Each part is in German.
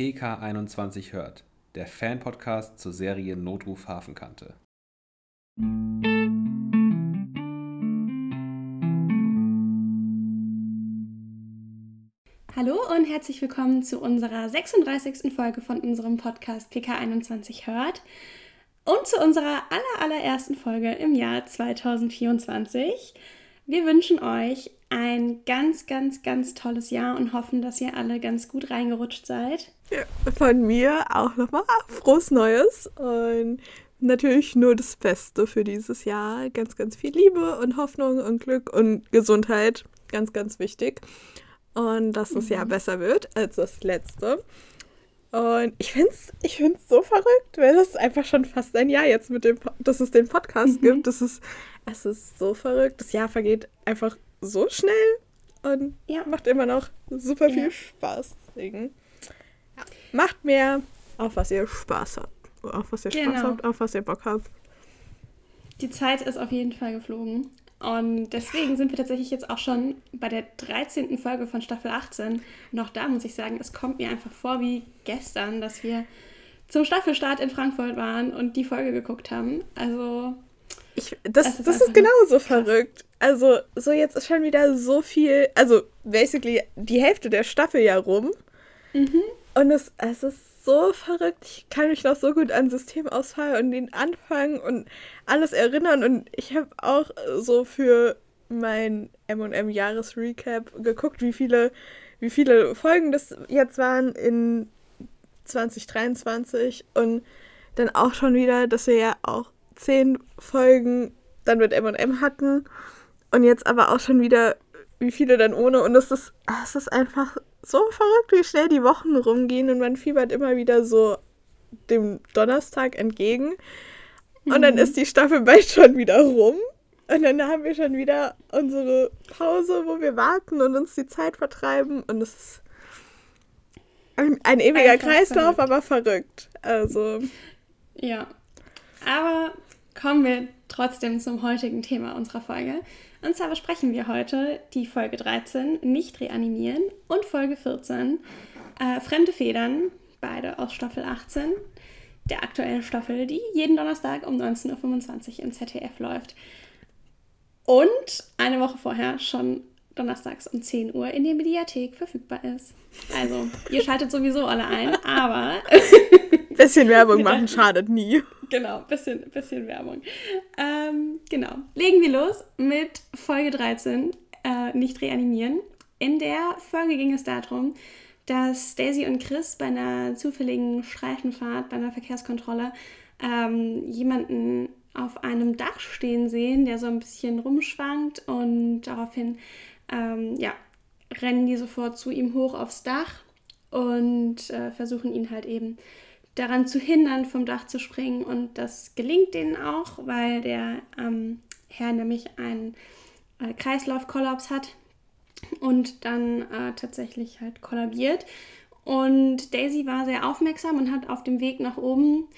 PK21 hört, der Fan-Podcast zur Serie Notruf Hafenkante. Hallo und herzlich willkommen zu unserer 36. Folge von unserem Podcast PK21 hört und zu unserer aller, allerersten Folge im Jahr 2024. Wir wünschen euch ein ganz, ganz, ganz tolles Jahr und hoffen, dass ihr alle ganz gut reingerutscht seid. Ja, von mir auch nochmal frohes Neues und natürlich nur das Beste für dieses Jahr. Ganz, ganz viel Liebe und Hoffnung und Glück und Gesundheit. Ganz, ganz wichtig. Und dass das mhm. Jahr besser wird als das letzte. Und ich finde es ich find's so verrückt, weil das einfach schon fast ein Jahr jetzt mit dem, dass es den Podcast mhm. gibt. Das ist, es ist so verrückt. Das Jahr vergeht einfach so schnell und ja. macht immer noch super viel ja. Spaß. Deswegen ja. macht mehr, auf was ihr Spaß habt. Auf was ihr genau. Spaß habt, auf was ihr Bock habt. Die Zeit ist auf jeden Fall geflogen. Und deswegen sind wir tatsächlich jetzt auch schon bei der 13. Folge von Staffel 18. Und auch da muss ich sagen, es kommt mir einfach vor wie gestern, dass wir zum Staffelstart in Frankfurt waren und die Folge geguckt haben. Also. Ich, das, das ist, das ist genauso verrückt. Also, so jetzt ist schon wieder so viel, also basically die Hälfte der Staffel ja rum. Mhm. Und es, es ist so verrückt. Ich kann mich noch so gut an Systemausfall und den Anfang und alles erinnern. Und ich habe auch so für mein MM-Jahresrecap geguckt, wie viele, wie viele Folgen das jetzt waren in 2023. Und dann auch schon wieder, dass wir ja auch zehn Folgen dann mit MM hatten. Und jetzt aber auch schon wieder, wie viele dann ohne. Und es ist, es ist einfach so verrückt, wie schnell die Wochen rumgehen und man fiebert immer wieder so dem Donnerstag entgegen. Und dann mhm. ist die Staffel bald schon wieder rum. Und dann haben wir schon wieder unsere Pause, wo wir warten und uns die Zeit vertreiben. Und es ist ein, ein ewiger Einfach Kreislauf, verrückt. aber verrückt. Also. Ja. Aber kommen wir trotzdem zum heutigen Thema unserer Folge. Und zwar besprechen wir heute die Folge 13, Nicht reanimieren, und Folge 14, äh, Fremde Federn, beide aus Staffel 18, der aktuellen Staffel, die jeden Donnerstag um 19.25 Uhr im ZDF läuft. Und eine Woche vorher schon donnerstags um 10 Uhr in der Mediathek verfügbar ist. Also, ihr schaltet sowieso alle ein, aber. Bisschen Werbung machen schadet nie. Genau, bisschen, bisschen Werbung. Ähm, genau. Legen wir los mit Folge 13, äh, nicht reanimieren. In der Folge ging es darum, dass Daisy und Chris bei einer zufälligen Streifenfahrt, bei einer Verkehrskontrolle, ähm, jemanden auf einem Dach stehen sehen, der so ein bisschen rumschwankt und daraufhin ähm, ja, rennen die sofort zu ihm hoch aufs Dach und äh, versuchen ihn halt eben daran zu hindern, vom Dach zu springen. Und das gelingt denen auch, weil der ähm, Herr nämlich einen äh, Kreislaufkollaps hat und dann äh, tatsächlich halt kollabiert. Und Daisy war sehr aufmerksam und hat auf dem Weg nach oben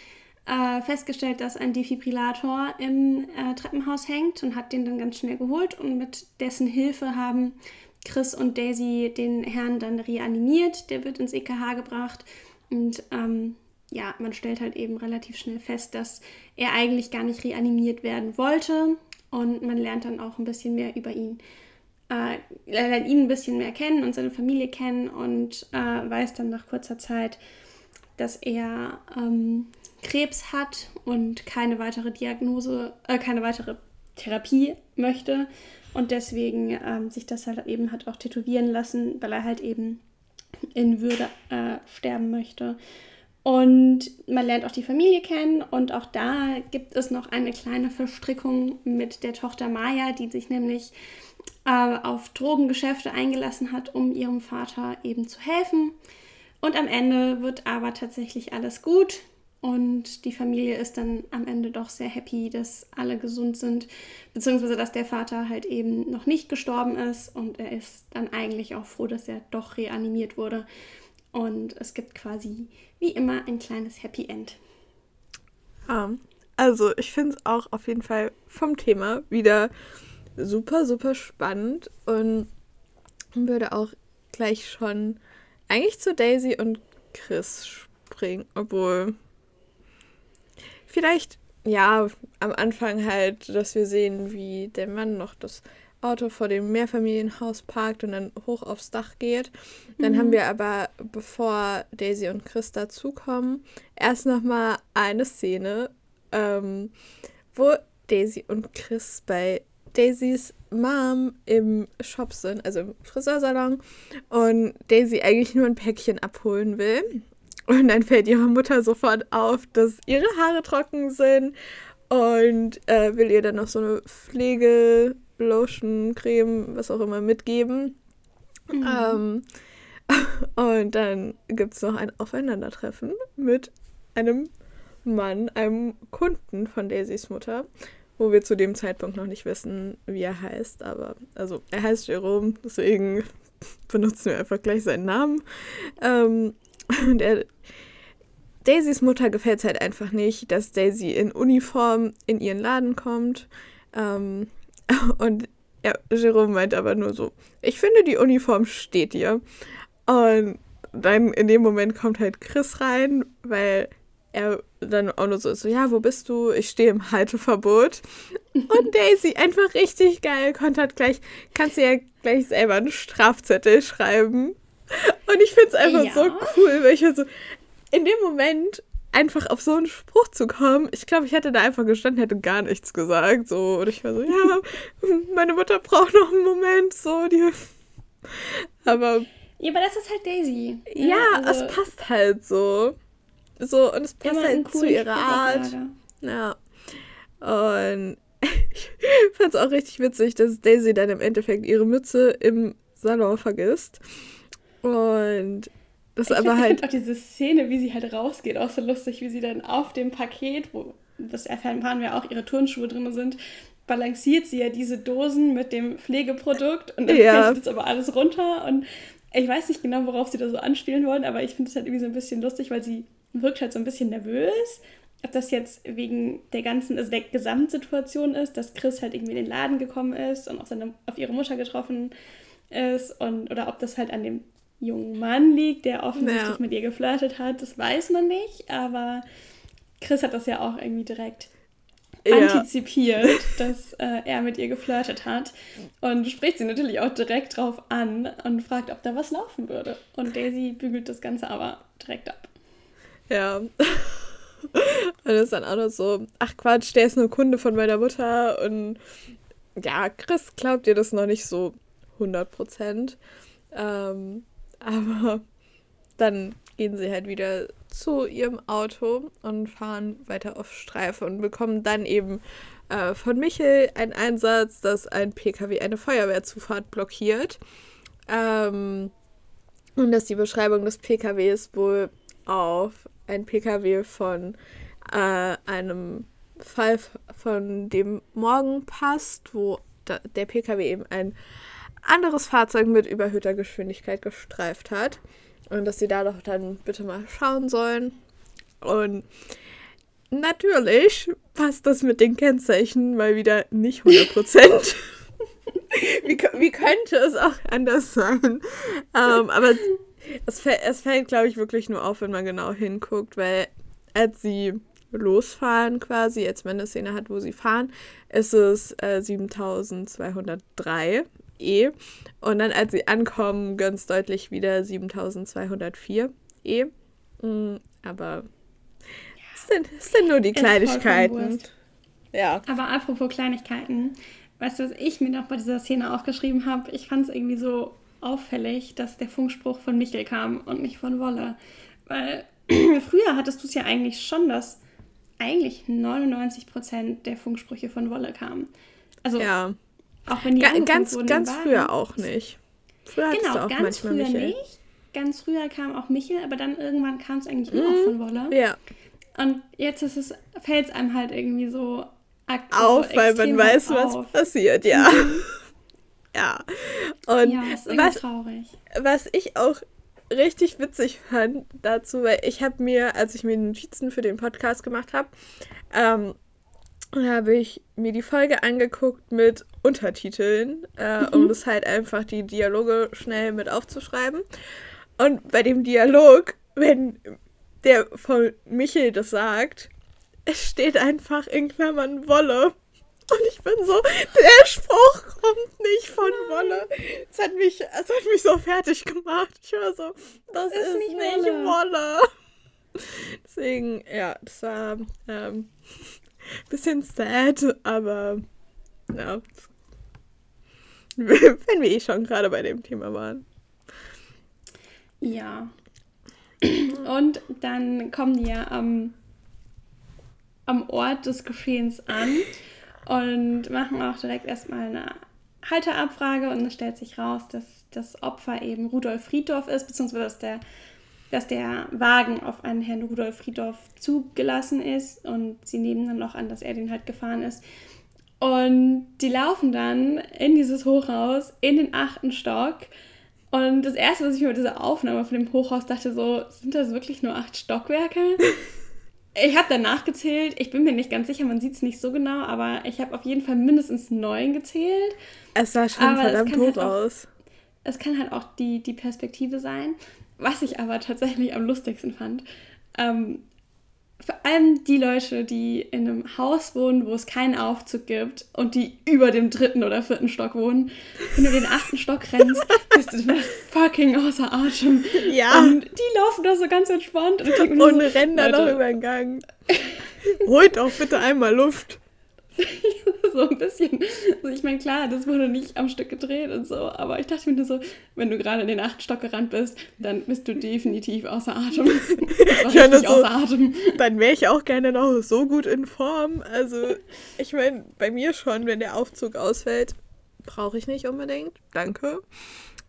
äh, festgestellt, dass ein Defibrillator im äh, Treppenhaus hängt und hat den dann ganz schnell geholt und mit dessen Hilfe haben Chris und Daisy den Herrn dann reanimiert. Der wird ins EKH gebracht und ähm, ja, man stellt halt eben relativ schnell fest, dass er eigentlich gar nicht reanimiert werden wollte und man lernt dann auch ein bisschen mehr über ihn. Äh, lernt ihn ein bisschen mehr kennen und seine Familie kennen und äh, weiß dann nach kurzer Zeit, dass er ähm, Krebs hat und keine weitere Diagnose, äh, keine weitere Therapie möchte und deswegen ähm, sich das halt eben hat auch tätowieren lassen, weil er halt eben in Würde äh, sterben möchte. Und man lernt auch die Familie kennen und auch da gibt es noch eine kleine Verstrickung mit der Tochter Maya, die sich nämlich äh, auf Drogengeschäfte eingelassen hat, um ihrem Vater eben zu helfen. Und am Ende wird aber tatsächlich alles gut und die Familie ist dann am Ende doch sehr happy, dass alle gesund sind, beziehungsweise dass der Vater halt eben noch nicht gestorben ist und er ist dann eigentlich auch froh, dass er doch reanimiert wurde. Und es gibt quasi wie immer ein kleines Happy End. Ja, also ich finde es auch auf jeden Fall vom Thema wieder super, super spannend und würde auch gleich schon eigentlich zu Daisy und Chris springen. Obwohl. Vielleicht, ja, am Anfang halt, dass wir sehen, wie der Mann noch das Auto vor dem Mehrfamilienhaus parkt und dann hoch aufs Dach geht. Dann mhm. haben wir aber, bevor Daisy und Chris dazukommen, erst nochmal eine Szene, ähm, wo Daisy und Chris bei Daisys Mom im Shop sind, also im Friseursalon, und Daisy eigentlich nur ein Päckchen abholen will. Und dann fällt ihrer Mutter sofort auf, dass ihre Haare trocken sind und äh, will ihr dann noch so eine Pflege, Lotion, Creme, was auch immer mitgeben. Mhm. Ähm, und dann gibt es noch ein Aufeinandertreffen mit einem Mann, einem Kunden von Daisys Mutter, wo wir zu dem Zeitpunkt noch nicht wissen, wie er heißt. Aber also er heißt Jerome, deswegen benutzen wir einfach gleich seinen Namen. Ähm, und er, Daisys Mutter gefällt es halt einfach nicht, dass Daisy in Uniform in ihren Laden kommt. Ähm, und ja, Jerome meint aber nur so, ich finde, die Uniform steht dir. Und dann in dem Moment kommt halt Chris rein, weil er dann auch nur so ist, so, ja, wo bist du? Ich stehe im Halteverbot. Und Daisy, einfach richtig geil, konnte halt gleich, kannst du ja gleich selber einen Strafzettel schreiben. Und ich finde es einfach ja. so cool, weil ich halt so, in dem Moment einfach auf so einen Spruch zu kommen, ich glaube, ich hätte da einfach gestanden, hätte gar nichts gesagt. So, und ich war so, ja, meine Mutter braucht noch einen Moment, so, die. Aber. Ja, aber das ist halt Daisy. Ja, ja also es passt halt so. So, und es passt halt zu ihrer Art. Ja. Und ich fand es auch richtig witzig, dass Daisy dann im Endeffekt ihre Mütze im Salon vergisst. Und das ich aber find, halt. Ich auch diese Szene, wie sie halt rausgeht, auch so lustig, wie sie dann auf dem Paket, wo das erfahren wir auch, ihre Turnschuhe drin sind, balanciert sie ja diese Dosen mit dem Pflegeprodukt und dann ja. fällt jetzt aber alles runter und ich weiß nicht genau, worauf sie da so anspielen wollen, aber ich finde es halt irgendwie so ein bisschen lustig, weil sie wirkt halt so ein bisschen nervös. Ob das jetzt wegen der ganzen, also der Gesamtsituation ist, dass Chris halt irgendwie in den Laden gekommen ist und auf, seine, auf ihre Mutter getroffen ist und oder ob das halt an dem jungen Mann liegt, der offensichtlich ja. mit ihr geflirtet hat. Das weiß man nicht, aber Chris hat das ja auch irgendwie direkt ja. antizipiert, dass äh, er mit ihr geflirtet hat und spricht sie natürlich auch direkt drauf an und fragt, ob da was laufen würde. Und Daisy bügelt das Ganze aber direkt ab. Ja. Und das ist dann auch noch so, ach Quatsch, der ist nur Kunde von meiner Mutter und ja, Chris glaubt ihr das noch nicht so 100 Prozent. Ähm, aber dann gehen sie halt wieder zu ihrem Auto und fahren weiter auf Streife und bekommen dann eben äh, von Michel einen Einsatz, dass ein PKW eine Feuerwehrzufahrt blockiert. Ähm, und dass die Beschreibung des PKWs wohl auf ein PKW von äh, einem Fall von dem Morgen passt, wo da, der PKW eben ein anderes Fahrzeug mit überhöhter Geschwindigkeit gestreift hat. Und dass sie da doch dann bitte mal schauen sollen. Und natürlich passt das mit den Kennzeichen mal wieder nicht 100%. wie, wie könnte es auch anders sein? Ähm, aber es, es fällt, glaube ich, wirklich nur auf, wenn man genau hinguckt, weil als sie losfahren quasi, als man eine Szene hat, wo sie fahren, ist es äh, 7203 E. Und dann, als sie ankommen, ganz deutlich wieder 7204 E. Mm, aber es sind, sind nur die Kleinigkeiten. Ja. Aber apropos Kleinigkeiten, weißt du, was ich mir noch bei dieser Szene aufgeschrieben habe? Ich fand es irgendwie so auffällig, dass der Funkspruch von Michel kam und nicht von Wolle. Weil früher hattest du es ja eigentlich schon, dass eigentlich 99% der Funksprüche von Wolle kamen. Also ja. Auch wenn die Ga ganz ganz früher auch nicht. Früher genau, auch ganz früher Michael. nicht. Ganz früher kam auch Michel, aber dann irgendwann kam es eigentlich nur mhm. von Wolle. Ja. Und jetzt ist es fällt es einem halt irgendwie so auf, so weil man weiß, auf. was passiert, ja. Ja. Und ja, ist was, traurig. Was ich auch richtig witzig fand dazu, weil ich habe mir, als ich mir Notizen für den Podcast gemacht habe, ähm, habe ich mir die Folge angeguckt mit Untertiteln, äh, mhm. um das halt einfach die Dialoge schnell mit aufzuschreiben. Und bei dem Dialog wenn der von Michel das sagt, es steht einfach in Klammern Wolle. Und ich bin so, der Spruch kommt nicht von Wolle. Es hat mich, es hat mich so fertig gemacht. Ich war so, das, das ist, ist, nicht, nicht Wolle. Wolle. Deswegen, ja, das war ähm, bisschen sad, aber ja. Wenn wir eh schon gerade bei dem Thema waren. Ja. Und dann kommen die ja am, am Ort des Geschehens an und machen auch direkt erstmal eine Halterabfrage und es stellt sich raus, dass das Opfer eben Rudolf Friedorf ist, beziehungsweise dass der, dass der Wagen auf einen Herrn Rudolf Friedorf zugelassen ist und sie nehmen dann noch an, dass er den halt gefahren ist. Und die laufen dann in dieses Hochhaus, in den achten Stock. Und das erste, was ich mir mit dieser Aufnahme von dem Hochhaus dachte, so, sind das wirklich nur acht Stockwerke? Ich habe dann nachgezählt. Ich bin mir nicht ganz sicher, man sieht es nicht so genau, aber ich habe auf jeden Fall mindestens neun gezählt. Es sah schon aber verdammt hoch halt aus. Es kann halt auch die, die Perspektive sein. Was ich aber tatsächlich am lustigsten fand, ähm, vor allem die Leute, die in einem Haus wohnen, wo es keinen Aufzug gibt und die über dem dritten oder vierten Stock wohnen, wenn du den achten Stock rennst, bist du fucking außer Atem. Ja. Und die laufen da so ganz entspannt und, und so, rennen da noch über den Gang. Holt auch bitte einmal Luft. so ein bisschen. Also ich meine, klar, das wurde nicht am Stück gedreht und so, aber ich dachte mir nur so, wenn du gerade in den achten Stock gerannt bist, dann bist du definitiv außer Atem. ja, so, außer Atem. Dann wäre ich auch gerne noch so gut in Form. Also, ich meine, bei mir schon, wenn der Aufzug ausfällt, brauche ich nicht unbedingt. Danke.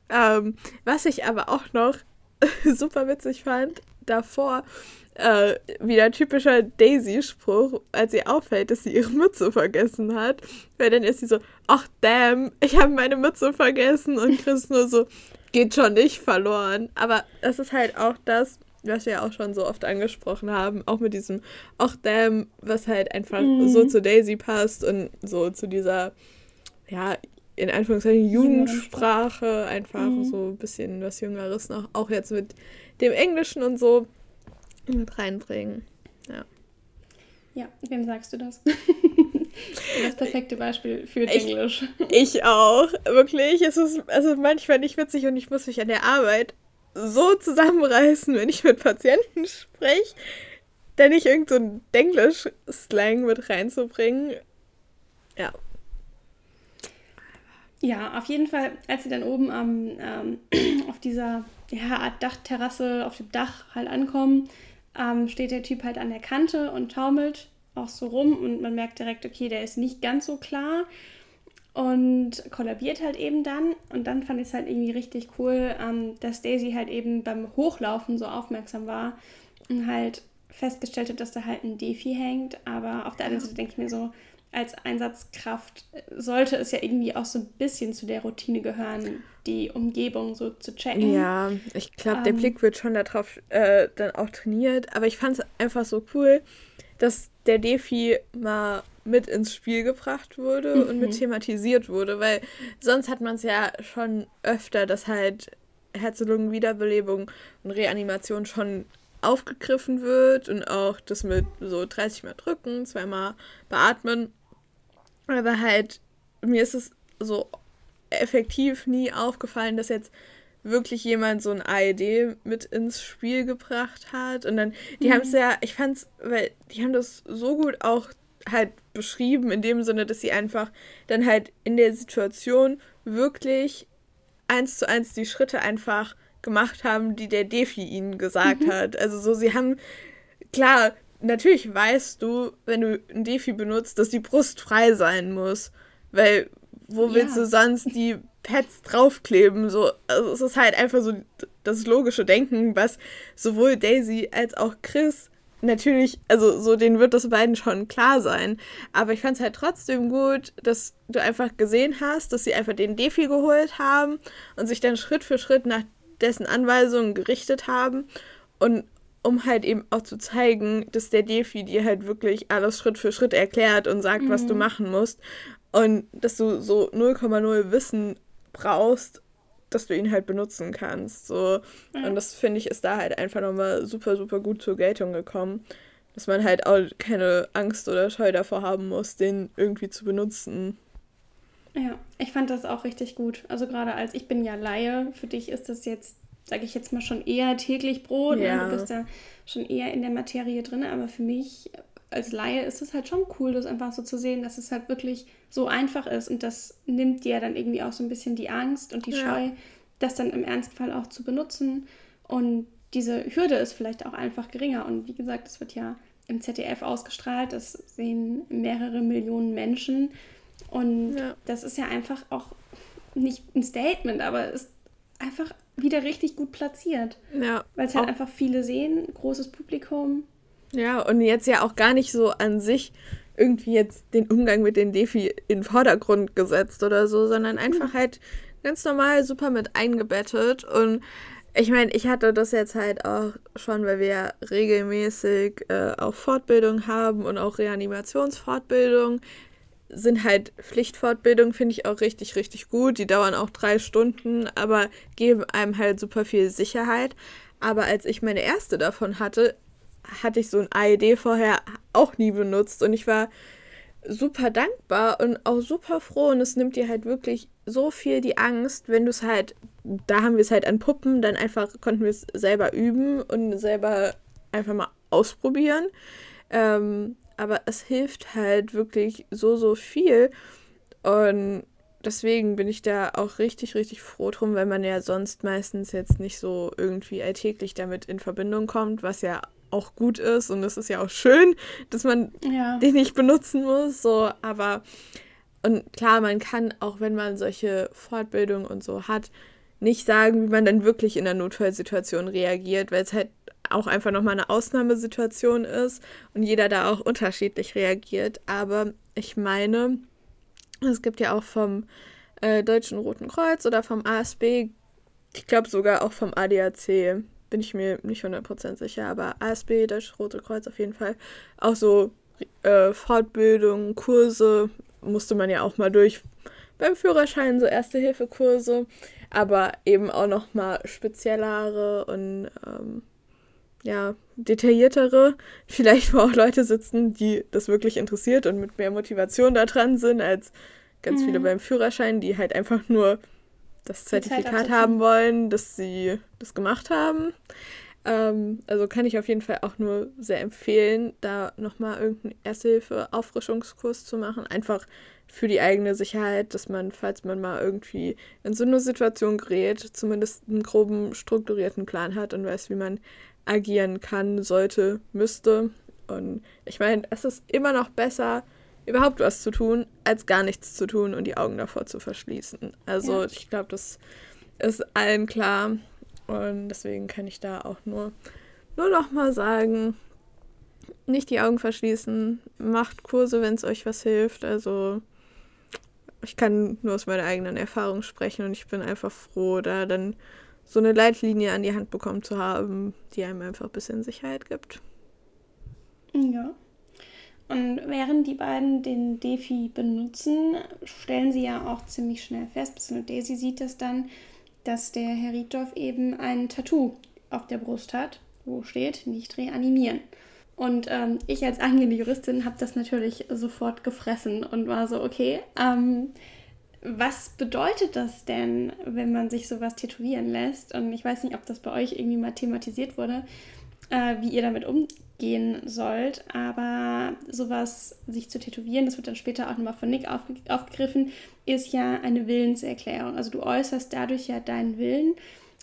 Ähm, was ich aber auch noch super witzig fand, davor äh, wieder typischer Daisy-Spruch, als sie auffällt, dass sie ihre Mütze vergessen hat. Weil dann ist sie so, ach damn, ich habe meine Mütze vergessen und Chris nur so, geht schon nicht verloren. Aber das ist halt auch das, was wir auch schon so oft angesprochen haben, auch mit diesem ach damn, was halt einfach mhm. so zu Daisy passt und so zu dieser, ja, in Anführungszeichen Jugendsprache, einfach mhm. so ein bisschen was Jüngeres noch, auch jetzt mit dem Englischen und so mit reinbringen. Ja. Ja, wem sagst du das? das perfekte Beispiel für Englisch. Ich auch, wirklich. Es ist also manchmal nicht witzig und ich muss mich an der Arbeit so zusammenreißen, wenn ich mit Patienten spreche, da nicht irgendein so Denglisch-Slang mit reinzubringen. Ja. Ja, auf jeden Fall, als sie dann oben am, ähm, auf dieser ja, Art Dachterrasse, auf dem Dach halt ankommen, ähm, steht der Typ halt an der Kante und taumelt auch so rum und man merkt direkt, okay, der ist nicht ganz so klar und kollabiert halt eben dann. Und dann fand ich es halt irgendwie richtig cool, ähm, dass Daisy halt eben beim Hochlaufen so aufmerksam war und halt festgestellt hat, dass da halt ein Defi hängt. Aber auf der anderen Seite denke ich mir so, als Einsatzkraft sollte es ja irgendwie auch so ein bisschen zu der Routine gehören, die Umgebung so zu checken. Ja, ich glaube, ähm, der Blick wird schon darauf äh, dann auch trainiert. Aber ich fand es einfach so cool, dass der Defi mal mit ins Spiel gebracht wurde mhm. und mit thematisiert wurde, weil sonst hat man es ja schon öfter, dass halt Herz-Lungen-Wiederbelebung und Reanimation schon aufgegriffen wird und auch das mit so 30 Mal drücken, zweimal beatmen aber halt, mir ist es so effektiv nie aufgefallen, dass jetzt wirklich jemand so ein AED mit ins Spiel gebracht hat. Und dann, die mhm. haben es ja, ich fand's, weil die haben das so gut auch halt beschrieben, in dem Sinne, dass sie einfach dann halt in der Situation wirklich eins zu eins die Schritte einfach gemacht haben, die der Defi ihnen gesagt mhm. hat. Also so, sie haben, klar, natürlich weißt du, wenn du ein Defi benutzt, dass die Brust frei sein muss. Weil, wo ja. willst du sonst die Pads draufkleben? So, also es ist halt einfach so das logische Denken, was sowohl Daisy als auch Chris natürlich, also so denen wird das beiden schon klar sein. Aber ich fand es halt trotzdem gut, dass du einfach gesehen hast, dass sie einfach den Defi geholt haben und sich dann Schritt für Schritt nach dessen Anweisungen gerichtet haben und um halt eben auch zu zeigen, dass der Defi dir halt wirklich alles Schritt für Schritt erklärt und sagt, mhm. was du mhm. machen musst. Und dass du so 0,0 Wissen brauchst, dass du ihn halt benutzen kannst. So. Ja. Und das finde ich ist da halt einfach nochmal super, super gut zur Geltung gekommen. Dass man halt auch keine Angst oder Scheu davor haben muss, den irgendwie zu benutzen. Ja, ich fand das auch richtig gut. Also gerade als ich bin ja Laie, für dich ist das jetzt, sage ich jetzt mal, schon eher täglich Brot. Ne? Ja. Du bist da schon eher in der Materie drin, aber für mich als Laie ist es halt schon cool, das einfach so zu sehen, dass es halt wirklich so einfach ist und das nimmt dir dann irgendwie auch so ein bisschen die Angst und die ja. Scheu, das dann im Ernstfall auch zu benutzen und diese Hürde ist vielleicht auch einfach geringer und wie gesagt, es wird ja im ZDF ausgestrahlt, das sehen mehrere Millionen Menschen und ja. das ist ja einfach auch nicht ein Statement, aber ist einfach wieder richtig gut platziert. Ja. Weil es halt auch. einfach viele sehen, großes Publikum. Ja, und jetzt ja auch gar nicht so an sich irgendwie jetzt den Umgang mit den Defi in den Vordergrund gesetzt oder so, sondern einfach mhm. halt ganz normal super mit eingebettet. Und ich meine, ich hatte das jetzt halt auch schon, weil wir ja regelmäßig äh, auch Fortbildung haben und auch Reanimationsfortbildung sind halt Pflichtfortbildungen, finde ich auch richtig, richtig gut. Die dauern auch drei Stunden, aber geben einem halt super viel Sicherheit. Aber als ich meine erste davon hatte, hatte ich so ein AED vorher auch nie benutzt und ich war super dankbar und auch super froh und es nimmt dir halt wirklich so viel die Angst, wenn du es halt, da haben wir es halt an Puppen, dann einfach konnten wir es selber üben und selber einfach mal ausprobieren. Ähm, aber es hilft halt wirklich so, so viel. Und deswegen bin ich da auch richtig, richtig froh drum, weil man ja sonst meistens jetzt nicht so irgendwie alltäglich damit in Verbindung kommt, was ja auch gut ist und es ist ja auch schön, dass man ja. den nicht benutzen muss. So, aber und klar, man kann auch, wenn man solche Fortbildungen und so hat, nicht sagen, wie man dann wirklich in der Notfallsituation reagiert, weil es halt auch einfach nochmal eine Ausnahmesituation ist und jeder da auch unterschiedlich reagiert. Aber ich meine, es gibt ja auch vom äh, Deutschen Roten Kreuz oder vom ASB, ich glaube sogar auch vom ADAC, bin ich mir nicht 100% sicher, aber ASB, Deutsches Rote Kreuz auf jeden Fall, auch so äh, Fortbildungen, Kurse musste man ja auch mal durch. Beim Führerschein, so Erste-Hilfe-Kurse, aber eben auch nochmal speziellere und ähm, ja, detailliertere, vielleicht wo auch Leute sitzen, die das wirklich interessiert und mit mehr Motivation da dran sind, als ganz mhm. viele beim Führerschein, die halt einfach nur das Zertifikat haben wollen, dass sie das gemacht haben. Ähm, also kann ich auf jeden Fall auch nur sehr empfehlen, da nochmal irgendeinen Erste-Hilfe-Auffrischungskurs zu machen. Einfach für die eigene Sicherheit, dass man, falls man mal irgendwie in so eine Situation gerät, zumindest einen groben strukturierten Plan hat und weiß, wie man agieren kann, sollte, müsste. Und ich meine, es ist immer noch besser, überhaupt was zu tun, als gar nichts zu tun und die Augen davor zu verschließen. Also ja. ich glaube, das ist allen klar. Und deswegen kann ich da auch nur, nur noch mal sagen, nicht die Augen verschließen, macht Kurse, wenn es euch was hilft. Also ich kann nur aus meiner eigenen Erfahrung sprechen und ich bin einfach froh, da dann so eine Leitlinie an die Hand bekommen zu haben, die einem einfach ein bisschen Sicherheit gibt. Ja. Und während die beiden den Defi benutzen, stellen sie ja auch ziemlich schnell fest, beziehungsweise Daisy sieht das dann, dass der Herr Rieddorf eben ein Tattoo auf der Brust hat, wo steht, nicht reanimieren. Und ähm, ich als angehende Juristin habe das natürlich sofort gefressen und war so, okay, ähm, was bedeutet das denn, wenn man sich sowas tätowieren lässt? Und ich weiß nicht, ob das bei euch irgendwie mal thematisiert wurde, äh, wie ihr damit umgehen sollt. Aber sowas sich zu tätowieren, das wird dann später auch nochmal von Nick aufge aufgegriffen, ist ja eine Willenserklärung. Also du äußerst dadurch ja deinen Willen,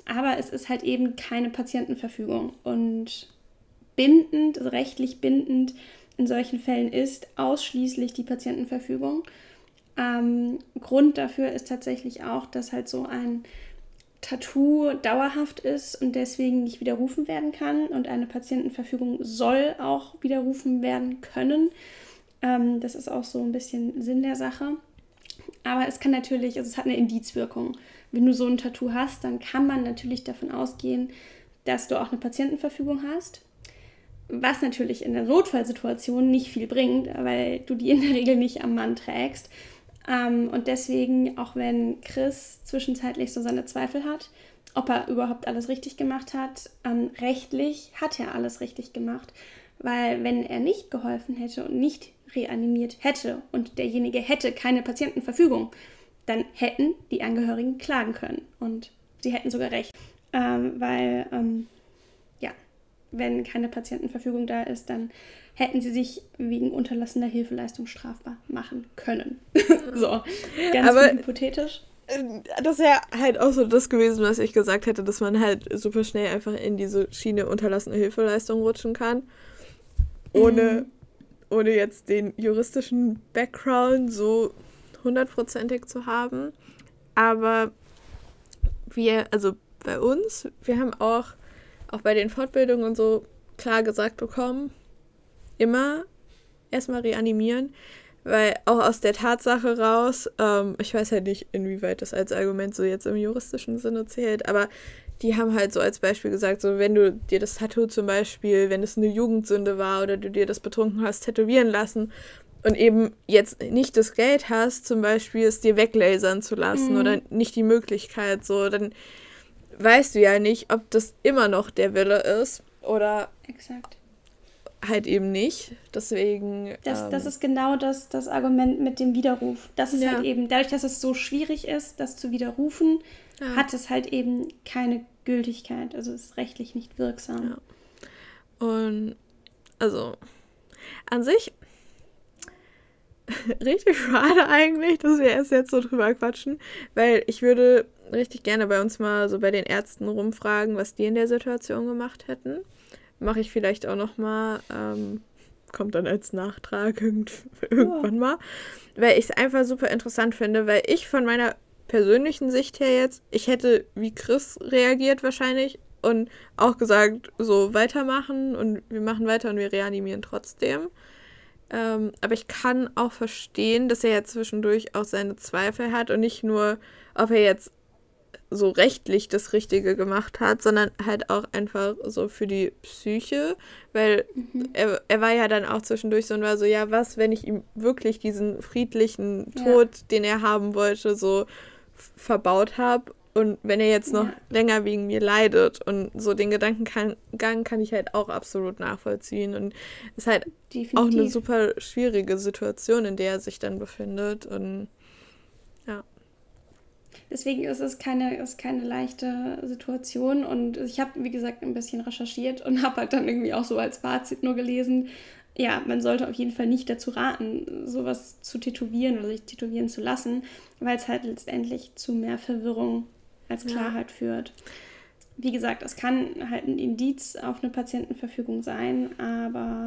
aber es ist halt eben keine Patientenverfügung. Und bindend, also rechtlich bindend in solchen Fällen ist ausschließlich die Patientenverfügung. Ähm, Grund dafür ist tatsächlich auch, dass halt so ein Tattoo dauerhaft ist und deswegen nicht widerrufen werden kann. Und eine Patientenverfügung soll auch widerrufen werden können. Ähm, das ist auch so ein bisschen Sinn der Sache. Aber es kann natürlich, also es hat eine Indizwirkung. Wenn du so ein Tattoo hast, dann kann man natürlich davon ausgehen, dass du auch eine Patientenverfügung hast. Was natürlich in der Notfallsituation nicht viel bringt, weil du die in der Regel nicht am Mann trägst. Ähm, und deswegen, auch wenn Chris zwischenzeitlich so seine Zweifel hat, ob er überhaupt alles richtig gemacht hat, ähm, rechtlich hat er alles richtig gemacht. Weil wenn er nicht geholfen hätte und nicht reanimiert hätte und derjenige hätte keine Patientenverfügung, dann hätten die Angehörigen klagen können. Und sie hätten sogar recht. Ähm, weil, ähm, ja, wenn keine Patientenverfügung da ist, dann hätten sie sich wegen unterlassener Hilfeleistung strafbar machen können. so, ganz Aber hypothetisch. Äh, Das wäre halt auch so das gewesen, was ich gesagt hätte, dass man halt super schnell einfach in diese Schiene unterlassene Hilfeleistung rutschen kann. Ohne, ohne jetzt den juristischen Background so hundertprozentig zu haben. Aber wir, also bei uns, wir haben auch, auch bei den Fortbildungen und so klar gesagt bekommen, immer erstmal reanimieren, weil auch aus der Tatsache raus, ähm, ich weiß halt nicht, inwieweit das als Argument so jetzt im juristischen Sinne zählt, aber die haben halt so als Beispiel gesagt, so wenn du dir das Tattoo zum Beispiel, wenn es eine Jugendsünde war oder du dir das betrunken hast, tätowieren lassen und eben jetzt nicht das Geld hast, zum Beispiel es dir weglasern zu lassen Mhm. oder nicht die Möglichkeit, so, dann weißt du ja nicht, ob das immer noch der Wille ist oder Exakt. Halt eben nicht. Deswegen. Das, ähm, das ist genau das, das Argument mit dem Widerruf. Das ist Ja. halt eben, dadurch, dass es so schwierig ist, das zu widerrufen, ja. hat es halt eben keine Gültigkeit. Also ist rechtlich nicht wirksam. Ja. Und also an sich richtig schade eigentlich, dass wir erst jetzt so drüber quatschen, weil ich würde richtig gerne bei uns mal so bei den Ärzten rumfragen, was die in der Situation gemacht hätten. Mache ich vielleicht auch noch mal, ähm, kommt dann als Nachtrag irgend, irgendwann mal, weil ich es einfach super interessant finde, weil ich von meiner persönlichen Sicht her jetzt, ich hätte wie Chris reagiert wahrscheinlich und auch gesagt, so weitermachen und wir machen weiter und wir reanimieren trotzdem. Ähm, aber ich kann auch verstehen, dass er ja zwischendurch auch seine Zweifel hat und nicht nur, ob er jetzt so rechtlich das Richtige gemacht hat, sondern halt auch einfach so für die Psyche, weil Mhm. er, er war ja dann auch zwischendurch so und war so, ja, was, wenn ich ihm wirklich diesen friedlichen Ja. Tod, den er haben wollte, so verbaut habe und wenn er jetzt noch Ja. länger wegen mir leidet und so den Gedankengang kann ich halt auch absolut nachvollziehen und ist halt Definitiv. auch eine super schwierige Situation, in der er sich dann befindet und ja. Deswegen ist es keine, ist keine leichte Situation und ich habe, wie gesagt, ein bisschen recherchiert und habe halt dann irgendwie auch so als Fazit nur gelesen, ja, man sollte auf jeden Fall nicht dazu raten, sowas zu tätowieren oder sich tätowieren zu lassen, weil es halt letztendlich zu mehr Verwirrung als Ja. Klarheit führt. Wie gesagt, es kann halt ein Indiz auf eine Patientenverfügung sein, aber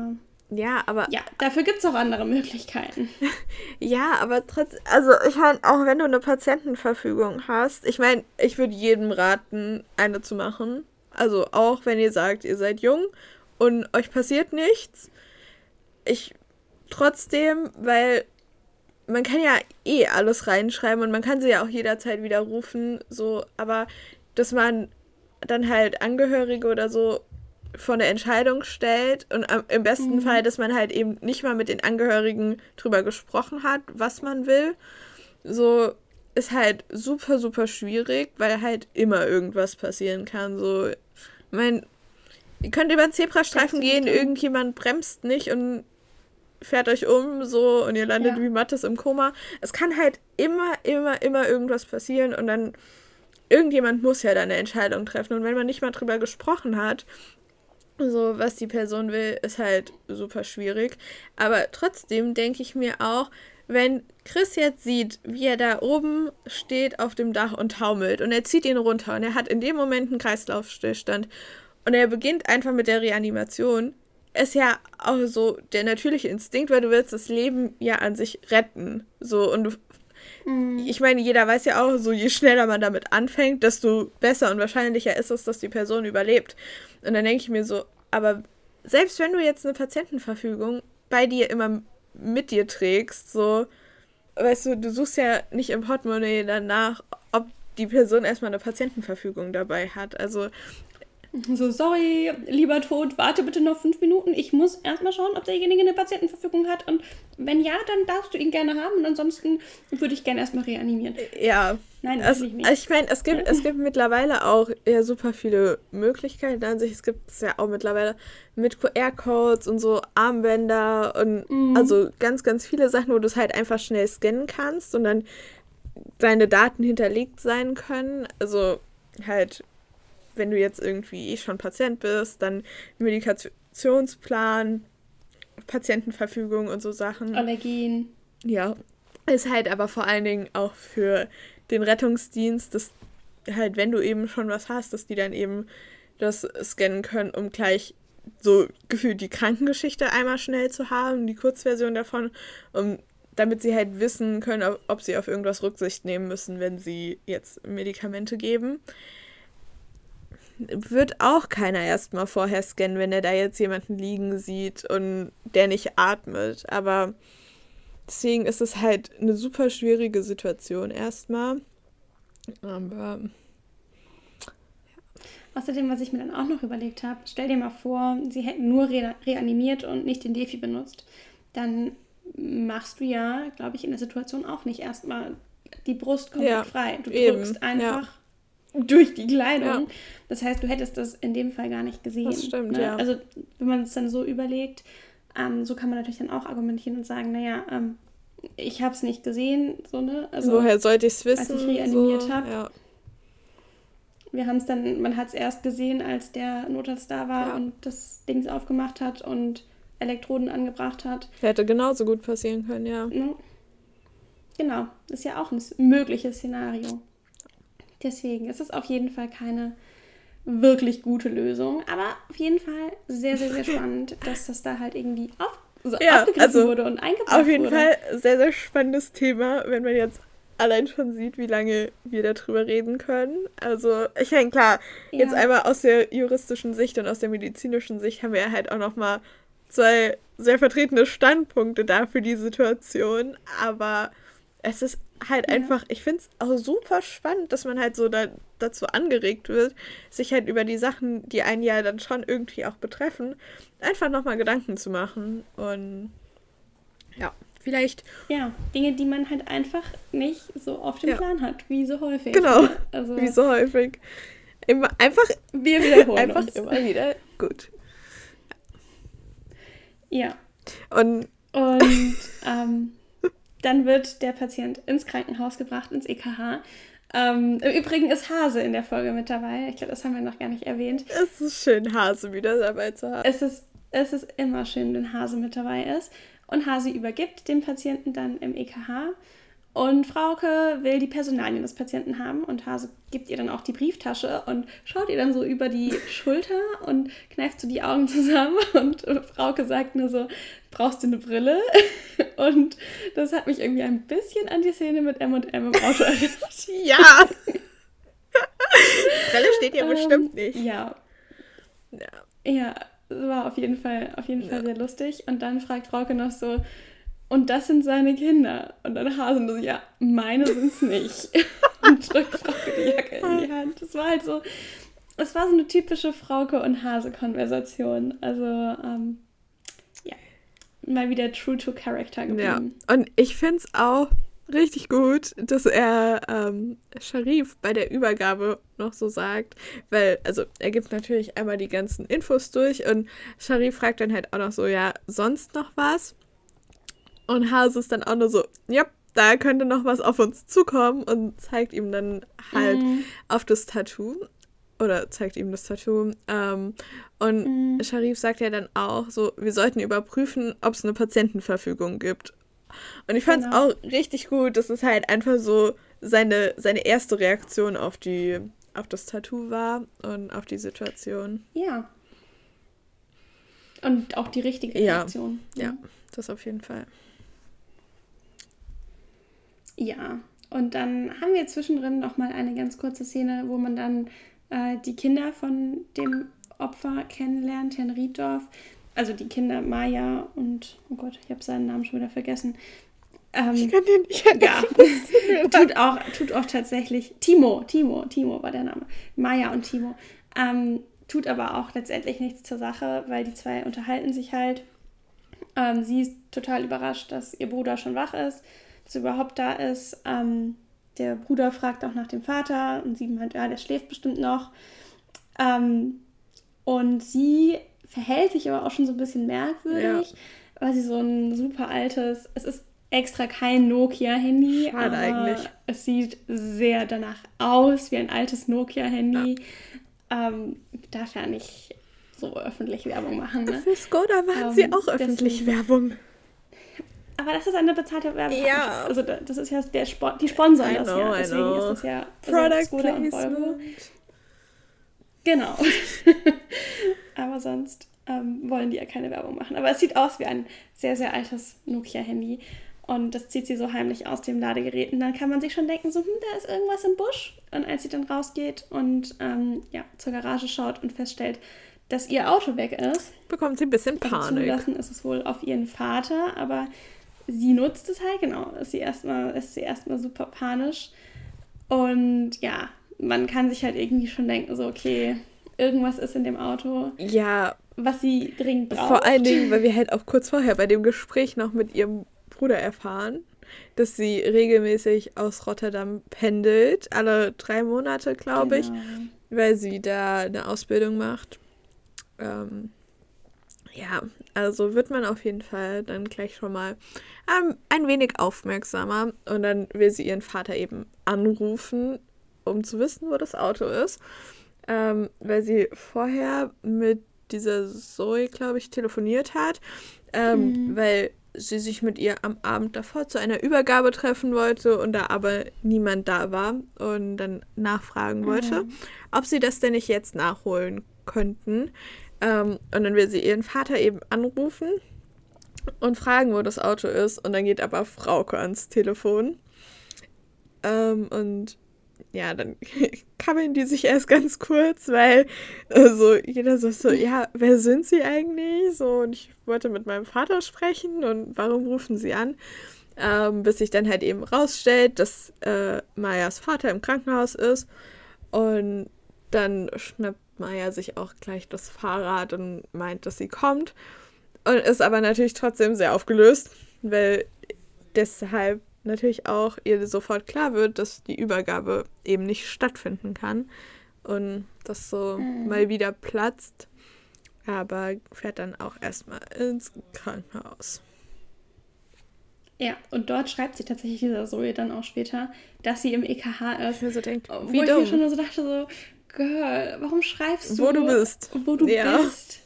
Ja, aber ja, dafür gibt es auch andere Möglichkeiten. Ja, aber trotzdem, also ich meine, auch wenn du eine Patientenverfügung hast, ich meine, ich würde jedem raten, eine zu machen. Also auch wenn ihr sagt, ihr seid jung und euch passiert nichts. Ich trotzdem, weil man kann ja eh alles reinschreiben und man kann sie ja auch jederzeit widerrufen, so, aber dass man dann halt Angehörige oder so vor eine Entscheidung stellt und am, im besten Mhm. Fall, dass man halt eben nicht mal mit den Angehörigen drüber gesprochen hat, was man will, so ist halt super, super schwierig, weil halt immer irgendwas passieren kann. So, ich mein, ihr könnt über den Zebrastreifen gehen, irgendjemand bremst nicht und fährt euch um, so, und ihr landet Ja. wie Mattes im Koma. Es kann halt immer, immer, immer irgendwas passieren und dann irgendjemand muss ja da eine Entscheidung treffen. Und wenn man nicht mal drüber gesprochen hat, so was die Person will, ist halt super schwierig. Aber trotzdem denke ich mir auch, wenn Chris jetzt sieht, wie er da oben steht auf dem Dach und taumelt und er zieht ihn runter und er hat in dem Moment einen Kreislaufstillstand und er beginnt einfach mit der Reanimation, ist ja auch so der natürliche Instinkt, weil du willst das Leben ja an sich retten. So und du Mhm. ich meine, jeder weiß ja auch, so je schneller man damit anfängt, desto besser und wahrscheinlicher ist es, dass die Person überlebt. Und dann denke ich mir so, aber selbst wenn du jetzt eine Patientenverfügung bei dir immer mit dir trägst, so, weißt du, du suchst ja nicht im Portemonnaie danach, ob die Person erstmal eine Patientenverfügung dabei hat. Also So, sorry, lieber Tod, warte bitte noch fünf Minuten. Ich muss erstmal schauen, ob derjenige eine Patientenverfügung hat. Und wenn ja, dann darfst du ihn gerne haben. Und ansonsten würde ich gerne erstmal reanimieren. Ja. Nein, Also, natürlich nicht. ich meine, es gibt, es gibt mittlerweile auch ja super viele Möglichkeiten an sich. Es gibt es ja auch mittlerweile mit QR-Codes und so Armbänder und Mhm. also ganz, ganz viele Sachen, wo du es halt einfach schnell scannen kannst und dann deine Daten hinterlegt sein können. Also halt, wenn du jetzt irgendwie eh schon Patient bist, dann Medikationsplan, Patientenverfügung und so Sachen. Allergien. Ja, ist halt aber vor allen Dingen auch für den Rettungsdienst, dass halt, wenn du eben schon was hast, dass die dann eben das scannen können, um gleich so gefühlt die Krankengeschichte einmal schnell zu haben, die Kurzversion davon, um, damit sie halt wissen können, ob, ob sie auf irgendwas Rücksicht nehmen müssen, wenn sie jetzt Medikamente geben. Wird auch keiner erstmal vorher scannen, wenn er da jetzt jemanden liegen sieht und der nicht atmet. Aber Deswegen ist es halt eine super schwierige Situation erstmal. Aber Außerdem, was ich mir dann auch noch überlegt habe, stell dir mal vor, sie hätten nur re reanimiert und nicht den Defi benutzt. Dann machst du ja, glaube ich, in der Situation auch nicht erstmal die Brust komplett Ja, frei. Du eben, drückst einfach ja. Durch die Kleidung. Ja. Das heißt, du hättest das in dem Fall gar nicht gesehen. Das stimmt, ne? ja. Also, wenn man es dann so überlegt, ähm, so kann man natürlich dann auch argumentieren und sagen, naja, ähm, ich habe es nicht gesehen, so, ne? Also, woher sollte ich es als wissen? ich reanimiert so, hab. Ja. Wir haben es dann, man hat es erst gesehen, als der Notarzt da war Ja. und das Ding aufgemacht hat und Elektroden angebracht hat. Hätte genauso gut passieren können, ja. Ne? Genau, ist ja auch ein mögliches Szenario. Deswegen ist es auf jeden Fall keine wirklich gute Lösung, aber auf jeden Fall sehr, sehr, sehr spannend, dass das da halt irgendwie auf, so Ja, aufgegriffen also wurde und eingebracht Auf jeden wurde. Fall sehr, sehr spannendes Thema, wenn man jetzt allein schon sieht, wie lange wir darüber reden können. Also, ich meine, klar, jetzt Ja. einmal aus der juristischen Sicht und aus der medizinischen Sicht haben wir ja halt auch nochmal zwei sehr vertretene Standpunkte da für die Situation. Aber es ist halt Ja. einfach, ich finde es auch super spannend, dass man halt so da, dazu angeregt wird, sich halt über die Sachen, die einen ja dann schon irgendwie auch betreffen, einfach nochmal Gedanken zu machen. Und ja, vielleicht Ja, Dinge, die man halt einfach nicht so auf dem Ja. Plan hat, wie so häufig. Genau, Also, wie so häufig. Immer, einfach wir wiederholen einfach uns. immer wieder gut. Ja. Und Und ähm, dann wird der Patient ins Krankenhaus gebracht, ins EKH. Ähm, Im Übrigen ist Hase in der Folge mit dabei. Ich glaube, das haben wir noch gar nicht erwähnt. es ist schön, Hase wieder dabei zu haben. Es ist, es ist immer schön, wenn Hase mit dabei ist. Und Hase übergibt den Patienten dann im EKH. Und Frauke will die Personalien des Patienten haben und Hase gibt ihr dann auch die Brieftasche und schaut ihr dann so über die Schulter und kneift so die Augen zusammen und Frauke sagt nur so, brauchst du eine Brille? Und das hat mich irgendwie ein bisschen an die Szene mit M&M im Auto erinnert. Ja! Brille steht ja Ähm, bestimmt nicht. Ja, Ja. Ja, war auf jeden Fall, auf jeden Fall Ja. sehr lustig. Und dann fragt Frauke noch so, und das sind seine Kinder. Und dann Hasen so, ja, meine sind's nicht. und drückt Frauke die Jacke in die Hand. Das war halt so, es war so eine typische Frauke und Hase-Konversation. Also, ähm, ja, mal wieder true to character Ja, geblieben. und ich finde es auch richtig gut, dass er ähm, Sharif bei der Übergabe noch so sagt, weil, also er gibt natürlich einmal die ganzen Infos durch und Sharif fragt dann halt auch noch so, ja, sonst noch was? Und Hase ist dann auch nur so, ja, da könnte noch was auf uns zukommen und zeigt ihm dann halt Mhm. auf das Tattoo. Oder zeigt ihm das Tattoo. Ähm, und Mhm. Sharif sagt ja dann auch so, wir sollten überprüfen, ob es eine Patientenverfügung gibt. Und ich fand es Genau. auch richtig gut, dass es halt einfach so seine, seine erste Reaktion auf die auf das Tattoo war und auf die Situation. Ja. Und auch die richtige Ja, Reaktion. Ja, das auf jeden Fall. Ja, und dann haben wir zwischendrin noch mal eine ganz kurze Szene, wo man dann äh, die Kinder von dem Opfer kennenlernt, Herrn Rieddorf. Also die Kinder Maya und, oh Gott, ich habe seinen Namen schon wieder vergessen. Ähm, Ich kann den nicht ja, tut auch, tut auch tatsächlich. Timo, Timo, Timo war der Name. Maya und Timo. Ähm, tut aber auch letztendlich nichts zur Sache, weil die zwei unterhalten sich halt. Ähm, sie ist total überrascht, dass ihr Bruder schon wach ist, dass er überhaupt da ist. Ähm, der Bruder fragt auch nach dem Vater und sie meint, ja, der schläft bestimmt noch. Ähm, und sie verhält sich aber auch schon so ein bisschen merkwürdig, ja. weil sie so ein super altes, es ist extra kein Nokia-Handy. Schade eigentlich. Es sieht sehr danach aus wie ein altes Nokia-Handy. Ja. Ähm, darf ja nicht so öffentlich Werbung machen. Ne? Für Skoda machen ähm, sie auch öffentlich deswegen. Werbung. Aber das ist eine bezahlte Werbung. Ja. Also das ist ja der Sport, die sponsern das know, ja. Deswegen ist das ja also Product Skoda und Volvo. Genau. Aber sonst ähm, wollen die ja keine Werbung machen. Aber es sieht aus wie ein sehr, sehr altes Nokia-Handy. Und das zieht sie so heimlich aus dem Ladegerät. Und dann kann man sich schon denken, so, hm, da ist irgendwas im Busch. Und als sie dann rausgeht und ähm, ja, zur Garage schaut und feststellt, dass ihr Auto weg ist, bekommt sie ein bisschen also Panik. Zulassen ist es wohl auf ihren Vater, aber sie nutzt es halt, genau. Ist sie erstmal, ist sie erstmal super panisch. Und ja, man kann sich halt irgendwie schon denken, so, okay, irgendwas ist in dem Auto. Ja. Was sie dringend braucht. Vor allen Dingen, weil wir halt auch kurz vorher bei dem Gespräch noch mit ihrem Bruder erfahren, dass sie regelmäßig aus Rotterdam pendelt, alle drei Monate, glaube genau. ich, weil sie da eine Ausbildung macht. Ähm, ja, also wird man auf jeden Fall dann gleich schon mal ähm, ein wenig aufmerksamer und dann will sie ihren Vater eben anrufen, um zu wissen, wo das Auto ist ähm, weil sie vorher mit dieser Zoe, glaube ich, telefoniert hat, ähm, mhm. weil sie sich mit ihr am Abend davor zu einer Übergabe treffen wollte und da aber niemand da war und dann nachfragen wollte, mhm. ob sie das denn nicht jetzt nachholen könnten. Ähm, und dann will sie ihren Vater eben anrufen und fragen, wo das Auto ist. Und dann geht aber Frauke ans Telefon. Ähm, und ja, dann kabbeln die sich erst ganz kurz, weil äh, so jeder so, so, ja, wer sind sie eigentlich? So, und ich wollte mit meinem Vater sprechen und warum rufen sie an? Ähm, bis sich dann halt eben rausstellt, dass äh, Mayas Vater im Krankenhaus ist. Und dann schnappt Maya sich auch gleich das Fahrrad und meint, dass sie kommt. Und ist aber natürlich trotzdem sehr aufgelöst, weil deshalb natürlich auch ihr sofort klar wird, dass die Übergabe eben nicht stattfinden kann und das so mhm. mal wieder platzt, aber fährt dann auch erstmal ins Krankenhaus. Ja, und dort schreibt sie tatsächlich dieser Zoe dann auch später, dass sie im EKH ist. Ich so denkt, wie wo dumm. ich mir schon so dachte, so, Girl, warum schreibst du? Wo du bist. Wo du ja. bist.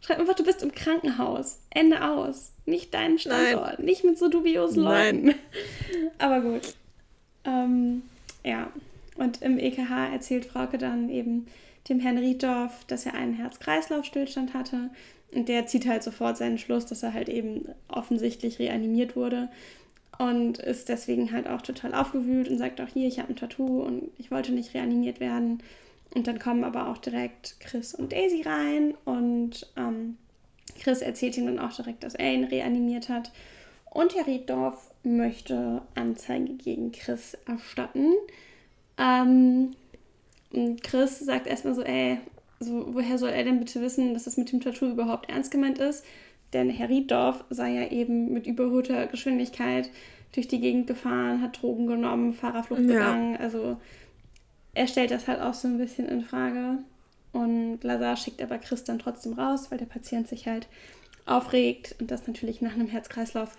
Schreib einfach, du bist im Krankenhaus. Ende aus. Nicht deinen Standort. Nein. Nicht mit so dubiosen Leuten. Nein. Aber gut. Ähm, ja. Und im EKH erzählt Frauke dann eben dem Herrn Rieddorf, dass er einen Herz-Kreislauf-Stillstand hatte. Und der zieht halt sofort seinen Schluss, dass er halt eben offensichtlich reanimiert wurde. Und ist deswegen halt auch total aufgewühlt und sagt auch hier, ich habe ein Tattoo und ich wollte nicht reanimiert werden. Und dann kommen aber auch direkt Chris und Daisy rein und ähm, Chris erzählt ihm dann auch direkt, dass er ihn reanimiert hat. Und Herr Rieddorf möchte Anzeige gegen Chris erstatten. Ähm, Chris sagt erstmal so, ey, so, woher soll er denn bitte wissen, dass das mit dem Tattoo überhaupt ernst gemeint ist? Denn Herr Rieddorf sei ja eben mit überholter Geschwindigkeit durch die Gegend gefahren, hat Drogen genommen, Fahrerflucht begangen. Ja. Also er stellt das halt auch so ein bisschen in Frage. Und Lazar schickt aber Chris dann trotzdem raus, weil der Patient sich halt aufregt und das natürlich nach einem Herzkreislauf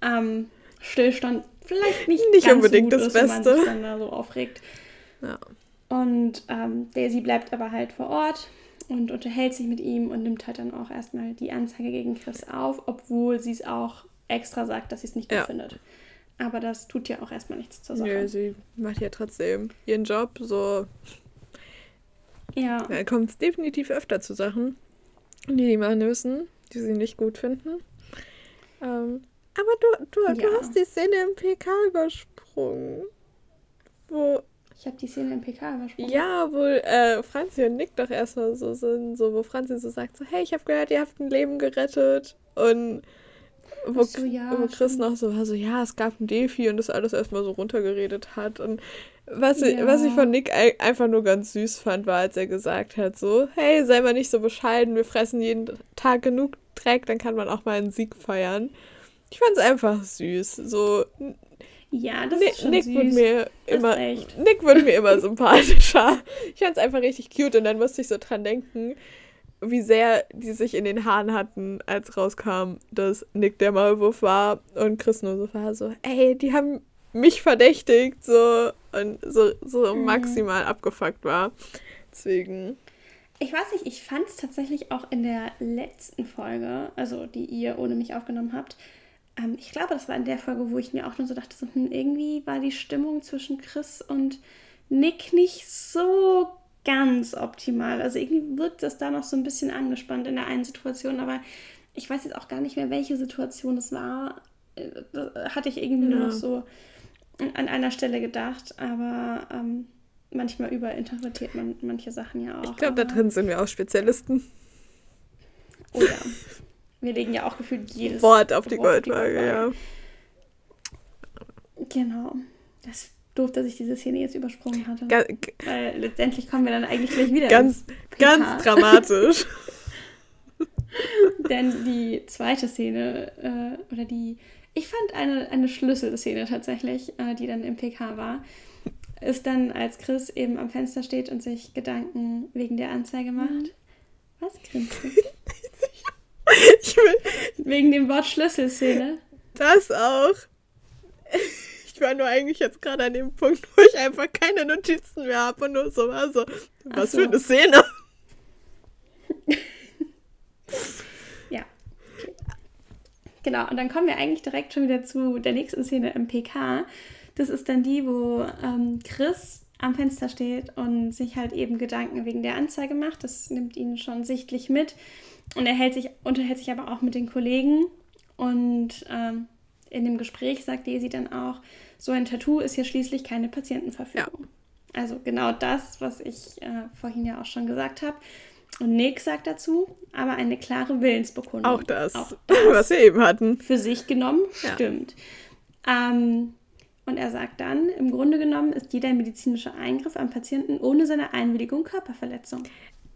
ähm, Stillstand vielleicht nicht, nicht unbedingt das ist, Beste. Wenn man sich dann da so aufregt. Ja. Und ähm, Daisy bleibt aber halt vor Ort und unterhält sich mit ihm und nimmt halt dann auch erstmal die Anzeige gegen Chris auf, obwohl sie es auch extra sagt, dass sie es nicht gut ja. findet. Aber das tut ja auch erstmal nichts zur Sache. Nö, sie macht ja trotzdem ihren Job, so ja. Da kommt es definitiv öfter zu Sachen, die die machen müssen, die sie nicht gut finden. Ähm, aber du, du, ja. du hast die Szene im PK übersprungen. Wo. Ich habe die Szene im PK übersprungen. Ja, wo äh, Franzi und Nick doch erstmal so sind, so wo Franzi so sagt, so, hey, ich habe gehört, ihr habt ein Leben gerettet. Und wo, so, ja, wo Chris noch so war, so, ja, es gab ein Defi und das alles erstmal so runtergeredet hat. Und Was, ich, was ich von Nick einfach nur ganz süß fand, war, als er gesagt hat, so, hey, sei mal nicht so bescheiden, wir fressen jeden Tag genug Dreck, dann kann man auch mal einen Sieg feiern. Ich fand es einfach süß. So, ja, das Nick, ist schon Nick süß. Wird mir immer, Nick wird mir immer sympathischer. Ich fand es einfach richtig cute und dann musste ich so dran denken, wie sehr die sich in den Haaren hatten, als rauskam, dass Nick der Maulwurf war und Chris nur so war, so, ey, die haben mich verdächtigt, so und so, so mhm. maximal abgefuckt war. Deswegen. Ich weiß nicht, ich fand es tatsächlich auch in der letzten Folge, also die ihr ohne mich aufgenommen habt. Ähm, ich glaube, das war in der Folge, wo ich mir auch nur so dachte, so, hm, irgendwie war die Stimmung zwischen Chris und Nick nicht so ganz optimal. Also irgendwie wirkt das da noch so ein bisschen angespannt in der einen Situation, aber ich weiß jetzt auch gar nicht mehr, welche Situation es war. Äh, das hatte ich irgendwie ja. nur noch so an einer Stelle gedacht, aber ähm, manchmal überinterpretiert man manche Sachen ja auch. Ich glaube, da drin sind wir auch Spezialisten. Oh ja. Wir legen ja auch gefühlt jedes Wort auf die Goldwaage, ja. Genau. Das doof, dass ich diese Szene jetzt übersprungen hatte. Ga weil letztendlich kommen wir dann eigentlich gleich wieder. Ganz, ganz dramatisch. Denn die zweite Szene, äh, oder die, ich fand eine, eine Schlüsselszene tatsächlich, äh, die dann im PK war, ist dann, als Chris eben am Fenster steht und sich Gedanken wegen der Anzeige macht. Mhm. Was grinst du? wegen dem Wort Schlüsselszene. Das auch. Ich war nur eigentlich jetzt gerade an dem Punkt, wo ich einfach keine Notizen mehr habe und nur so war so, was so. für eine Szene. ja. Okay. Genau, und dann kommen wir eigentlich direkt schon wieder zu der nächsten Szene im PK. Das ist dann die, wo ähm, Chris am Fenster steht und sich halt eben Gedanken wegen der Anzeige macht. Das nimmt ihn schon sichtlich mit. Und er hält sich, unterhält sich aber auch mit den Kollegen. Und ähm, in dem Gespräch sagt Daisy dann auch, so ein Tattoo ist ja schließlich keine Patientenverfügung. Ja. Also genau das, was ich äh, vorhin ja auch schon gesagt habe. Und Nick sagt dazu, aber eine klare Willensbekundung. Auch das, auch das was wir eben hatten. Für sich genommen, stimmt. Ja. Ähm, und er sagt dann, im Grunde genommen ist jeder medizinische Eingriff am Patienten ohne seine Einwilligung Körperverletzung.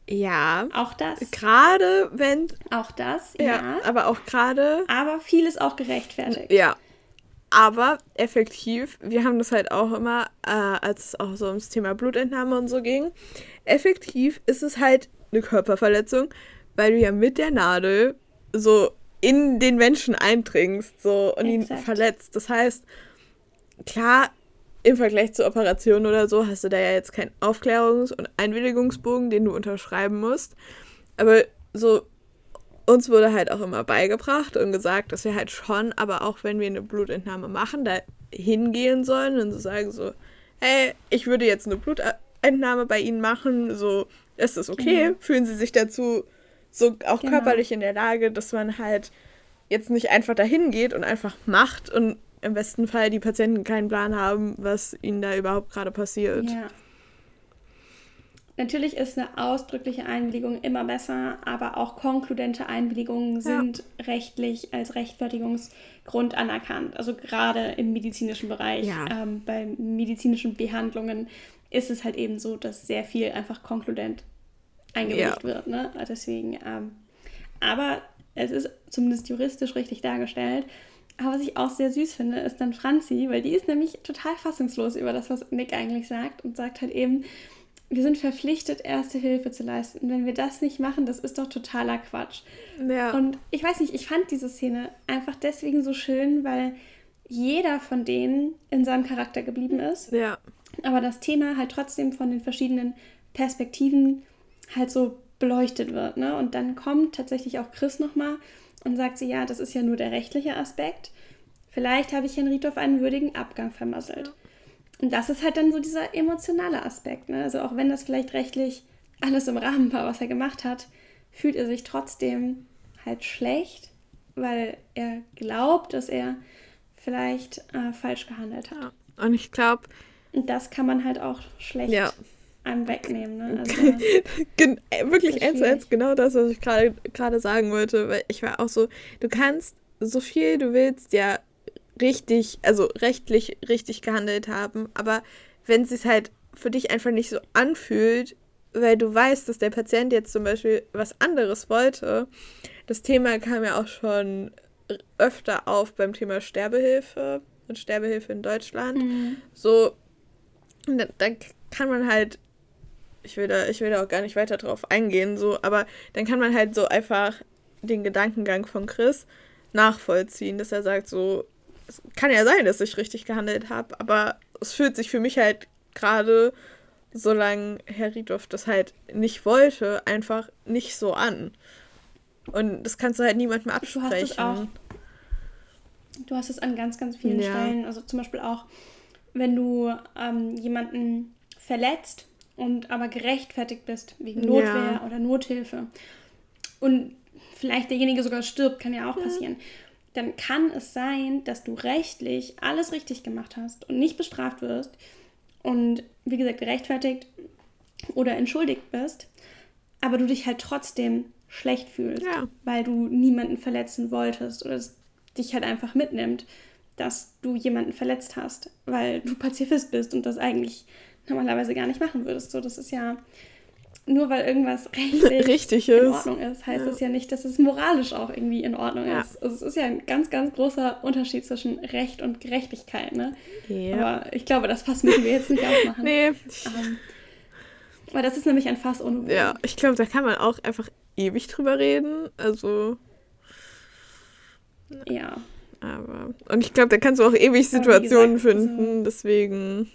Ja. Auch das. Gerade wenn. Auch das, ja. ja. Aber auch gerade. Aber vieles auch gerechtfertigt. Ja. Aber effektiv, wir haben das halt auch immer, äh, als es auch so ums Thema Blutentnahme und so ging. Effektiv ist es halt eine Körperverletzung, weil du ja mit der Nadel so in den Menschen eindringst so und Exakt. ihn verletzt. Das heißt, klar, im Vergleich zur Operation oder so hast du da ja jetzt keinen Aufklärungs- und Einwilligungsbogen, den du unterschreiben musst. Aber so, uns wurde halt auch immer beigebracht und gesagt, dass wir halt schon, aber auch wenn wir eine Blutentnahme machen, da hingehen sollen und so sagen so, hey, ich würde jetzt eine Blutentnahme bei Ihnen machen, so, ist das okay? Mhm. Fühlen Sie sich dazu so auch genau. körperlich in der Lage, dass man halt jetzt nicht einfach dahin geht und einfach macht und im besten Fall die Patienten keinen Plan haben, was ihnen da überhaupt gerade passiert. Ja. Natürlich ist eine ausdrückliche Einwilligung immer besser, aber auch konkludente Einwilligungen sind ja. rechtlich als Rechtfertigungsgrund anerkannt. Also gerade im medizinischen Bereich, ja. ähm, bei medizinischen Behandlungen ist es halt eben so, dass sehr viel einfach konkludent eingewilligt ja. wird. Ne? Deswegen, ähm, aber es ist zumindest juristisch richtig dargestellt. Aber was ich auch sehr süß finde, ist dann Franzi, weil die ist nämlich total fassungslos über das, was Nick eigentlich sagt und sagt halt eben, wir sind verpflichtet, erste Hilfe zu leisten. Wenn wir das nicht machen, das ist doch totaler Quatsch. Ja. Und ich weiß nicht, ich fand diese Szene einfach deswegen so schön, weil jeder von denen in seinem Charakter geblieben ist. Ja. Aber das Thema halt trotzdem von den verschiedenen Perspektiven halt so beleuchtet wird. Ne? Und dann kommt tatsächlich auch Chris nochmal und sagt sie, ja, das ist ja nur der rechtliche Aspekt. Vielleicht habe ich Herrn Riedhoff einen würdigen Abgang vermasselt. Und das ist halt dann so dieser emotionale Aspekt. Ne? Also auch wenn das vielleicht rechtlich alles im Rahmen war, was er gemacht hat, fühlt er sich trotzdem halt schlecht, weil er glaubt, dass er vielleicht äh, falsch gehandelt hat. Ja. Und ich glaube. Und das kann man halt auch schlecht ja einem wegnehmen. Ne? Also, äh, wirklich eins zu eins genau das, was ich gerade sagen wollte. Weil ich war auch so, du kannst so viel du willst ja richtig, also rechtlich richtig gehandelt haben, aber wenn es sich halt für dich einfach nicht so anfühlt, weil du weißt, dass der Patient jetzt zum Beispiel was anderes wollte. Das Thema kam ja auch schon öfter auf beim Thema Sterbehilfe und Sterbehilfe in Deutschland. Mhm. So, da, da kann man halt, ich will, da, ich will da auch gar nicht weiter drauf eingehen, so, aber dann kann man halt so einfach den Gedankengang von Chris nachvollziehen, dass er sagt, so, es kann ja sein, dass ich richtig gehandelt habe, aber es fühlt sich für mich halt gerade, solange Herr Riedhoff das halt nicht wollte, einfach nicht so an. Und das kannst du halt niemandem absprechen. Du hast es auch. Du hast es an ganz, ganz vielen Ja. Stellen. Also zum Beispiel auch, wenn du ähm, jemanden verletzt und aber gerechtfertigt bist wegen Ja. Notwehr oder Nothilfe und vielleicht derjenige sogar stirbt, kann ja auch passieren, dann kann es sein, dass du rechtlich alles richtig gemacht hast und nicht bestraft wirst und wie gesagt gerechtfertigt oder entschuldigt bist, aber du dich halt trotzdem schlecht fühlst, Ja. weil du niemanden verletzen wolltest oder es dich halt einfach mitnimmt, dass du jemanden verletzt hast, weil du Pazifist bist und das eigentlich normalerweise gar nicht machen würdest. So, das ist ja nur weil irgendwas rechtlich Richtig in ist. Ordnung ist, heißt Ja. das ja nicht, dass es moralisch auch irgendwie in Ordnung Ja. ist. Also es ist ja ein ganz, ganz großer Unterschied zwischen Recht und Gerechtigkeit, ne? Ja. Aber ich glaube, das Fass müssen wir jetzt nicht aufmachen. Nee, Ähm, aber das ist nämlich ein Fass ohne Boden. ja, ich glaube, da kann man auch einfach ewig drüber reden. Also, Ja. aber. Und ich glaube, da kannst du auch ewig Situationen gesagt, also- finden. Deswegen.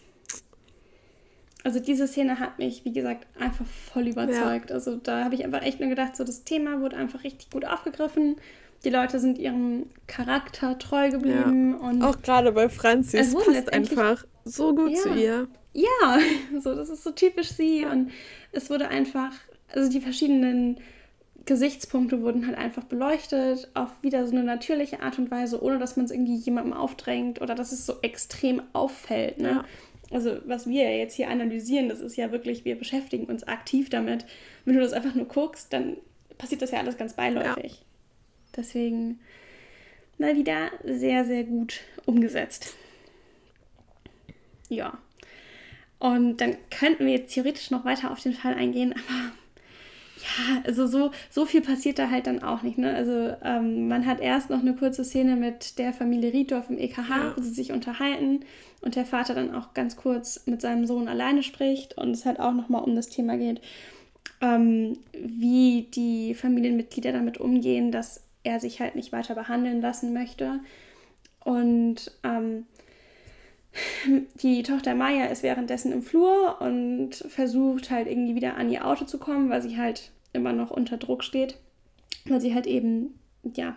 Also diese Szene hat mich, wie gesagt, einfach voll überzeugt. Also da habe ich einfach echt nur gedacht, so das Thema wurde einfach richtig gut aufgegriffen. Die Leute sind ihrem Charakter treu geblieben und Auch gerade bei Franzi, Es passt einfach so gut zu Ja. ihr. ja, so das ist so typisch sie und es wurde einfach, also die verschiedenen Gesichtspunkte wurden halt einfach beleuchtet auf wieder so eine natürliche Art und Weise, ohne dass man es irgendwie jemandem aufdrängt oder dass es so extrem auffällt. Ne? Ja. Also was wir ja jetzt hier analysieren, das ist ja wirklich, wir beschäftigen uns aktiv damit. Wenn du das einfach nur guckst, dann passiert das ja alles ganz beiläufig. Deswegen mal wieder sehr, sehr gut umgesetzt. Ja. Und dann könnten wir jetzt theoretisch noch weiter auf den Fall eingehen, aber ja, also so, so viel passiert da halt dann auch nicht. Ne? Also ähm, man hat erst noch eine kurze Szene mit der Familie Rieddorf im EKH, Ja. wo sie sich unterhalten und der Vater dann auch ganz kurz mit seinem Sohn alleine spricht und es halt auch nochmal um das Thema geht, ähm, wie die Familienmitglieder damit umgehen, dass er sich halt nicht weiter behandeln lassen möchte. Und ähm, die Tochter Maya ist währenddessen im Flur und versucht halt irgendwie wieder an ihr Auto zu kommen, weil sie halt immer noch unter Druck steht, weil sie halt eben, ja,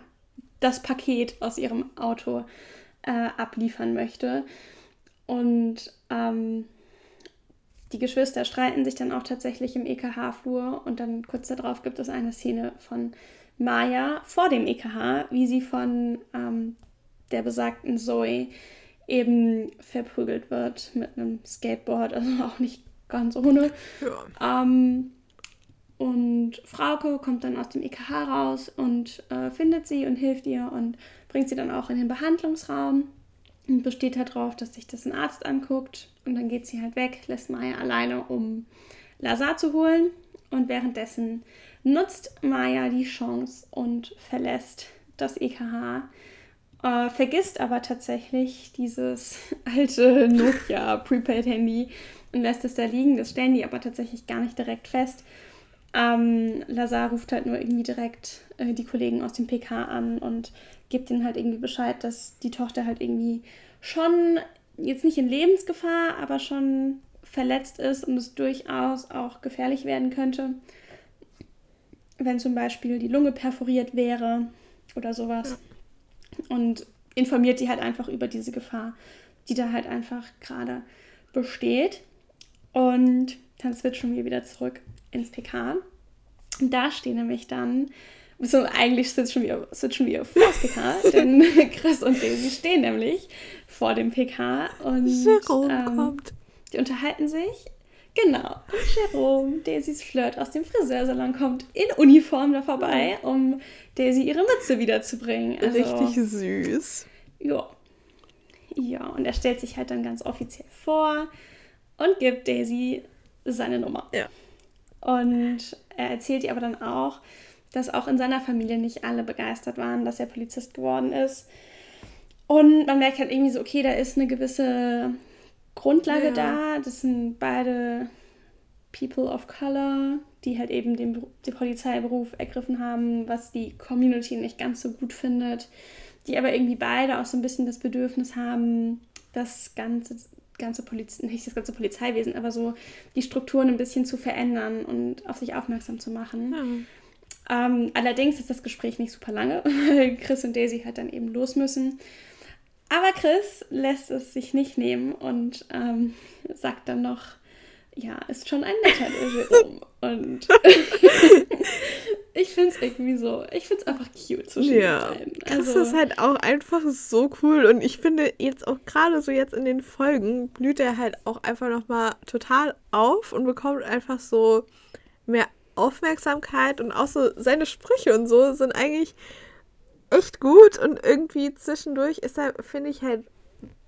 das Paket aus ihrem Auto äh, abliefern möchte. Und ähm, die Geschwister streiten sich dann auch tatsächlich im EKH-Flur und dann kurz darauf gibt es eine Szene von Maya vor dem EKH, wie sie von ähm, der besagten Zoe eben verprügelt wird mit einem Skateboard, also auch nicht ganz ohne. Ja. Ähm, und Frauke kommt dann aus dem EKH raus und äh, findet sie und hilft ihr und bringt sie dann auch in den Behandlungsraum und besteht halt darauf, dass sich das ein Arzt anguckt. Und dann geht sie halt weg, lässt Maya alleine, um Lazar zu holen. Und währenddessen nutzt Maya die Chance und verlässt das EKH. Äh, vergisst aber tatsächlich dieses alte Nokia Prepaid-Handy und lässt es da liegen. Das stellen die aber tatsächlich gar nicht direkt fest. Ähm, Lazar ruft halt nur irgendwie direkt äh, die Kollegen aus dem PK an und gibt ihnen halt irgendwie Bescheid, dass die Tochter halt irgendwie schon jetzt nicht in Lebensgefahr, aber schon verletzt ist und es durchaus auch gefährlich werden könnte, wenn zum Beispiel die Lunge perforiert wäre oder sowas. Und informiert die halt einfach über diese Gefahr, die da halt einfach gerade besteht. Und dann switchen wir wieder zurück ins PK. Und da stehen nämlich dann, so eigentlich switchen wir, switchen wir vor das PK, denn Chris und Daisy stehen nämlich vor dem PK und Jerome ähm, kommt. die unterhalten sich. Genau. Und Jerome, Daisys Flirt aus dem Friseursalon, kommt in Uniform da vorbei, um Daisy ihre Mütze wiederzubringen. Also, Richtig süß. ja. Ja, und er stellt sich halt dann ganz offiziell vor und gibt Daisy seine Nummer. Ja. Und er erzählt ihr aber dann auch, dass auch in seiner Familie nicht alle begeistert waren, dass er Polizist geworden ist. Und man merkt halt irgendwie so, okay, da ist eine gewisse Grundlage Ja. da. Das sind beide People of Color, die halt eben den, den Polizeiberuf ergriffen haben, was die Community nicht ganz so gut findet. Die aber irgendwie beide auch so ein bisschen das Bedürfnis haben, das ganze, ganze Poliz nicht das ganze Polizeiwesen, aber so die Strukturen ein bisschen zu verändern und auf sich aufmerksam zu machen. Ähm, allerdings ist das Gespräch nicht super lange, weil Chris und Daisy halt dann eben los müssen. Aber Chris lässt es sich nicht nehmen und ähm, sagt dann noch, ja, ist schon ein netter Jerome. Und ich finde es irgendwie so, ich finde es einfach cute zwischen Ja, den beiden. Also, ist halt auch einfach so cool und ich finde jetzt auch gerade so jetzt in den Folgen blüht er halt auch einfach nochmal total auf und bekommt einfach so mehr Aufmerksamkeit und auch so seine Sprüche und so sind eigentlich echt gut und irgendwie zwischendurch ist er, finde ich, halt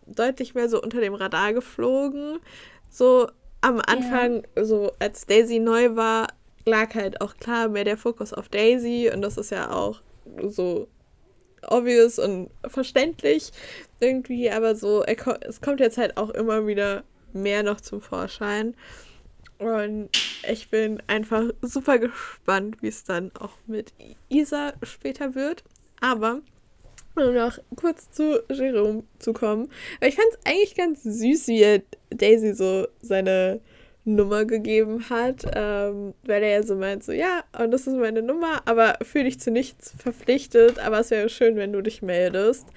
deutlich mehr so unter dem Radar geflogen. So am Anfang, so als Daisy neu war, lag halt auch klar mehr der Fokus auf Daisy und das ist ja auch so obvious und verständlich irgendwie, aber so, es kommt jetzt halt auch immer wieder mehr noch zum Vorschein. Und ich bin einfach super gespannt, wie es dann auch mit Isa später wird. Aber um noch kurz zu Jerome zu kommen. Weil ich fand es eigentlich ganz süß, wie er Daisy so seine Nummer gegeben hat. Ähm, weil er ja so meint, so ja, und das ist meine Nummer, aber fühle dich zu nichts verpflichtet. Aber es wäre schön, wenn du dich meldest.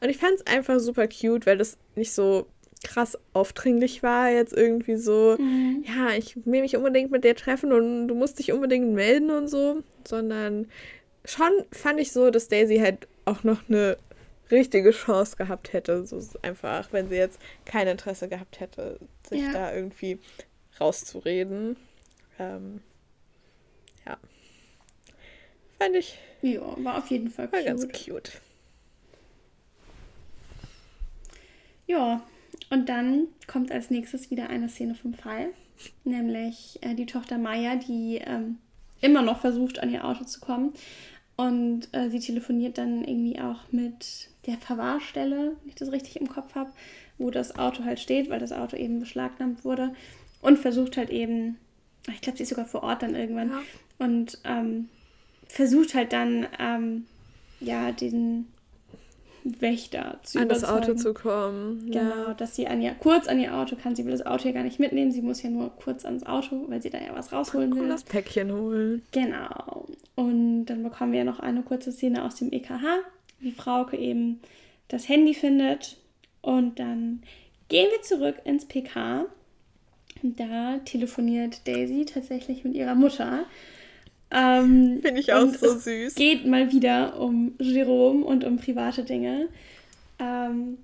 Und ich fand es einfach super cute, weil das nicht so krass aufdringlich war. Jetzt irgendwie so, Mhm. ja, ich will mich unbedingt mit dir treffen und du musst dich unbedingt melden und so. Sondern schon fand ich so, dass Daisy halt auch noch eine richtige Chance gehabt hätte. So einfach, wenn sie jetzt kein Interesse gehabt hätte, sich Ja. da irgendwie rauszureden. Ähm, ja. Fand ich ja, war auf jeden Fall war cute. ganz cute. Ja, und dann kommt als nächstes wieder eine Szene vom Fall, nämlich äh, die Tochter Maya, die ähm, immer noch versucht, an ihr Auto zu kommen. Und äh, sie telefoniert dann irgendwie auch mit der Verwahrstelle, wenn ich das richtig im Kopf habe, wo das Auto halt steht, weil das Auto eben beschlagnahmt wurde. Und versucht halt eben, ich glaube, sie ist sogar vor Ort dann irgendwann, Ja. und ähm, versucht halt dann, ähm, ja, den Wächter zu An das. Auto zu kommen. Genau, dass sie an ihr, kurz an ihr Auto kann. Sie will das Auto ja gar nicht mitnehmen. Sie muss ja nur kurz ans Auto, weil sie da ja was rausholen Und will. das Päckchen holen. Genau. Und dann bekommen wir noch eine kurze Szene aus dem EKH, wie Frauke eben das Handy findet. Und dann gehen wir zurück ins PK. Und da telefoniert Daisy tatsächlich mit ihrer Mutter. Ähm, Finde ich auch so süß. geht mal wieder um Jerome und um private Dinge. Ähm,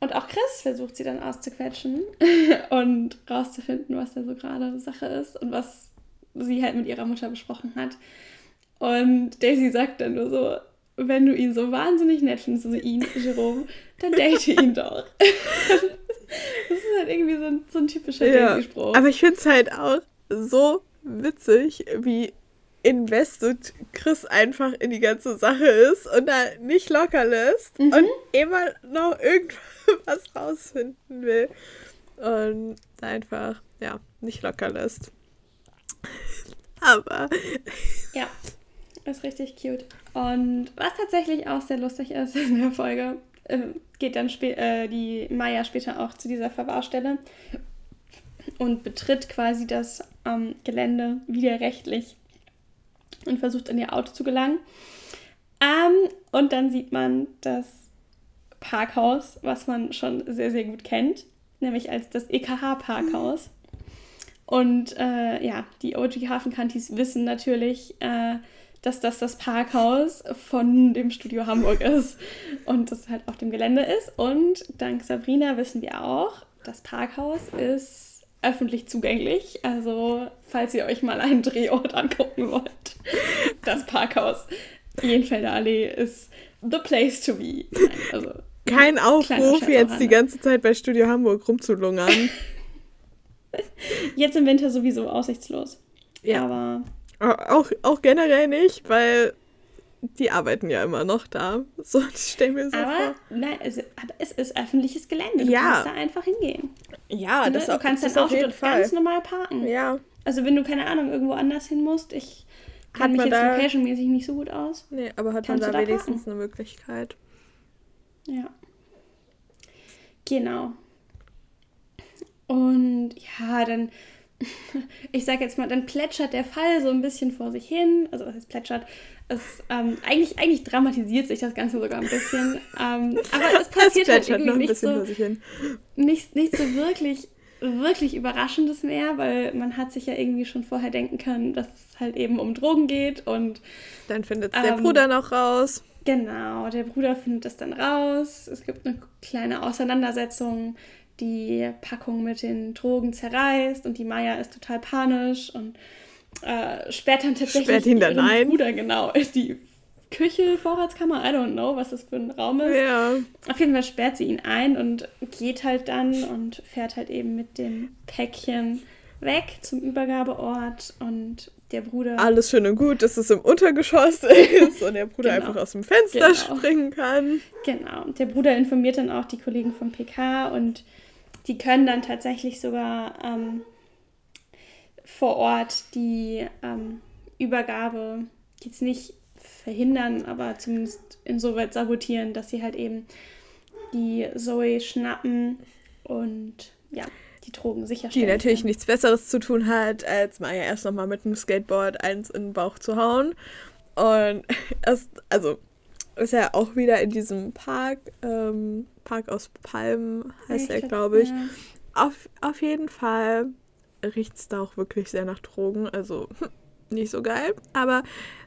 und auch Chris versucht sie dann auszuquetschen und rauszufinden, was da so gerade Sache ist und was sie halt mit ihrer Mutter besprochen hat. Und Daisy sagt dann nur so, wenn du ihn so wahnsinnig nett findest, also ihn, Jerome, dann date ihn doch. das ist halt irgendwie so ein, so ein typischer Ja, Daisy-Spruch. aber ich finde es halt auch so witzig, wie invested Chris einfach in die ganze Sache ist und da nicht locker lässt Mhm. und immer noch irgendwas rausfinden will und einfach, ja, nicht locker lässt. Aber Ja, ist richtig cute. Und was tatsächlich auch sehr lustig ist in der Folge, ähm, geht dann äh, die Maya später auch zu dieser Verwahrstelle und betritt quasi das ähm, Gelände widerrechtlich und versucht in ihr Auto zu gelangen. Ähm, und dann sieht man das Parkhaus, was man schon sehr, sehr gut kennt, nämlich als das EKH-Parkhaus. Und äh, ja, die OG Hafenkantis wissen natürlich, äh, dass das das Parkhaus von dem Studio Hamburg ist und das halt auf dem Gelände ist. Und dank Sabrina wissen wir auch, das Parkhaus ist öffentlich zugänglich. Also, falls ihr euch mal einen Drehort angucken wollt, das Parkhaus Jenfelder Allee ist the place to be. Also, kein Aufruf, jetzt die ganze Zeit bei Studio Hamburg rumzulungern. Jetzt im Winter sowieso aussichtslos. Ja. Aber. Auch, auch generell nicht, weil die arbeiten ja immer noch da. So, das stellen wir so aber, vor. Nein, es, aber es ist öffentliches Gelände. Du Ja. kannst da einfach hingehen. Ja, Ne? das du auch- kannst dein Auto jeden dort Fall. ganz normal parken. Ja, Also wenn du, keine Ahnung, irgendwo anders hin musst, ich Hat kann mich jetzt locationmäßig nicht so gut aus. nee, aber hat Kannst man du da da wenigstens parken? eine Möglichkeit. Ja. Genau. Und ja, dann, ich sag jetzt mal, dann plätschert der Fall so ein bisschen vor sich hin. Also was heißt plätschert? Es, ähm, eigentlich, eigentlich dramatisiert sich das Ganze sogar ein bisschen. Ähm, aber es passiert halt irgendwie ein nicht so, vor sich hin. nicht, nicht so wirklich, wirklich Überraschendes mehr, weil man hat sich ja irgendwie schon vorher denken können, dass es halt eben um Drogen geht und Dann findet der Ähm, Bruder noch raus. Genau, der Bruder findet das dann raus. Es gibt eine kleine Auseinandersetzung. Die Packung mit den Drogen zerreißt und die Maya ist total panisch und äh, sperrt dann tatsächlich Sperrt ihn dann ihren ein? Bruder genau die Küche, Vorratskammer, I don't know, was das für ein Raum ist. Ja. Auf jeden Fall sperrt sie ihn ein und geht halt dann und fährt halt eben mit dem Päckchen weg zum Übergabeort und der Bruder Alles schön und gut, dass es im Untergeschoss ist und der Bruder Genau. einfach aus dem Fenster Genau. springen kann. Genau. Und der Bruder informiert dann auch die Kollegen vom PK und die können dann tatsächlich sogar ähm, vor Ort die ähm, Übergabe jetzt nicht verhindern, aber zumindest insoweit sabotieren, dass sie halt eben die Zoe schnappen und ja, die Drogen Die sicherstellen. natürlich können. nichts Besseres zu tun hat, als Maya erst nochmal mit dem Skateboard eins in den Bauch zu hauen. Und erst, also, ist ja auch wieder in diesem Park, ähm, Park aus Palmen heißt er, glaube ich. Ja. Auf, auf jeden Fall riecht es da auch wirklich sehr nach Drogen. Also nicht so geil, aber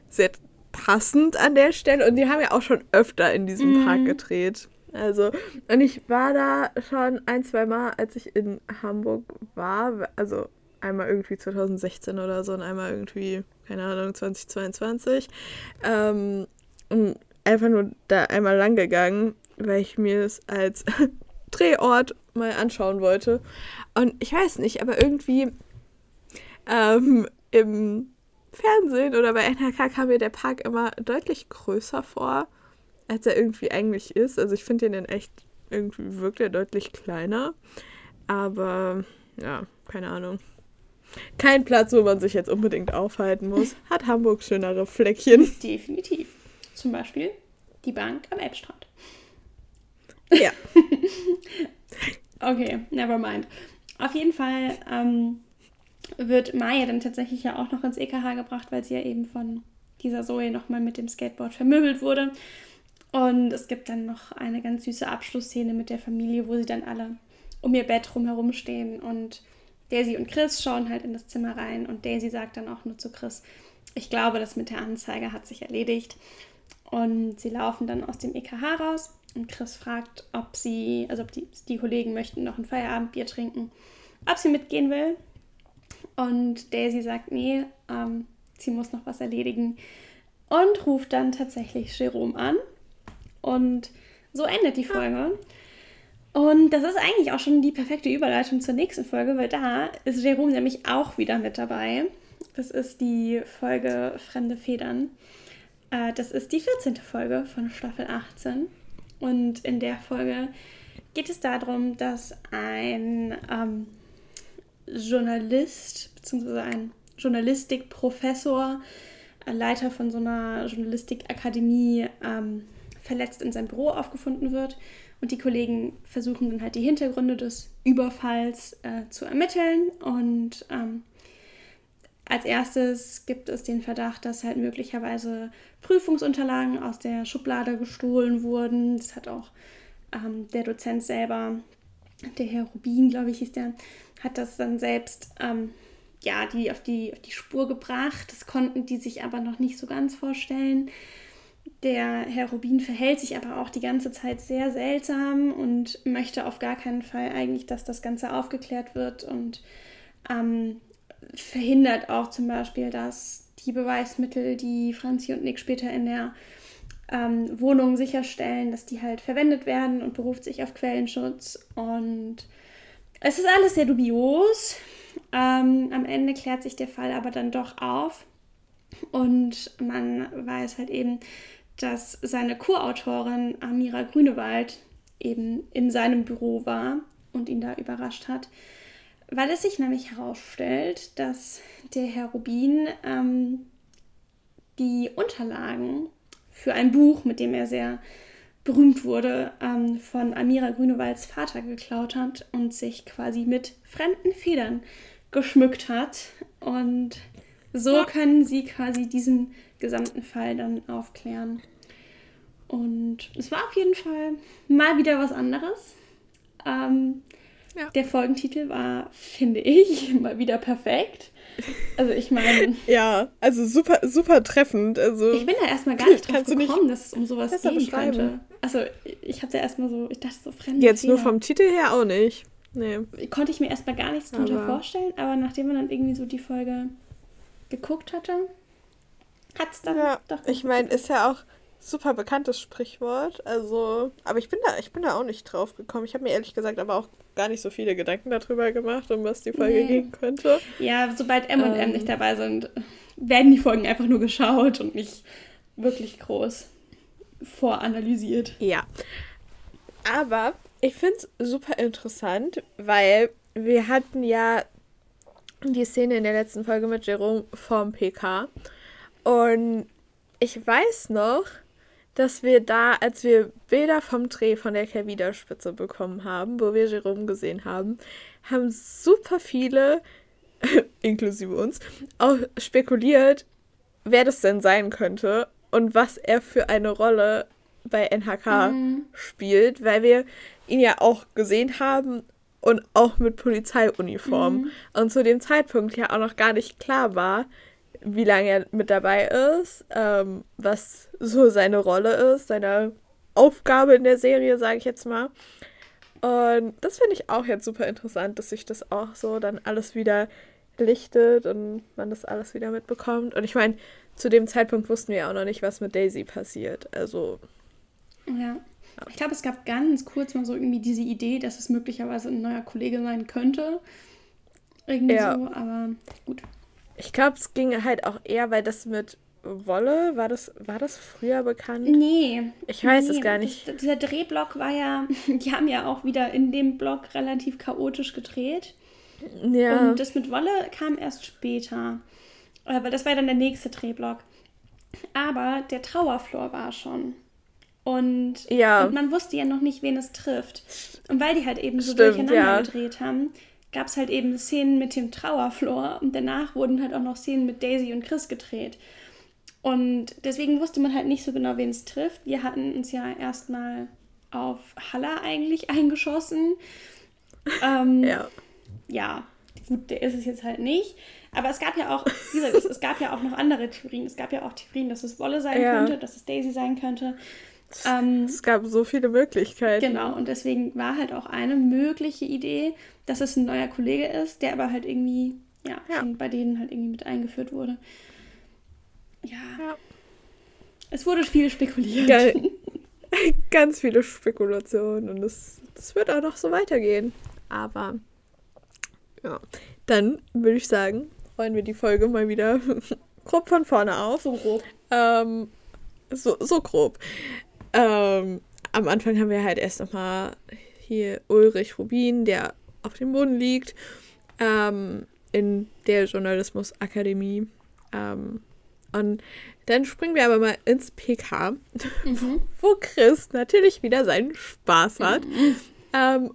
sehr passend an der Stelle. Und die haben ja auch schon öfter in diesem Mhm. Park gedreht. Also, und ich war da schon ein, zwei Mal, als ich in Hamburg war. Also einmal irgendwie 2016 oder so und einmal irgendwie, keine Ahnung, 2022. Ähm, und einfach nur da einmal lang gegangen, weil ich mir es als Drehort mal anschauen wollte. Und ich weiß nicht, aber irgendwie ähm, im Fernsehen oder bei NRK kam mir der Park immer deutlich größer vor, als er irgendwie eigentlich ist. Also ich finde den in echt irgendwie wirkt er deutlich kleiner. Aber ja, keine Ahnung. Kein Platz, wo man sich jetzt unbedingt aufhalten muss. Hat Hamburg schönere Fleckchen. Definitiv. Zum Beispiel die Bank am Elbstrand. Ja. Okay, never mind. Auf jeden Fall ähm, wird Maya dann tatsächlich ja auch noch ins EKH gebracht, weil sie ja eben von dieser Zoe nochmal mit dem Skateboard vermöbelt wurde. Und es gibt dann noch eine ganz süße Abschlussszene mit der Familie, wo sie dann alle um ihr Bett rumherum stehen und Daisy und Chris schauen halt in das Zimmer rein und Daisy sagt dann auch nur zu Chris, ich glaube, das mit der Anzeige hat sich erledigt. Und sie laufen dann aus dem EKH raus und Chris fragt, ob sie, also ob die, die Kollegen möchten noch ein Feierabendbier trinken, ob sie mitgehen will. Und Daisy sagt, nee, ähm, sie muss noch was erledigen und ruft dann tatsächlich Jerome an. Und so endet die Folge. Und das ist eigentlich auch schon die perfekte Überleitung zur nächsten Folge, weil da ist Jerome nämlich auch wieder mit dabei. Das ist die Folge Fremde Federn. Äh, das ist die 14. Folge von Staffel 18. Und in der Folge geht es darum, dass ein ähm, Journalist bzw. ein Journalistikprofessor, äh, Leiter von so einer Journalistikakademie, ähm, verletzt in seinem Büro aufgefunden wird. Und die Kollegen versuchen dann halt die Hintergründe des Überfalls äh, zu ermitteln. Und ähm, als erstes gibt es den Verdacht, dass halt möglicherweise Prüfungsunterlagen aus der Schublade gestohlen wurden. Das hat auch ähm, der Dozent selber, der Herr Rubin, glaube ich, hieß der, hat das dann selbst ähm, ja, die auf, die auf die Spur gebracht. Das konnten die sich aber noch nicht so ganz vorstellen. Der Herr Rubin verhält sich aber auch die ganze Zeit sehr seltsam und möchte auf gar keinen Fall eigentlich, dass das Ganze aufgeklärt wird und ähm, verhindert auch zum Beispiel, dass die Beweismittel, die Franzi und Nick später in der ähm, Wohnung sicherstellen, dass die halt verwendet werden und beruft sich auf Quellenschutz. Und es ist alles sehr dubios. Ähm, am Ende klärt sich der Fall aber dann doch auf und man weiß halt eben, dass seine Co-Autorin Amira Grünewald eben in seinem Büro war und ihn da überrascht hat, weil es sich nämlich herausstellt, dass der Herr Rubin ähm, die Unterlagen für ein Buch, mit dem er sehr berühmt wurde, ähm, von Amira Grünewalds Vater geklaut hat und sich quasi mit fremden Federn geschmückt hat. Und so können sie quasi diesen gesamten Fall dann aufklären. Und es war auf jeden Fall mal wieder was anderes. Ähm, ja. Der Folgentitel war, finde ich, mal wieder perfekt. Also ich meine. ja, also super, super treffend. Also ich bin da erstmal gar nicht drauf gekommen, dass es um sowas gehen könnte. Also ich habe da erstmal so, ich dachte so fremd. Jetzt Fehler. nur vom Titel her auch nicht. Nee. Konnte ich mir erstmal gar nichts drunter vorstellen, aber nachdem man dann irgendwie so die Folge geguckt hatte, hat es dann ja, doch. Ich meine, ist ja auch super bekanntes Sprichwort. Also, aber ich bin da, ich bin da auch nicht drauf gekommen. Ich habe mir ehrlich gesagt aber auch gar nicht so viele Gedanken darüber gemacht, um was die Folge nee. gehen könnte. Ja, sobald M und ähm, M nicht dabei sind, werden die Folgen einfach nur geschaut und nicht wirklich groß voranalysiert. Ja. Aber ich finde es super interessant, weil wir hatten ja die Szene in der letzten Folge mit Jerome vom PK. Und ich weiß noch, dass wir da, als wir Bilder vom Dreh von der Kervida-Spitze bekommen haben, wo wir Jerome gesehen haben, haben super viele, inklusive uns, auch spekuliert, wer das denn sein könnte und was er für eine Rolle bei NHK mhm. spielt, weil wir ihn ja auch gesehen haben und auch mit Polizeiuniform. Mhm. Und zu dem Zeitpunkt ja auch noch gar nicht klar war, wie lange er mit dabei ist, ähm, was so seine Rolle ist, seine Aufgabe in der Serie, sage ich jetzt mal. Und das finde ich auch jetzt super interessant, dass sich das auch so dann alles wieder lichtet und man das alles wieder mitbekommt. Und ich meine, zu dem Zeitpunkt wussten wir auch noch nicht, was mit Daisy passiert. Also. Ja. Ich glaube, es gab ganz kurz mal so irgendwie diese Idee, dass es möglicherweise ein neuer Kollege sein könnte. Irgendwie ja. so, aber gut. Ich glaube, es ging halt auch eher, weil das mit Wolle, war das, war das früher bekannt? Nee. Ich weiß nee, es gar nicht. Das, dieser Drehblock war ja, die haben ja auch wieder in dem Block relativ chaotisch gedreht. Ja. Und das mit Wolle kam erst später. Aber das war dann der nächste Drehblock. Aber der Trauerflor war schon. Und, ja. und man wusste ja noch nicht, wen es trifft. Und weil die halt eben so Stimmt, durcheinander ja. gedreht haben, gab es halt eben Szenen mit dem Trauerflor und danach wurden halt auch noch Szenen mit Daisy und Chris gedreht. Und deswegen wusste man halt nicht so genau, wen es trifft. Wir hatten uns ja erstmal auf Haller eigentlich eingeschossen. Ähm, ja. Ja, gut, der ist es jetzt halt nicht. Aber es gab ja auch, wie gesagt, es, es, gab ja auch noch andere Theorien. Es gab ja auch Theorien, dass es Wolle sein ja. könnte, dass es Daisy sein könnte. Ähm, es gab so viele Möglichkeiten. Genau, und deswegen war halt auch eine mögliche Idee, dass es ein neuer Kollege ist, der aber halt irgendwie, ja, ja. bei denen halt irgendwie mit eingeführt wurde. Ja. ja. Es wurde viel spekuliert. Geil. Ganz viele Spekulationen und das, das wird auch noch so weitergehen. Aber ja, dann würde ich sagen, rollen wir die Folge mal wieder grob von vorne auf. So grob. Ähm, so, so grob. Ähm, am Anfang haben wir halt erst nochmal hier Ulrich Rubin, der auf dem Boden liegt, ähm, in der Journalismusakademie. Ähm, und dann springen wir aber mal ins PK, mhm. wo Chris natürlich wieder seinen Spaß hat. Mhm. Ähm,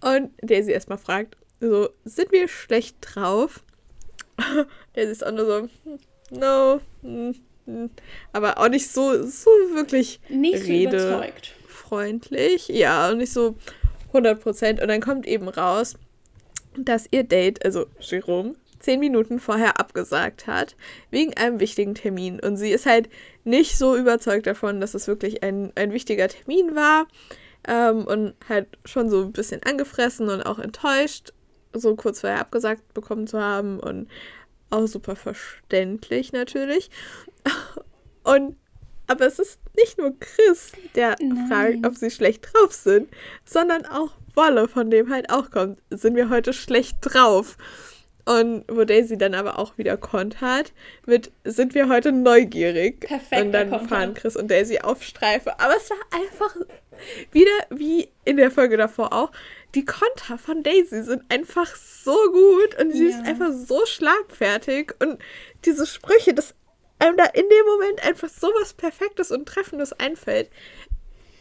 und der sie erstmal fragt, so, sind wir schlecht drauf? der ist auch nur so, no, mm, mm. Aber auch nicht so, so wirklich nicht so überzeugt. freundlich. Ja, und nicht so 100 Prozent. Und dann kommt eben raus, dass ihr Date, also Jerome, zehn Minuten vorher abgesagt hat, wegen einem wichtigen Termin. Und sie ist halt nicht so überzeugt davon, dass es wirklich ein, ein wichtiger Termin war. Ähm, und halt schon so ein bisschen angefressen und auch enttäuscht, so kurz vorher abgesagt bekommen zu haben. Und auch super verständlich natürlich. Und aber es ist nicht nur Chris, der Nein. fragt, ob sie schlecht drauf sind, sondern auch Wolle, von dem halt auch kommt, sind wir heute schlecht drauf. Und wo Daisy dann aber auch wieder kontert mit sind wir heute neugierig. Perfekter Und dann fahren Chris und Daisy auf Streife. Aber es war einfach wieder wie in der Folge davor auch. Die Konter von Daisy sind einfach so gut und sie ist Ja. einfach so schlagfertig und diese Sprüche, dass einem da in dem Moment einfach so was Perfektes und Treffendes einfällt.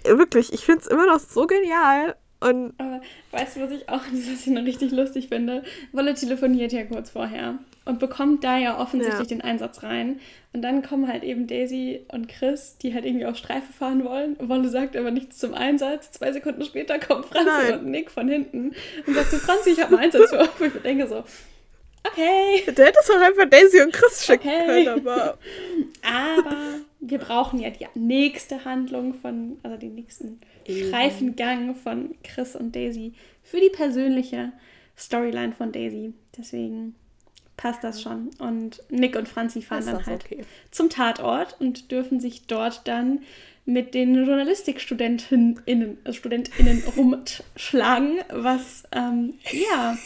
Wirklich, ich finde es immer noch so genial. Und Aber weißt du, was ich auch an dieser Szene richtig lustig finde? Wolle telefoniert ja kurz vorher und bekommt da ja offensichtlich Ja. den Einsatz rein. Und dann kommen halt eben Daisy und Chris, die halt irgendwie auf Streife fahren wollen. Wolle sagt aber nichts zum Einsatz. Zwei Sekunden später kommen Franzi Nein. und Nick von hinten und sagt so, Franzi, ich habe einen Einsatz für euch. Wo ich denke so, okay, der hätte es auch einfach Daisy und Chris schicken Okay. können, aber aber wir brauchen ja die nächste Handlung von, also den nächsten Eben. Streifengang von Chris und Daisy für die persönliche Storyline von Daisy. Deswegen passt das schon. Und Nick und Franzi fahren ist dann halt okay. zum Tatort und dürfen sich dort dann mit den Journalistikstudentinnen äh, StudentInnen rumschlagen, was ähm, ja,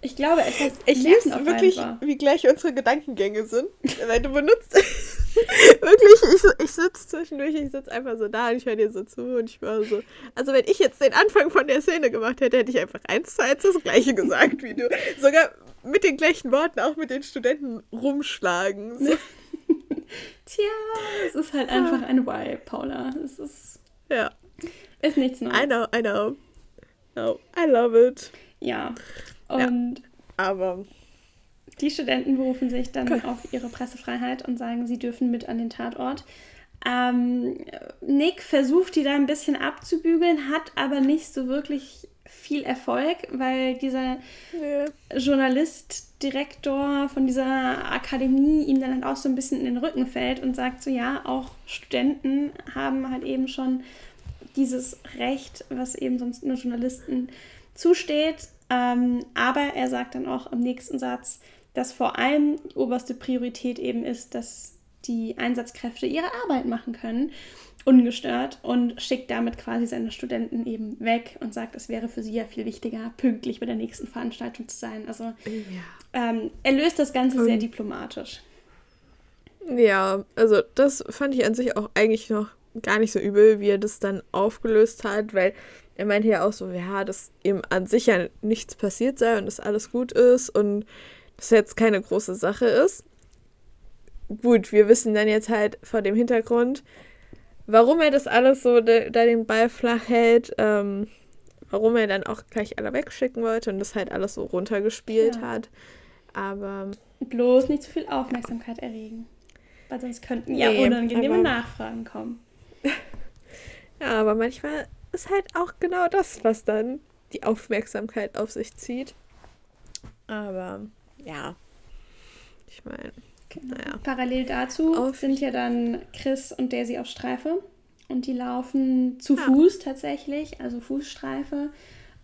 ich glaube etwas Ich liebe wirklich, wie gleich unsere Gedankengänge sind. Weil du benutzt. wirklich, ich, ich sitze zwischendurch, ich sitze einfach so da und ich höre dir so zu und ich war so. Also, wenn ich jetzt den Anfang von der Szene gemacht hätte, hätte ich einfach eins zu eins das Gleiche gesagt wie du. Sogar mit den gleichen Worten, auch mit den Studenten rumschlagen. So. Tja, es ist halt einfach ein Vibe, Paula. Es ist, Ja, ist nichts Neues. I know, I know. No, I love it. Ja. Und Aber die Studenten berufen sich dann Okay. auf ihre Pressefreiheit und sagen, sie dürfen mit an den Tatort. Ähm, Nick versucht, die da ein bisschen abzubügeln, hat aber nicht so wirklich viel Erfolg, weil dieser nee. Journalist, Direktor von dieser Akademie ihm dann halt auch so ein bisschen in den Rücken fällt und sagt so, ja, auch Studenten haben halt eben schon dieses Recht, was eben sonst nur Journalisten zusteht. Ähm, aber er sagt dann auch im nächsten Satz, dass vor allem oberste Priorität eben ist, dass die Einsatzkräfte ihre Arbeit machen können, ungestört und schickt damit quasi seine Studenten eben weg und sagt, es wäre für sie ja viel wichtiger, pünktlich bei der nächsten Veranstaltung zu sein. Also Ja. ähm, er löst das Ganze Und- sehr diplomatisch. Ja, also das fand ich an sich auch eigentlich noch gar nicht so übel, wie er das dann aufgelöst hat, weil er meinte ja auch so, ja, dass ihm an sich ja nichts passiert sei und dass alles gut ist und dass jetzt keine große Sache ist. Gut, wir wissen dann jetzt halt vor dem Hintergrund, warum er das alles so de, da den Ball flach hält, ähm, warum er dann auch gleich alle wegschicken wollte und das halt alles so runtergespielt Ja. hat. Aber Bloß nicht zu viel Aufmerksamkeit erregen. Weil sonst könnten ja Nee, unangenehme aber- Nachfragen kommen. Ja, aber manchmal ist halt auch genau das, was dann die Aufmerksamkeit auf sich zieht. Aber ja, ich meine, Genau. naja. Parallel dazu Auf- sind ja dann Chris und Daisy auf Streife und die laufen zu Ja. Fuß tatsächlich, also Fußstreife.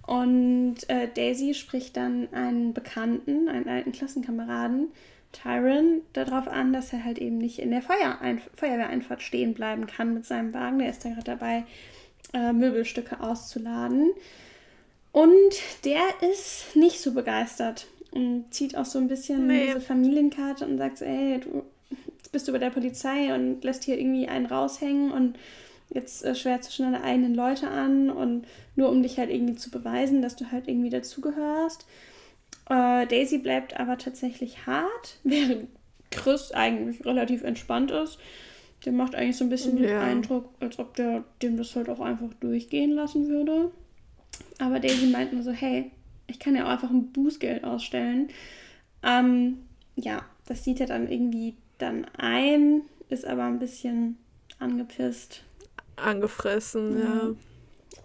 Und äh, Daisy spricht dann einen Bekannten, einen alten Klassenkameraden, Tyron, darauf an, dass er halt eben nicht in der Feuerein Feuerwehreinfahrt stehen bleiben kann mit seinem Wagen. Der ist da gerade dabei, äh, Möbelstücke auszuladen. Und der ist nicht so begeistert und zieht auch so ein bisschen Nee. diese Familienkarte und sagt ey, du jetzt bist du bei der Polizei und lässt hier irgendwie einen raushängen und jetzt äh, schwärzt du schon deine eigenen Leute an und nur um dich halt irgendwie zu beweisen, dass du halt irgendwie dazugehörst. Äh, Daisy bleibt aber tatsächlich hart, während Chris eigentlich relativ entspannt ist. Der macht eigentlich so ein bisschen den Ja. Eindruck, als ob der dem das halt auch einfach durchgehen lassen würde. Aber Daisy meint nur so, hey, ich kann ja auch einfach ein Bußgeld ausstellen. Ähm, ja, das sieht er dann irgendwie dann ein, ist aber ein bisschen angepisst Angefressen, Ja. ja.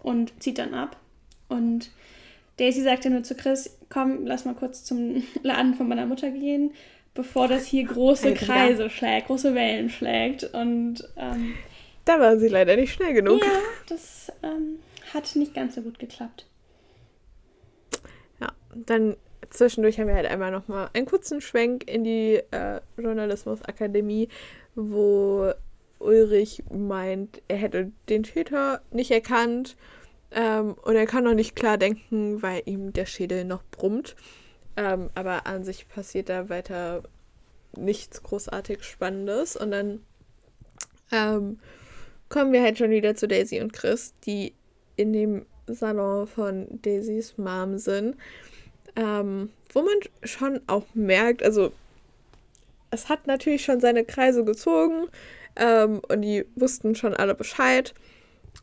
und zieht dann ab. Und Daisy sagt ja nur zu Chris, komm, lass mal kurz zum Laden von meiner Mutter gehen, bevor das hier große Alter. Kreise schlägt, große Wellen schlägt. Und ähm, Da waren sie leider nicht schnell genug. ja, das ähm, hat nicht ganz so gut geklappt. Dann zwischendurch haben wir halt einmal nochmal einen kurzen Schwenk in die äh, Journalismusakademie, wo Ulrich meint, er hätte den Täter nicht erkannt ähm, und er kann noch nicht klar denken, weil ihm der Schädel noch brummt. Ähm, aber an sich passiert da weiter nichts großartig Spannendes. Und dann ähm, kommen wir halt schon wieder zu Daisy und Chris, die in dem Salon von Daisys Mom sind. Ähm, wo man schon auch merkt, also es hat natürlich schon seine Kreise gezogen ähm, und die wussten schon alle Bescheid.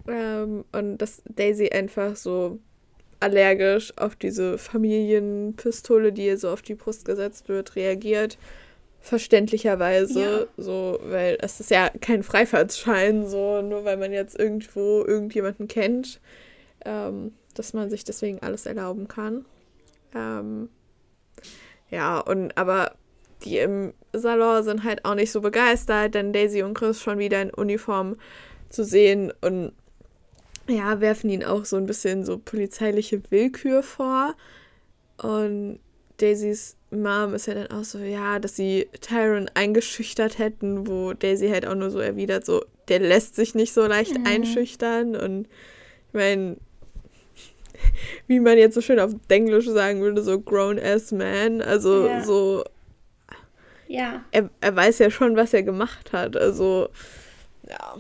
Ähm, und dass Daisy einfach so allergisch auf diese Familienpistole, die ihr so auf die Brust gesetzt wird, reagiert. Verständlicherweise, ja. so, weil es ist ja kein Freifahrtsschein, so, nur weil man jetzt irgendwo irgendjemanden kennt, ähm, dass man sich deswegen alles erlauben kann. Ähm, ja, und aber die im Salon sind halt auch nicht so begeistert, denn Daisy und Chris schon wieder in Uniform zu sehen und ja, werfen ihnen auch so ein bisschen so polizeiliche Willkür vor. Und Daisys Mom ist ja dann auch so, ja, dass sie Tyron eingeschüchtert hätten, wo Daisy halt auch nur so erwidert, so, der lässt sich nicht so leicht mhm. einschüchtern. Und ich meine, wie man jetzt so schön auf Englisch sagen würde, so grown-ass man. Also ja. so. Ja. Er, er weiß ja schon, was er gemacht hat. Also, ja.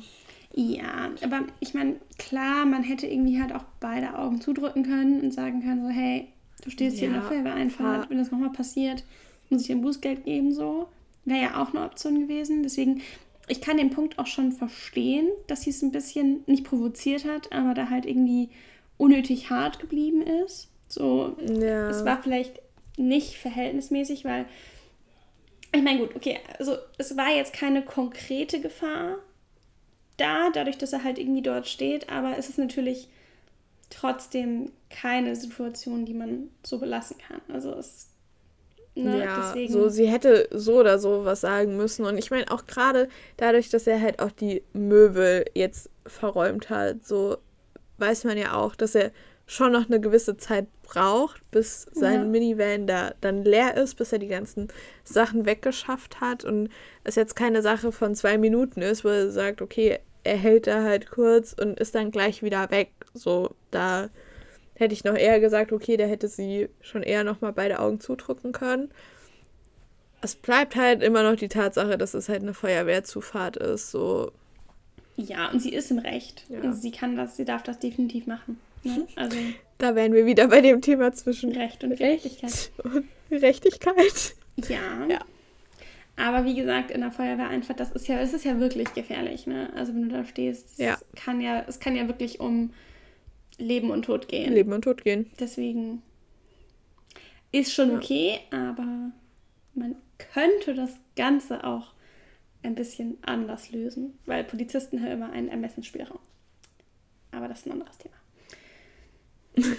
Ja, aber ich meine, klar, man hätte irgendwie halt auch beide Augen zudrücken können und sagen können, so, hey, du stehst hier in der Feuerwehreinfahrt, wenn das nochmal passiert, muss ich dir ein Bußgeld geben, so. Wäre ja auch eine Option gewesen. Deswegen, ich kann den Punkt auch schon verstehen, dass sie es ein bisschen nicht provoziert hat, aber da halt irgendwie unnötig hart geblieben ist. So, ja. es war vielleicht nicht verhältnismäßig, weil ich meine, gut, okay, also es war jetzt keine konkrete Gefahr, da, dadurch, dass er halt irgendwie dort steht, aber es ist natürlich trotzdem keine Situation, die man so belassen kann. Also es Ne, ja, deswegen. so sie hätte so oder so was sagen müssen. Und ich meine auch gerade dadurch, dass er halt auch die Möbel jetzt verräumt hat, so weiß man ja auch, dass er schon noch eine gewisse Zeit braucht, bis sein ja. Minivan da dann leer ist, bis er die ganzen Sachen weggeschafft hat und es jetzt keine Sache von zwei Minuten ist, wo er sagt, okay, er hält da halt kurz und ist dann gleich wieder weg. So, da hätte ich noch eher gesagt, okay, da hätte sie schon eher noch mal beide Augen zudrücken können. Es bleibt halt immer noch die Tatsache, dass es halt eine Feuerwehrzufahrt ist. So. Ja, und sie ist im Recht. Ja. Sie kann das, sie darf das definitiv machen. Ne? Also da wären wir wieder bei dem Thema zwischen Recht und Gerechtigkeit. Und Gerechtigkeit. Ja. ja. Aber wie gesagt, in der Feuerwehr einfach, das ist ja, es ist ja wirklich gefährlich, ne? Also wenn du da stehst, ja. kann ja, es kann ja wirklich um Leben und Tod gehen. Leben und Tod gehen. Deswegen ist schon okay, aber man könnte das Ganze auch ein bisschen anders lösen, weil Polizisten haben immer einen Ermessensspielraum. Aber das ist ein anderes Thema.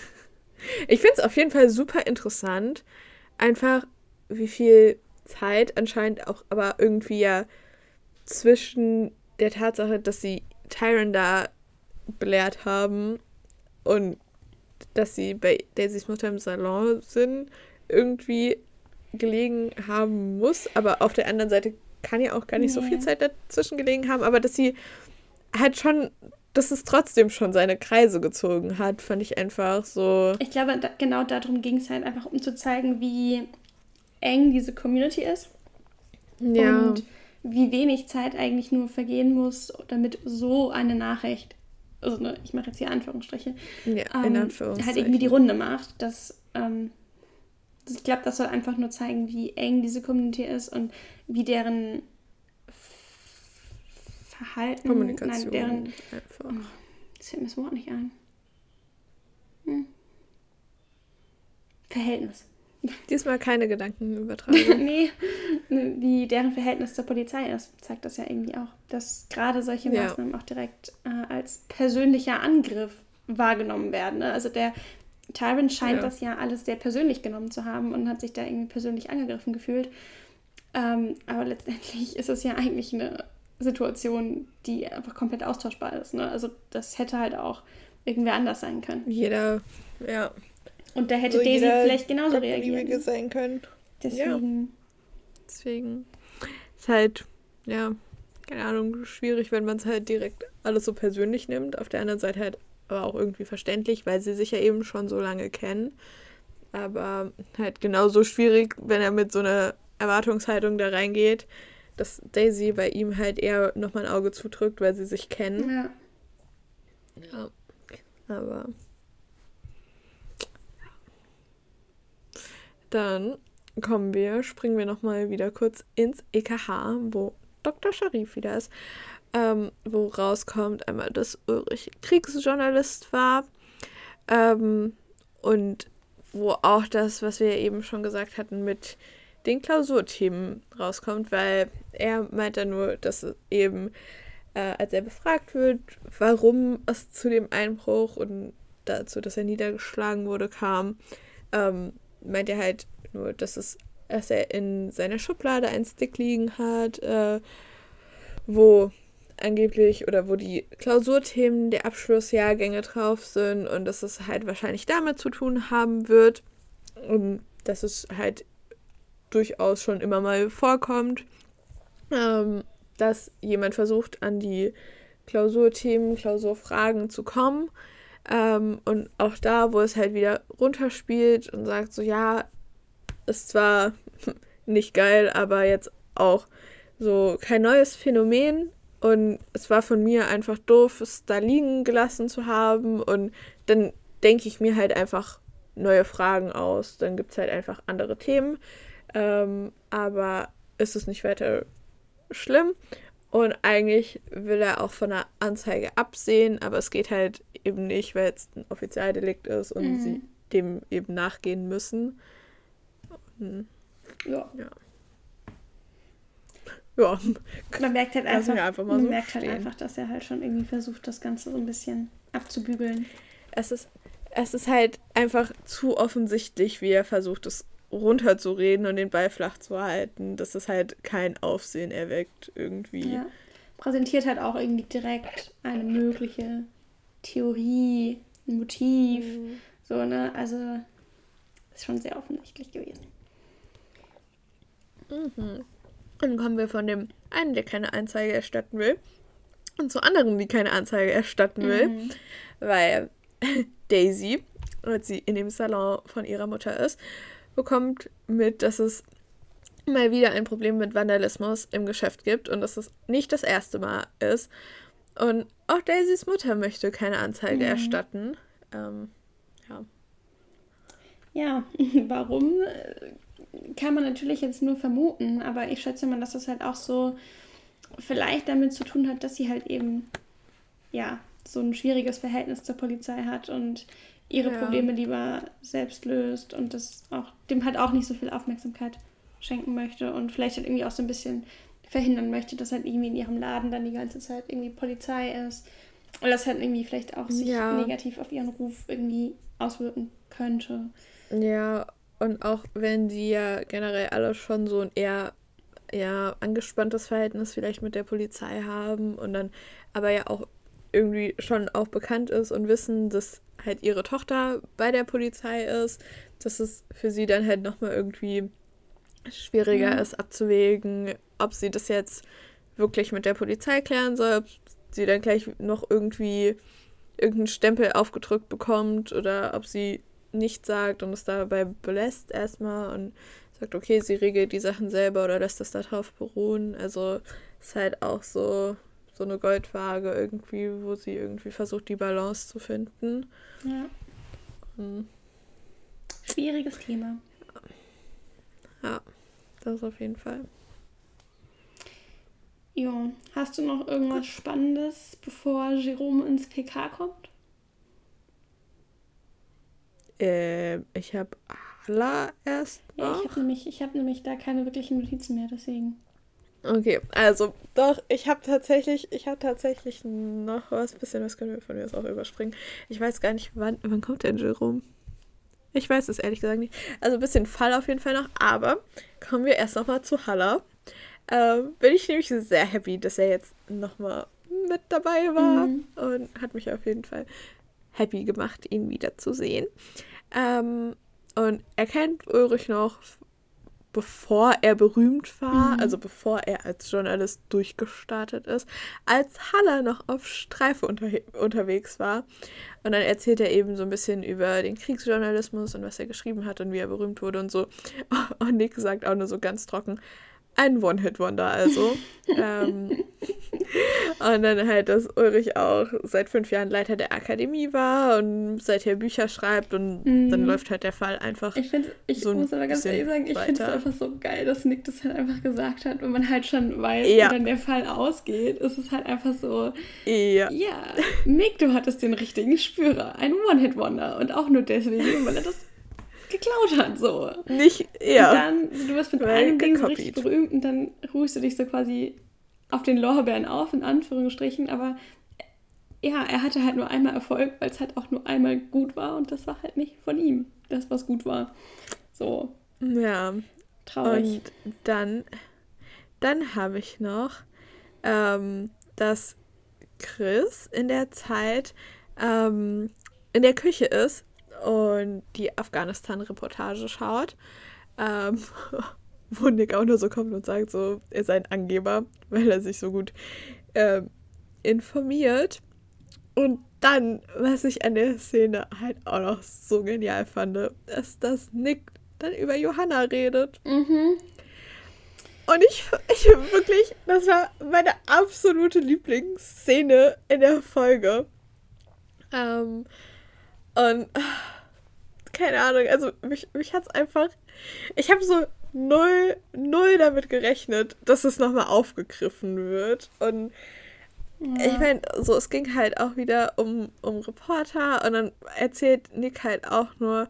ich finde es auf jeden Fall super interessant, einfach wie viel Zeit anscheinend auch aber irgendwie ja zwischen der Tatsache, dass sie Tyron da belehrt haben und dass sie bei Daisys Mutter im Salon sind, irgendwie gelegen haben muss. Aber auf der anderen Seite kann ja auch gar nicht nee. so viel Zeit dazwischen gelegen haben. Aber dass sie halt schon, dass es trotzdem schon seine Kreise gezogen hat, fand ich einfach so. Ich glaube, da, genau darum ging es halt einfach, um zu zeigen, wie eng diese Community ist. Ja. Und wie wenig Zeit eigentlich nur vergehen muss, damit so eine Nachricht, also ne, ich mache jetzt hier Anführungsstriche, ja, ähm, halt irgendwie die Runde macht. Dass, ähm, ich glaube, das soll einfach nur zeigen, wie eng diese Community ist und wie deren Verhalten, Kommunikation, nein, deren, einfach. Oh, das fällt mir das Wort nicht ein. Hm. Verhältnis. Diesmal keine Gedankenübertragung. nee, wie deren Verhältnis zur Polizei ist, zeigt das ja irgendwie auch. Dass gerade solche Maßnahmen ja. auch direkt äh, als persönlicher Angriff wahrgenommen werden. Ne? Also der Tyrant scheint ja. das ja alles sehr persönlich genommen zu haben und hat sich da irgendwie persönlich angegriffen gefühlt. Ähm, aber letztendlich ist es ja eigentlich eine Situation, die einfach komplett austauschbar ist. Ne? Also das hätte halt auch irgendwer anders sein können. Jeder, ja. Und da hätte so Daisy vielleicht genauso reagiert. sein können. Deswegen. Ja. Deswegen ist halt, ja, keine Ahnung, schwierig, wenn man es halt direkt alles so persönlich nimmt. Auf der anderen Seite halt aber auch irgendwie verständlich, weil sie sich ja eben schon so lange kennen. aber halt genauso schwierig, wenn er mit so einer Erwartungshaltung da reingeht, dass Daisy bei ihm halt eher nochmal ein Auge zudrückt, weil sie sich kennen. Ja. Ja, aber. Dann kommen wir, springen wir nochmal wieder kurz ins EKH, wo Dr. Sharif wieder ist, ähm, wo rauskommt einmal, dass Ulrich Kriegsjournalist war. Ähm, und wo auch das, was wir eben schon gesagt hatten, mit den Klausurthemen rauskommt, weil er meint dann nur, dass eben, äh, als er befragt wird, warum es zu dem Einbruch und dazu, dass er niedergeschlagen wurde, kam, ähm, meint er halt nur, dass es, dass er in seiner Schublade einen Stick liegen hat, äh, wo angeblich oder wo die Klausurthemen der Abschlussjahrgänge drauf sind und dass es halt wahrscheinlich damit zu tun haben wird und dass es halt durchaus schon immer mal vorkommt, ähm, dass jemand versucht, an die Klausurthemen, Klausurfragen zu kommen. Ähm, und auch da, wo es halt wieder runterspielt und sagt so, ja, ist zwar nicht geil, aber jetzt auch so kein neues Phänomen. Und es war von mir einfach doof, es da liegen gelassen zu haben. Und dann denke ich mir halt einfach neue Fragen aus. Dann gibt es halt einfach andere Themen. Ähm, aber ist es nicht weiter schlimm. Und eigentlich will er auch von einer Anzeige absehen, aber es geht halt eben nicht, weil es ein Offizialdelikt ist und Mhm. sie dem eben nachgehen müssen. Und, ja. ja. Ja, Man merkt halt einfach, einfach man so merkt halt stehen. einfach, dass er halt schon irgendwie versucht, das Ganze so ein bisschen abzubügeln. es ist, es ist halt einfach zu offensichtlich, wie er versucht, es runterzureden und den Ball flach zu halten, dass es halt kein Aufsehen erweckt irgendwie. Ja. Präsentiert halt auch irgendwie direkt eine mögliche Theorie, ein Motiv. Mhm. So, ne? Also ist schon sehr offensichtlich gewesen. Mhm. Dann kommen wir von dem einen, der keine Anzeige erstatten will, und zu anderen, die keine Anzeige erstatten will, Mhm. weil Daisy, als sie in dem Salon von ihrer Mutter ist, bekommt mit, dass es mal wieder ein Problem mit Vandalismus im Geschäft gibt und dass es nicht das erste Mal ist. Und auch Daisys Mutter möchte keine Anzeige Mhm. erstatten. Ähm, ja. Ja, warum äh, kann man natürlich jetzt nur vermuten, aber ich schätze mal, dass das halt auch so vielleicht damit zu tun hat, dass sie halt eben ja so ein schwieriges Verhältnis zur Polizei hat und ihre Ja. Probleme lieber selbst löst und das auch dem halt auch nicht so viel Aufmerksamkeit schenken möchte und vielleicht halt irgendwie auch so ein bisschen verhindern möchte, dass halt irgendwie in ihrem Laden dann die ganze Zeit irgendwie Polizei ist und das halt irgendwie vielleicht auch sich Ja. negativ auf ihren Ruf irgendwie auswirken könnte. Ja, und auch wenn sie ja generell alle schon so ein eher ja, angespanntes Verhältnis vielleicht mit der Polizei haben und dann aber ja auch irgendwie schon auch bekannt ist und wissen, dass halt ihre Tochter bei der Polizei ist, dass es für sie dann halt nochmal irgendwie schwieriger Ja. ist abzuwägen, ob sie das jetzt wirklich mit der Polizei klären soll, ob sie dann gleich noch irgendwie irgendeinen Stempel aufgedrückt bekommt oder ob sie nichts sagt und es dabei belässt erstmal und sagt, okay, sie regelt die Sachen selber oder lässt das darauf beruhen. Also ist halt auch so, so eine Goldwaage irgendwie, wo sie irgendwie versucht, die Balance zu finden. Ja. Hm, Schwieriges Thema. Ja, das auf jeden Fall. Jo, hast du noch irgendwas Spannendes, bevor Jerome ins PK kommt? Ähm, ich habe Hala erst Ja, noch. ich habe nämlich, ich hab nämlich da keine wirklichen Notizen mehr, deswegen. Okay, also doch, ich habe tatsächlich, ich habe tatsächlich noch was, bisschen was können wir von mir aus auch überspringen. Ich weiß gar nicht, wann, wann kommt denn Jerome? Ich weiß es ehrlich gesagt nicht. Also ein bisschen Fall auf jeden Fall noch, aber kommen wir erst nochmal zu Halla. Ähm, bin ich nämlich sehr happy, dass er jetzt nochmal mit dabei war Mhm. und hat mich auf jeden Fall happy gemacht, ihn wiederzusehen. Ähm, und er kennt Ulrich noch bevor er berühmt war, mhm. also bevor er als Journalist durchgestartet ist, als Haller noch auf Streife unter unterwegs war. Und dann erzählt er eben so ein bisschen über den Kriegsjournalismus und was er geschrieben hat und wie er berühmt wurde und so. Und Nick sagt auch nur so ganz trocken, ein One-Hit-Wonder also. ähm, und dann halt, dass Ulrich auch seit fünf Jahren Leiter der Akademie war und seither Bücher schreibt und mm. dann läuft halt der Fall einfach. Ich finde, ich so muss aber ganz ehrlich sagen, ich finde es einfach so geil, dass Nick das halt einfach gesagt hat und man halt schon weiß, ja. wie dann der Fall ausgeht. Es ist halt einfach so. Ja. Ja, Nick, du hattest den richtigen Spürer. Ein One-Hit-Wonder und auch nur deswegen, weil er das geklaut hat, so. Nicht, ja. Und dann, du wirst mit einem Ding so richtig berühmt und dann ruhst du dich so quasi auf den Lorbeeren auf, in Anführungsstrichen, aber ja, er hatte halt nur einmal Erfolg, weil es halt auch nur einmal gut war und das war halt nicht von ihm, das, was gut war. So. Ja. Traurig. Und dann, dann habe ich noch, ähm, dass Chris in der Zeit ähm, in der Küche ist und die Afghanistan-Reportage schaut, ähm, wo Nick auch nur so kommt und sagt, so, er sei ein Angeber, weil er sich so gut ähm, informiert. Und dann, was ich an der Szene halt auch noch so genial fand, ist, dass Nick dann über Johanna redet. Mhm. Und ich, ich wirklich, das war meine absolute Lieblingsszene in der Folge. Ähm, und keine Ahnung, also mich, mich hat es einfach. Ich habe so null, null damit gerechnet, dass es nochmal aufgegriffen wird. Und ja. ich meine, so, es ging halt auch wieder um, um Reporter und dann erzählt Nick halt auch nur,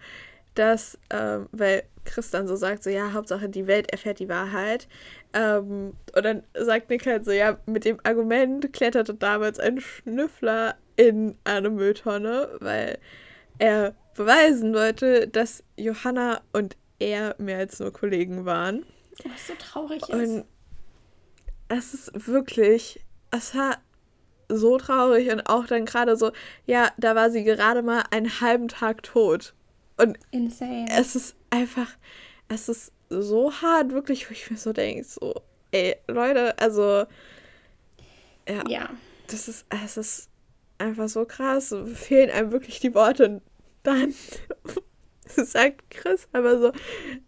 dass, ähm, weil Chris dann so sagt, so ja, Hauptsache die Welt erfährt die Wahrheit. Ähm, und dann sagt Nick halt so, ja, mit dem Argument kletterte damals ein Schnüffler in eine Mülltonne, weil er beweisen wollte, dass Johanna und er mehr als nur Kollegen waren. Was so traurig ist. Und es ist wirklich, es war so traurig und auch dann gerade so, ja, da war sie gerade mal einen halben Tag tot. Und Insane. es ist einfach, es ist so hart, wirklich, wo ich mir so denke, so, ey, Leute, also, ja, ja. das ist, es ist einfach so krass, fehlen einem wirklich die Worte dann sagt Chris aber so,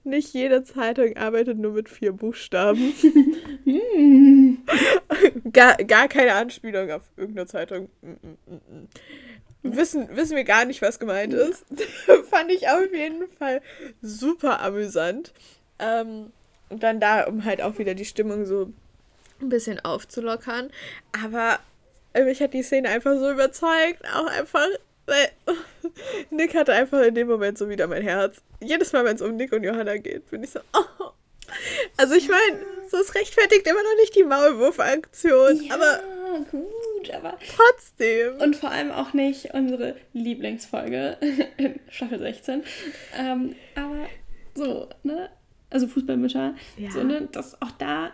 nicht jede Zeitung arbeitet nur mit vier Buchstaben. gar, gar keine Anspielung auf irgendeine Zeitung. Wissen, wissen wir gar nicht, was gemeint ist. Fand ich auf jeden Fall super amüsant. Ähm, und dann da, um halt auch wieder die Stimmung so ein bisschen aufzulockern. Aber mich hat die Szene einfach so überzeugt. Auch einfach weil Nick hatte einfach in dem Moment so wieder mein Herz. Jedes Mal, wenn es um Nick und Johanna geht, bin ich so, oh. Also ich meine, so ist rechtfertigt immer noch nicht die Maulwurf-Aktion, ja, aber gut, aber trotzdem. Und vor allem auch nicht unsere Lieblingsfolge in Staffel 16. Ähm, aber so, ne? Also Fußballmütter. Ja. So, ne? Das auch da.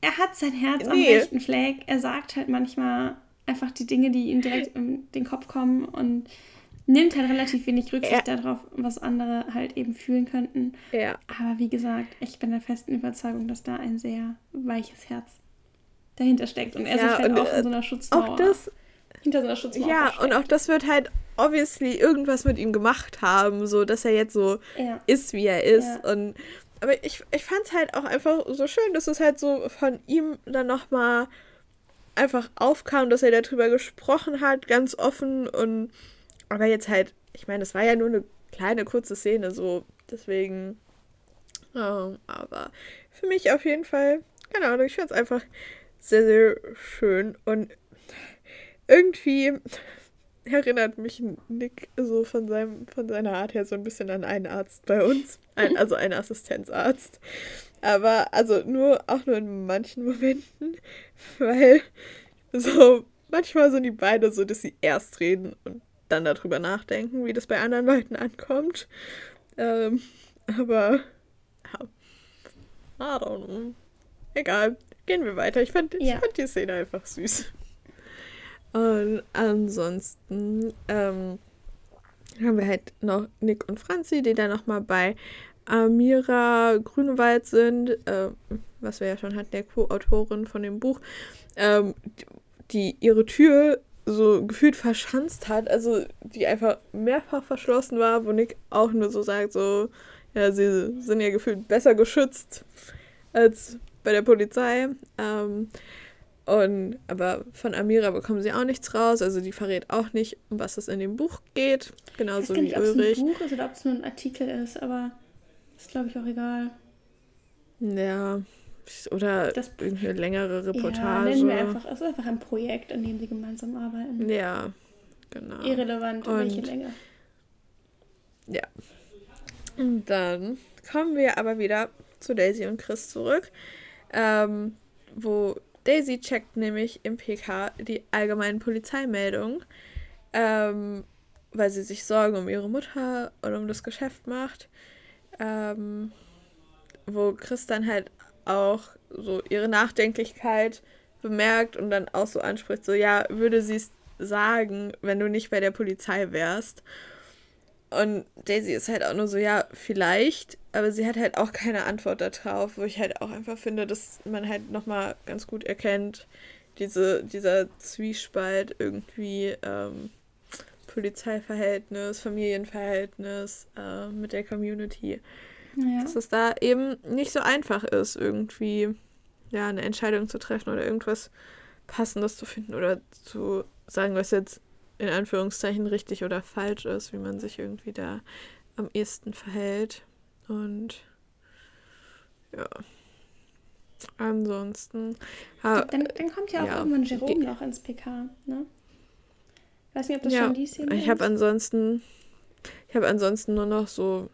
Er hat sein Herz nee. am rechten Fleck. Er sagt halt manchmal einfach die Dinge, die ihm direkt in den Kopf kommen und nimmt halt relativ wenig Rücksicht ja. darauf, was andere halt eben fühlen könnten. Ja. Aber wie gesagt, ich bin der festen Überzeugung, dass da ein sehr weiches Herz dahinter steckt und er ja, sich halt auch in so einer äh, Schutzmauer. Auch das, hinter so einer Schutzmauer. Ja, versteckt. und auch das wird halt obviously irgendwas mit ihm gemacht haben, so dass er jetzt so ist, wie er ist. Und aber ich, ich fand es halt auch einfach so schön, dass es halt so von ihm dann nochmal einfach aufkam, dass er darüber gesprochen hat, ganz offen und aber jetzt halt, ich meine, es war ja nur eine kleine kurze Szene, so deswegen, oh, aber für mich auf jeden Fall, keine Ahnung, ich finde es einfach sehr, sehr schön und irgendwie erinnert mich Nick so von seinem, von seiner Art her so ein bisschen an einen Arzt bei uns, ein, also einen Assistenzarzt. Aber also nur, auch nur in manchen Momenten, weil so manchmal sind die beide so, dass sie erst reden und dann darüber nachdenken, wie das bei anderen Leuten ankommt. Ähm, aber ja, I don't know. Egal, gehen wir weiter. Ich fand, ja. ich fand die Szene einfach süß. Und ansonsten ähm, haben wir halt noch Nick und Franzi, die dann nochmal bei Amira Grünewald sind, äh, was wir ja schon hatten, der Co-Autorin von dem Buch, ähm, die ihre Tür so gefühlt verschanzt hat, also die einfach mehrfach verschlossen war, wo Nick auch nur so sagt, so, ja, sie sind ja gefühlt besser geschützt als bei der Polizei. Ähm, und aber von Amira bekommen sie auch nichts raus, also die verrät auch nicht, um was es in dem Buch geht, genauso ich wie nicht, Ulrich. ob es ein Buch ist oder ob es nur ein Artikel ist, aber ist glaube ich auch egal. Ja, oder Das- irgendeine längere Ja, Reportage. nennen wir einfach, es ist einfach ein Projekt, an dem sie gemeinsam arbeiten. Ja, genau. Irrelevant, Und- welche Länge. Ja. Und dann kommen wir aber wieder zu Daisy und Chris zurück, ähm, wo Daisy checkt nämlich im PK die allgemeinen Polizeimeldungen, ähm, weil sie sich Sorgen um ihre Mutter und um das Geschäft macht. Ähm, wo Chris dann halt auch so ihre Nachdenklichkeit bemerkt und dann auch so anspricht, so ja, würde sie es sagen, wenn du nicht bei der Polizei wärst. Und Daisy ist halt auch nur so, ja, vielleicht, aber sie hat halt auch keine Antwort darauf, wo ich halt auch einfach finde, dass man halt nochmal ganz gut erkennt, diese, dieser Zwiespalt irgendwie ähm, Polizeiverhältnis, Familienverhältnis äh, mit der Community Ja. dass es da eben nicht so einfach ist, irgendwie ja, eine Entscheidung zu treffen oder irgendwas Passendes zu finden oder zu sagen, was jetzt in Anführungszeichen richtig oder falsch ist, wie man sich irgendwie da am ehesten verhält. Und ja. Ansonsten. Dann, dann kommt ja auch ja. irgendwann Jerome noch ins PK, ne? Ich weiß nicht, ob das Ja, schon die Szene Ich habe ist. ansonsten, ich habe ansonsten nur noch so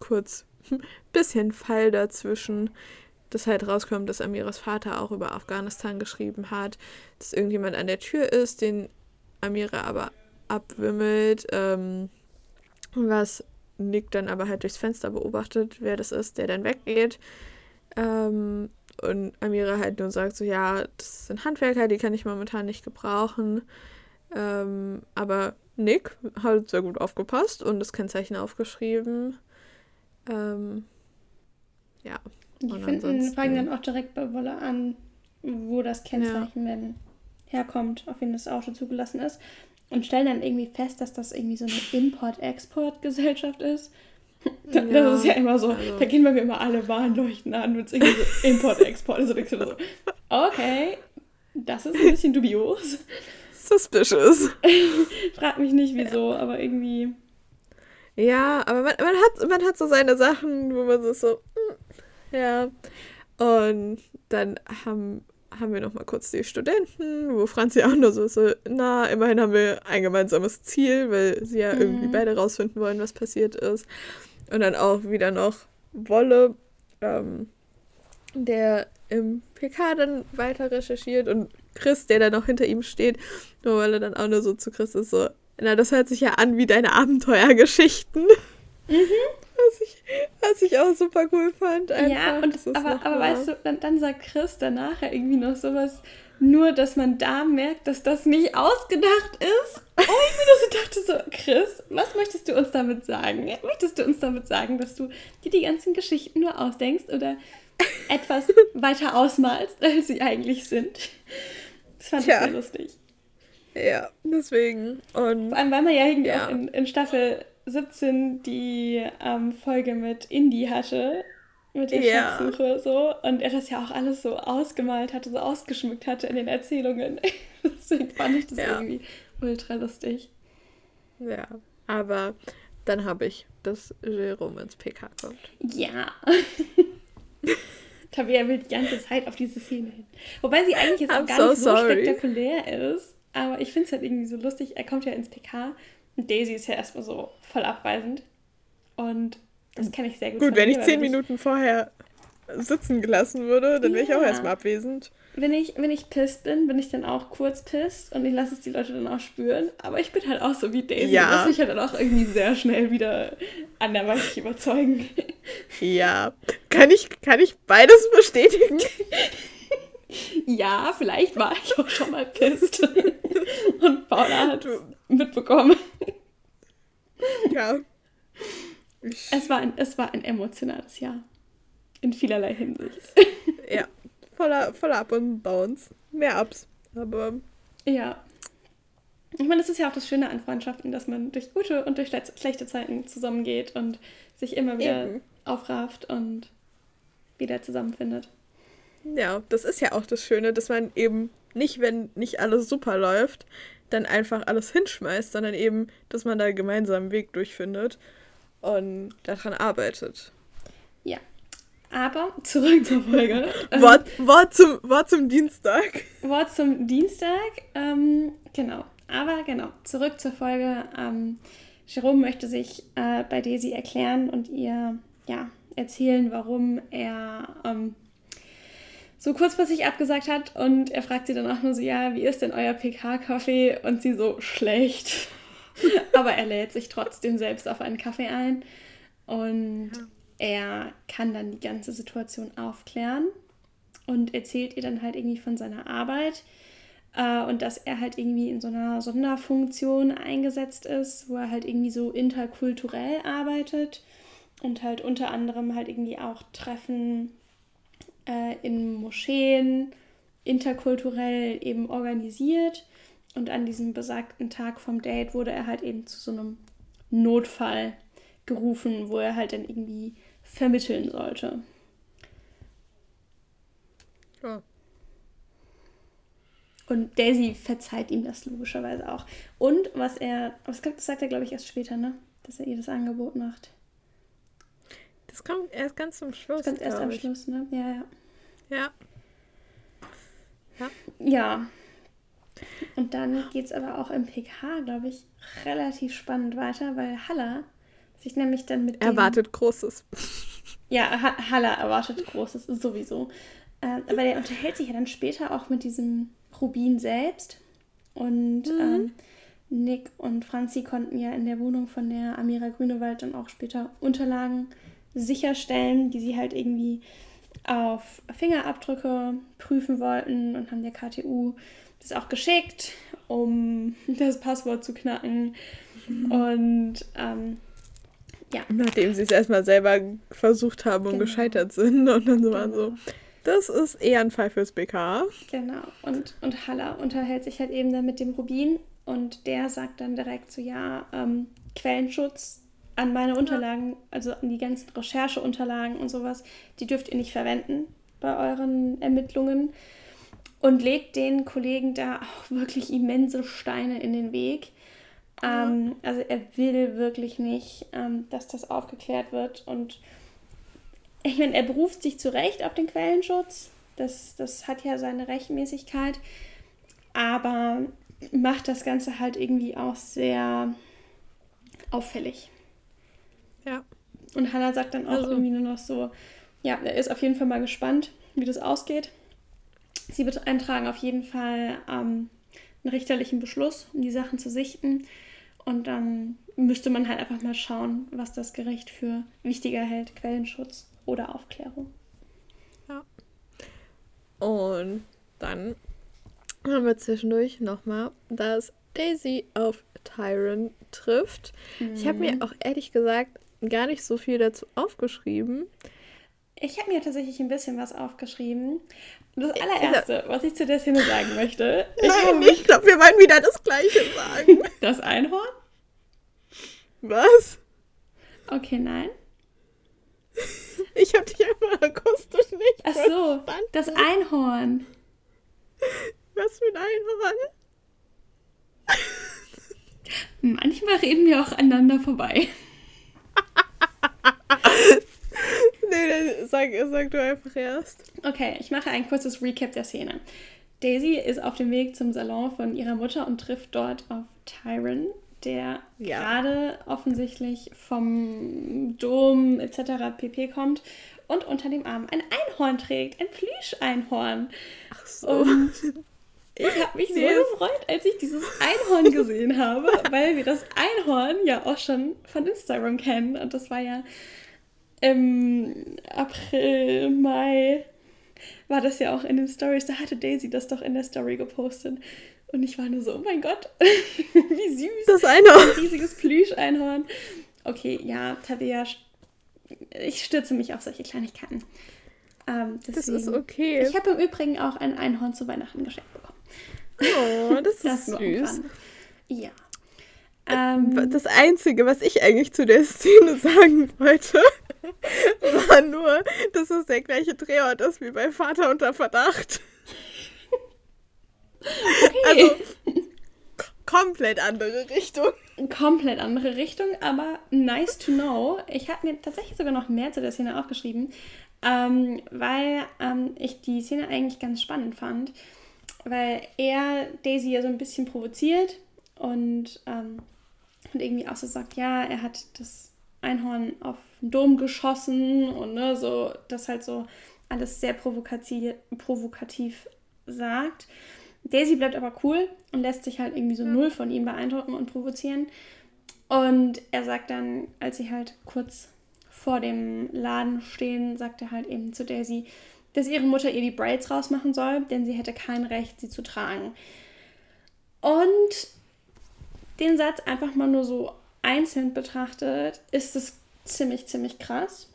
kurz bisschen Fall dazwischen, dass halt rauskommt, dass Amiras Vater auch über Afghanistan geschrieben hat, dass irgendjemand an der Tür ist, den Amira aber abwimmelt, ähm, was Nick dann aber halt durchs Fenster beobachtet, wer das ist, der dann weggeht. Ähm, und Amira halt nur sagt so, ja, das sind Handwerker, die kann ich momentan nicht gebrauchen. Ähm, aber Nick hat sehr gut aufgepasst und das Kennzeichen aufgeschrieben. Ähm, ja. Die und finden, fragen dann auch direkt bei Wolle an, wo das Kennzeichen denn herkommt, auf wen das Auto zugelassen ist. Und stellen dann irgendwie fest, dass das irgendwie so eine Import-Export-Gesellschaft ist. Das Ja, ist ja immer so, also- da gehen bei mir immer alle Warnleuchten an mit irgendwie so Import-Export. Also denkst du so, okay, das ist ein bisschen dubios. Suspicious. Frag mich nicht wieso, aber irgendwie. Ja, aber man, man, hat, man hat so seine Sachen, wo man so, so mm, ja. Und dann haben, haben wir noch mal kurz die Studenten, wo Franzi auch nur so, ist, so, na, immerhin haben wir ein gemeinsames Ziel, weil sie ja irgendwie Mhm. beide rausfinden wollen, was passiert ist. Und dann auch wieder noch Wolle, ähm, der im PK dann weiter recherchiert und Chris, der dann noch hinter ihm steht, nur weil er dann auch nur so zu Chris ist, so, na, das hört sich ja an wie deine Abenteuergeschichten. Was, ich, was ich auch super cool fand. Einfach, ja, und, dass es aber, aber weißt du, dann, dann sagt Chris danach ja irgendwie noch sowas, nur dass man da merkt, dass das nicht ausgedacht ist. Oh, ich mir nur so dachte so, Chris, was möchtest du uns damit sagen? Möchtest du uns damit sagen, dass du dir die ganzen Geschichten nur ausdenkst oder etwas weiter ausmalst, als sie eigentlich sind? Das fand Tja. ich sehr lustig. Ja, deswegen. Und Vor allem, weil man ja irgendwie Ja. auch in, in Staffel 17 die ähm, Folge mit Indie hatte, mit der Ja. Schatzsuche so, und er das ja auch alles so ausgemalt hatte, so ausgeschmückt hatte in den Erzählungen. Deswegen fand ich das Ja. irgendwie ultra lustig. ja, aber dann habe ich, dass Jerome ins PK kommt. Ja. Tabea will die ganze Zeit auf diese Szene hin. Wobei sie eigentlich jetzt auch I'm gar so nicht so sorry. spektakulär ist. Aber ich finde es halt irgendwie so lustig. Er kommt ja ins PK und Daisy ist ja erstmal so voll abweisend. Und das kann ich sehr gut Gut, wenn mir, ich zehn Minuten vorher sitzen gelassen würde, dann wäre ich auch erstmal abwesend. Wenn ich, wenn ich pisst bin, bin ich dann auch kurz pisst und ich lasse es die Leute dann auch spüren. Aber ich bin halt auch so wie Daisy. Ja. Ja. Lass mich halt dann auch irgendwie sehr schnell wieder anderweitig überzeugen. Ja. Kann ich, kann ich beides bestätigen? Ja, vielleicht war ich auch schon mal pisst. Und Paula hat mitbekommen. ja. Es war, ein, es war ein emotionales Jahr. In vielerlei Hinsicht. ja, voller, voller Up und Downs. Mehr Ups, aber. Ja. Ich meine, das ist ja auch das Schöne an Freundschaften, dass man durch gute und durch schlechte Zeiten zusammengeht und sich immer wieder Eben. aufrafft und wieder zusammenfindet. Ja, das ist ja auch das Schöne, dass man eben nicht, wenn nicht alles super läuft, dann einfach alles hinschmeißt, sondern eben, dass man da gemeinsam einen Weg durchfindet und daran arbeitet. Ja. Aber zurück zur Folge. Wort, Wort, zum, Wort zum Dienstag. Wort zum Dienstag. Ähm, genau. Aber genau, zurück zur Folge. Ähm, Jerome möchte sich äh, bei Daisy erklären und ihr ja, erzählen, warum er ähm, so kurzfristig abgesagt hat. Und er fragt sie dann auch nur so, ja, wie ist denn euer PK-Kaffee? Und sie so, schlecht. Aber er lädt sich trotzdem selbst auf einen Kaffee ein. Und. Er kann dann die ganze Situation aufklären und erzählt ihr dann halt irgendwie von seiner Arbeit. Äh, und dass er halt irgendwie in so einer Sonderfunktion eingesetzt ist, wo er halt irgendwie so interkulturell arbeitet und halt unter anderem halt irgendwie auch Treffen äh, in Moscheen interkulturell eben organisiert. Und an diesem besagten Tag vom Date wurde er halt eben zu so einem Notfall gerufen, wo er halt dann irgendwie vermitteln sollte. Ja. Und Daisy verzeiht ihm das logischerweise auch. Und was er, das sagt er glaube ich erst später, ne? Dass er ihr das Angebot macht. Das kommt erst ganz zum Schluss. Das kommt erst am Schluss, ne? Ja, ja. Ja. Ja. Ja. Und dann geht es aber auch im PK, glaube ich, relativ spannend weiter, weil Halla sich nämlich dann mit. Erwartet Großes. Ja, ha Halla erwartet Großes, sowieso. Äh, aber der unterhält sich ja dann später auch mit diesem Rubin selbst. Und mhm. ähm, Nick und Franzi konnten ja in der Wohnung von der Amira Grünewald dann auch später Unterlagen sicherstellen, die sie halt irgendwie auf Fingerabdrücke prüfen wollten und haben der KTU das auch geschickt, um das Passwort zu knacken. Mhm. Und ähm, ja. Nachdem sie es erstmal selber versucht haben und genau. gescheitert sind und dann so genau. waren so, das ist eher ein Fall fürs BK. Genau. Und, und Halla unterhält sich halt eben dann mit dem Rubin und der sagt dann direkt so, ja, ähm, Quellenschutz an meine Unterlagen, also an die ganzen Rechercheunterlagen und sowas, die dürft ihr nicht verwenden bei euren Ermittlungen. Und legt den Kollegen da auch wirklich immense Steine in den Weg. Ja. Ähm, also er will wirklich nicht, ähm, dass das aufgeklärt wird. Und ich meine, er beruft sich zu Recht auf den Quellenschutz. Das, das hat ja seine Rechtmäßigkeit. Aber macht das Ganze halt irgendwie auch sehr auffällig. Ja. Und Hannah sagt dann auch also. irgendwie nur noch so, ja, er ist auf jeden Fall mal gespannt, wie das ausgeht. Sie beantragen auf jeden Fall ähm, einen richterlichen Beschluss, um die Sachen zu sichten. Und dann müsste man halt einfach mal schauen, was das Gericht für wichtiger hält, Quellenschutz oder Aufklärung. Ja. Und dann haben wir zwischendurch nochmal, dass Daisy auf Tyron trifft. Mhm. Ich habe mir auch ehrlich gesagt gar nicht so viel dazu aufgeschrieben. Ich habe mir tatsächlich ein bisschen was aufgeschrieben. Das allererste, was ich zu der Szene sagen möchte. Nein, ich, ich glaube, wir wollen wieder das Gleiche sagen. Das Einhorn? Was? Okay, nein. Ich habe dich einfach akustisch nicht Ach so, verstanden. das Einhorn. Was für ein Einhorn? Manchmal reden wir auch aneinander vorbei. nee, dann sag, sag du einfach erst. Okay, ich mache ein kurzes Recap der Szene. Daisy ist auf dem Weg zum Salon von ihrer Mutter und trifft dort auf Tyron, der ja. gerade offensichtlich vom Dom etc. pp. kommt und unter dem Arm ein Einhorn trägt, ein Plüsch-Einhorn. Ach so. Und ich habe mich so gefreut, als ich dieses Einhorn gesehen habe, weil wir das Einhorn ja auch schon von Instagram kennen. Und das war ja im April, Mai, war das ja auch in den Stories. Da hatte Daisy das doch in der Story gepostet. Und ich war nur so, oh mein Gott, wie süß. Das Einhorn. Ein riesiges Plüsch-Einhorn. okay, ja, Tabea, ich stürze mich auf solche Kleinigkeiten. Ähm, das ist okay. Ich habe im Übrigen auch ein Einhorn zu Weihnachten geschenkt bekommen. Oh, das, das ist süß. Ja. Ähm, das Einzige, was ich eigentlich zu der Szene sagen wollte, war nur, dass es der gleiche Drehort ist wie bei Vater unter Verdacht. Okay. Also komplett andere Richtung. Komplett andere Richtung, aber nice to know. Ich habe mir tatsächlich sogar noch mehr zu der Szene aufgeschrieben, ähm, weil ähm, ich die Szene eigentlich ganz spannend fand, weil er Daisy ja so ein bisschen provoziert und, ähm, und irgendwie auch so sagt, ja, er hat das Einhorn auf den Dom geschossen und ne, so, das halt so alles sehr provokativ, provokativ sagt. Daisy bleibt aber cool und lässt sich halt irgendwie so null von ihm beeindrucken und provozieren. Und er sagt dann, als sie halt kurz vor dem Laden stehen, sagt er halt eben zu Daisy, dass ihre Mutter ihr die Braids rausmachen soll, denn sie hätte kein Recht, sie zu tragen. Und den Satz einfach mal nur so einzeln betrachtet, ist es ziemlich, ziemlich krass.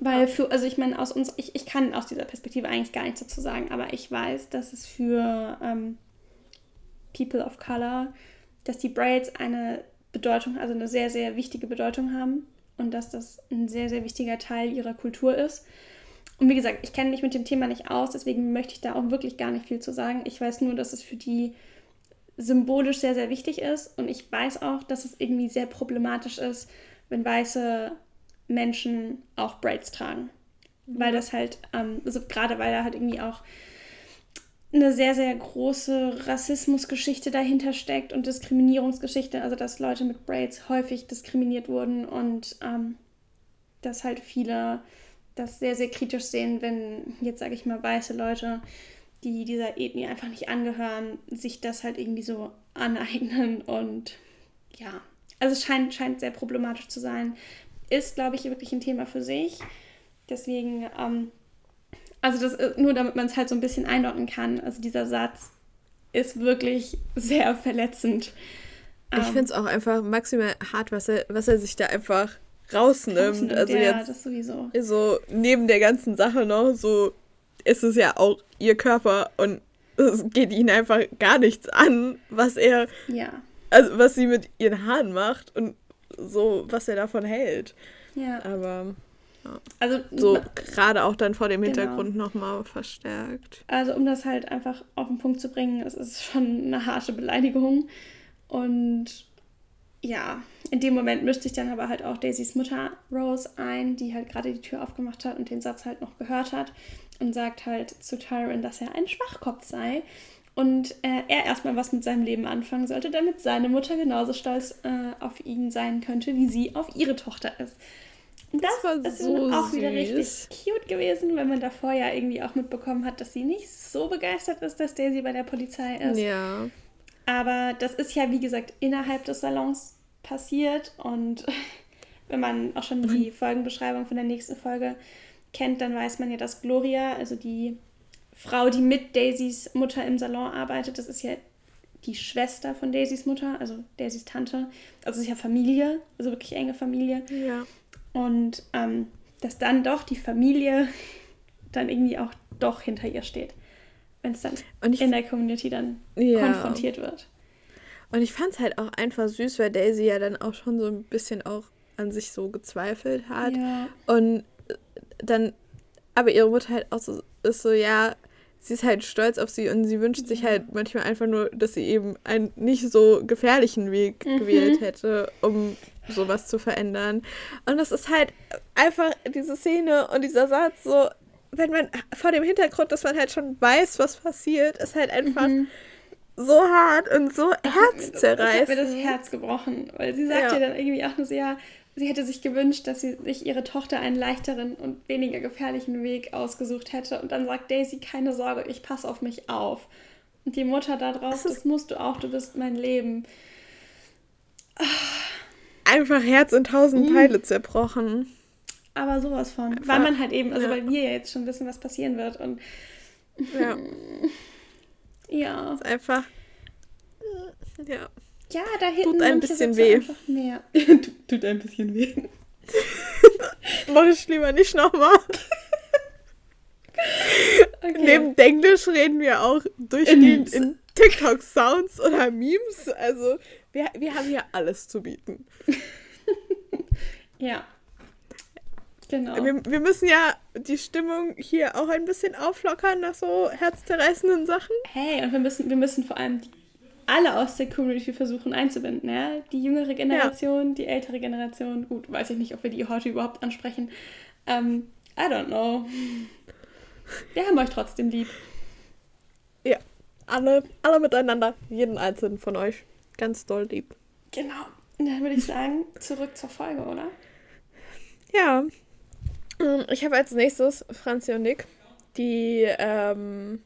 Weil für, also ich meine, aus uns, ich, ich kann aus dieser Perspektive eigentlich gar nichts dazu sagen, aber ich weiß, dass es für ähm, People of Color, dass die Braids eine Bedeutung, also eine sehr, sehr wichtige Bedeutung haben und dass das ein sehr, sehr wichtiger Teil ihrer Kultur ist. Und wie gesagt, ich kenne mich mit dem Thema nicht aus, deswegen möchte ich da auch wirklich gar nicht viel zu sagen. Ich weiß nur, dass es für die symbolisch sehr, sehr wichtig ist und ich weiß auch, dass es irgendwie sehr problematisch ist, wenn weiße Menschen auch Braids tragen. Mhm. Weil das halt, ähm, also gerade weil da halt irgendwie auch eine sehr, sehr große Rassismusgeschichte dahinter steckt und Diskriminierungsgeschichte, also dass Leute mit Braids häufig diskriminiert wurden und ähm, dass halt viele das sehr, sehr kritisch sehen, wenn jetzt, sage ich mal, weiße Leute, die dieser Ethnie einfach nicht angehören, sich das halt irgendwie so aneignen und ja, also es scheint, scheint sehr problematisch zu sein, ist, glaube ich, wirklich ein Thema für sich. Deswegen, ähm, also das ist nur damit man es halt so ein bisschen einordnen kann. Also dieser Satz ist wirklich sehr verletzend. Ich ähm, finde es auch einfach maximal hart, was er, was er sich da einfach rausnimmt. rausnimmt also ja, jetzt das sowieso. so neben der ganzen Sache noch so ist es ja auch ihr Körper und es geht ihnen einfach gar nichts an, was er ja. also was sie mit ihren Haaren macht und so, was er davon hält. Ja. Aber ja. also so gerade auch dann vor dem genau. Hintergrund nochmal verstärkt. Also um das halt einfach auf den Punkt zu bringen, es ist schon eine harte Beleidigung. Und ja, in dem Moment mischt sich dann aber halt auch Daisys Mutter Rose ein, die halt gerade die Tür aufgemacht hat und den Satz halt noch gehört hat und sagt halt zu Tyron, dass er ein Schwachkopf sei und äh, er erstmal was mit seinem Leben anfangen sollte, damit seine Mutter genauso stolz äh, auf ihn sein könnte, wie sie auf ihre Tochter ist. Und das, das ist so auch süß. wieder richtig cute gewesen, wenn man davor ja irgendwie auch mitbekommen hat, dass sie nicht so begeistert ist, dass Daisy bei der Polizei ist. Ja. Aber das ist ja, wie gesagt, innerhalb des Salons passiert und wenn man auch schon die Folgenbeschreibung von der nächsten Folge kennt, dann weiß man ja, dass Gloria, also die Frau, die mit Daisys Mutter im Salon arbeitet. Das ist ja die Schwester von Daisys Mutter, also Daisys Tante. Also es ist ja Familie, also wirklich enge Familie. Ja. Und ähm, dass dann doch die Familie dann irgendwie auch doch hinter ihr steht. Wenn es dann in der Community dann ja. konfrontiert wird. Und ich fand es halt auch einfach süß, weil Daisy ja dann auch schon so ein bisschen auch an sich so gezweifelt hat. Ja. Und dann, aber ihre Mutter halt auch so ist so, ja, sie ist halt stolz auf sie und sie wünscht sich halt manchmal einfach nur, dass sie eben einen nicht so gefährlichen Weg mhm. gewählt hätte, um sowas zu verändern. Und das ist halt einfach diese Szene und dieser Satz so, wenn man vor dem Hintergrund, dass man halt schon weiß, was passiert, ist halt einfach mhm. so hart und so herzzerreißend. Das hat mir das Herz gebrochen, weil sie sagt ja, ja dann irgendwie auch nur so, ja, sie hätte sich gewünscht, dass sie sich ihre Tochter einen leichteren und weniger gefährlichen Weg ausgesucht hätte. Und dann sagt Daisy, keine Sorge, ich passe auf mich auf. Und die Mutter da drauf, das, das musst du auch, du bist mein Leben. Einfach Herz in tausend mhm. Teile zerbrochen. Aber sowas von. Einfach, weil man halt eben, also ja. weil wir ja jetzt schon wissen, was passieren wird. Und ja. ja. ist einfach. Ja. Ja, da hinten Tut ein bisschen weh. einfach Mehr. tut, ein bisschen weh. Mach ich lieber nicht nochmal. Okay. Neben Englisch reden wir auch durchgehend Memes. in TikTok-Sounds oder Memes. Also wir, wir haben hier alles zu bieten. Ja. Genau. Wir, wir müssen ja die Stimmung hier auch ein bisschen auflockern nach so herzzerreißenden Sachen. Hey, und wir müssen, wir müssen vor allem die, alle aus der Community versuchen einzubinden, ja? Die jüngere Generation, die ältere Generation. Gut, weiß ich nicht, ob wir die heute überhaupt ansprechen. Ähm, I don't know. Wir haben euch trotzdem lieb. Ja, alle, alle miteinander, jeden einzelnen von euch. Ganz doll lieb. Genau. Und dann würde ich sagen, zurück zur Folge, oder? Ja. Ähm, Ich habe als nächstes Franzi und Nick, die, ähm,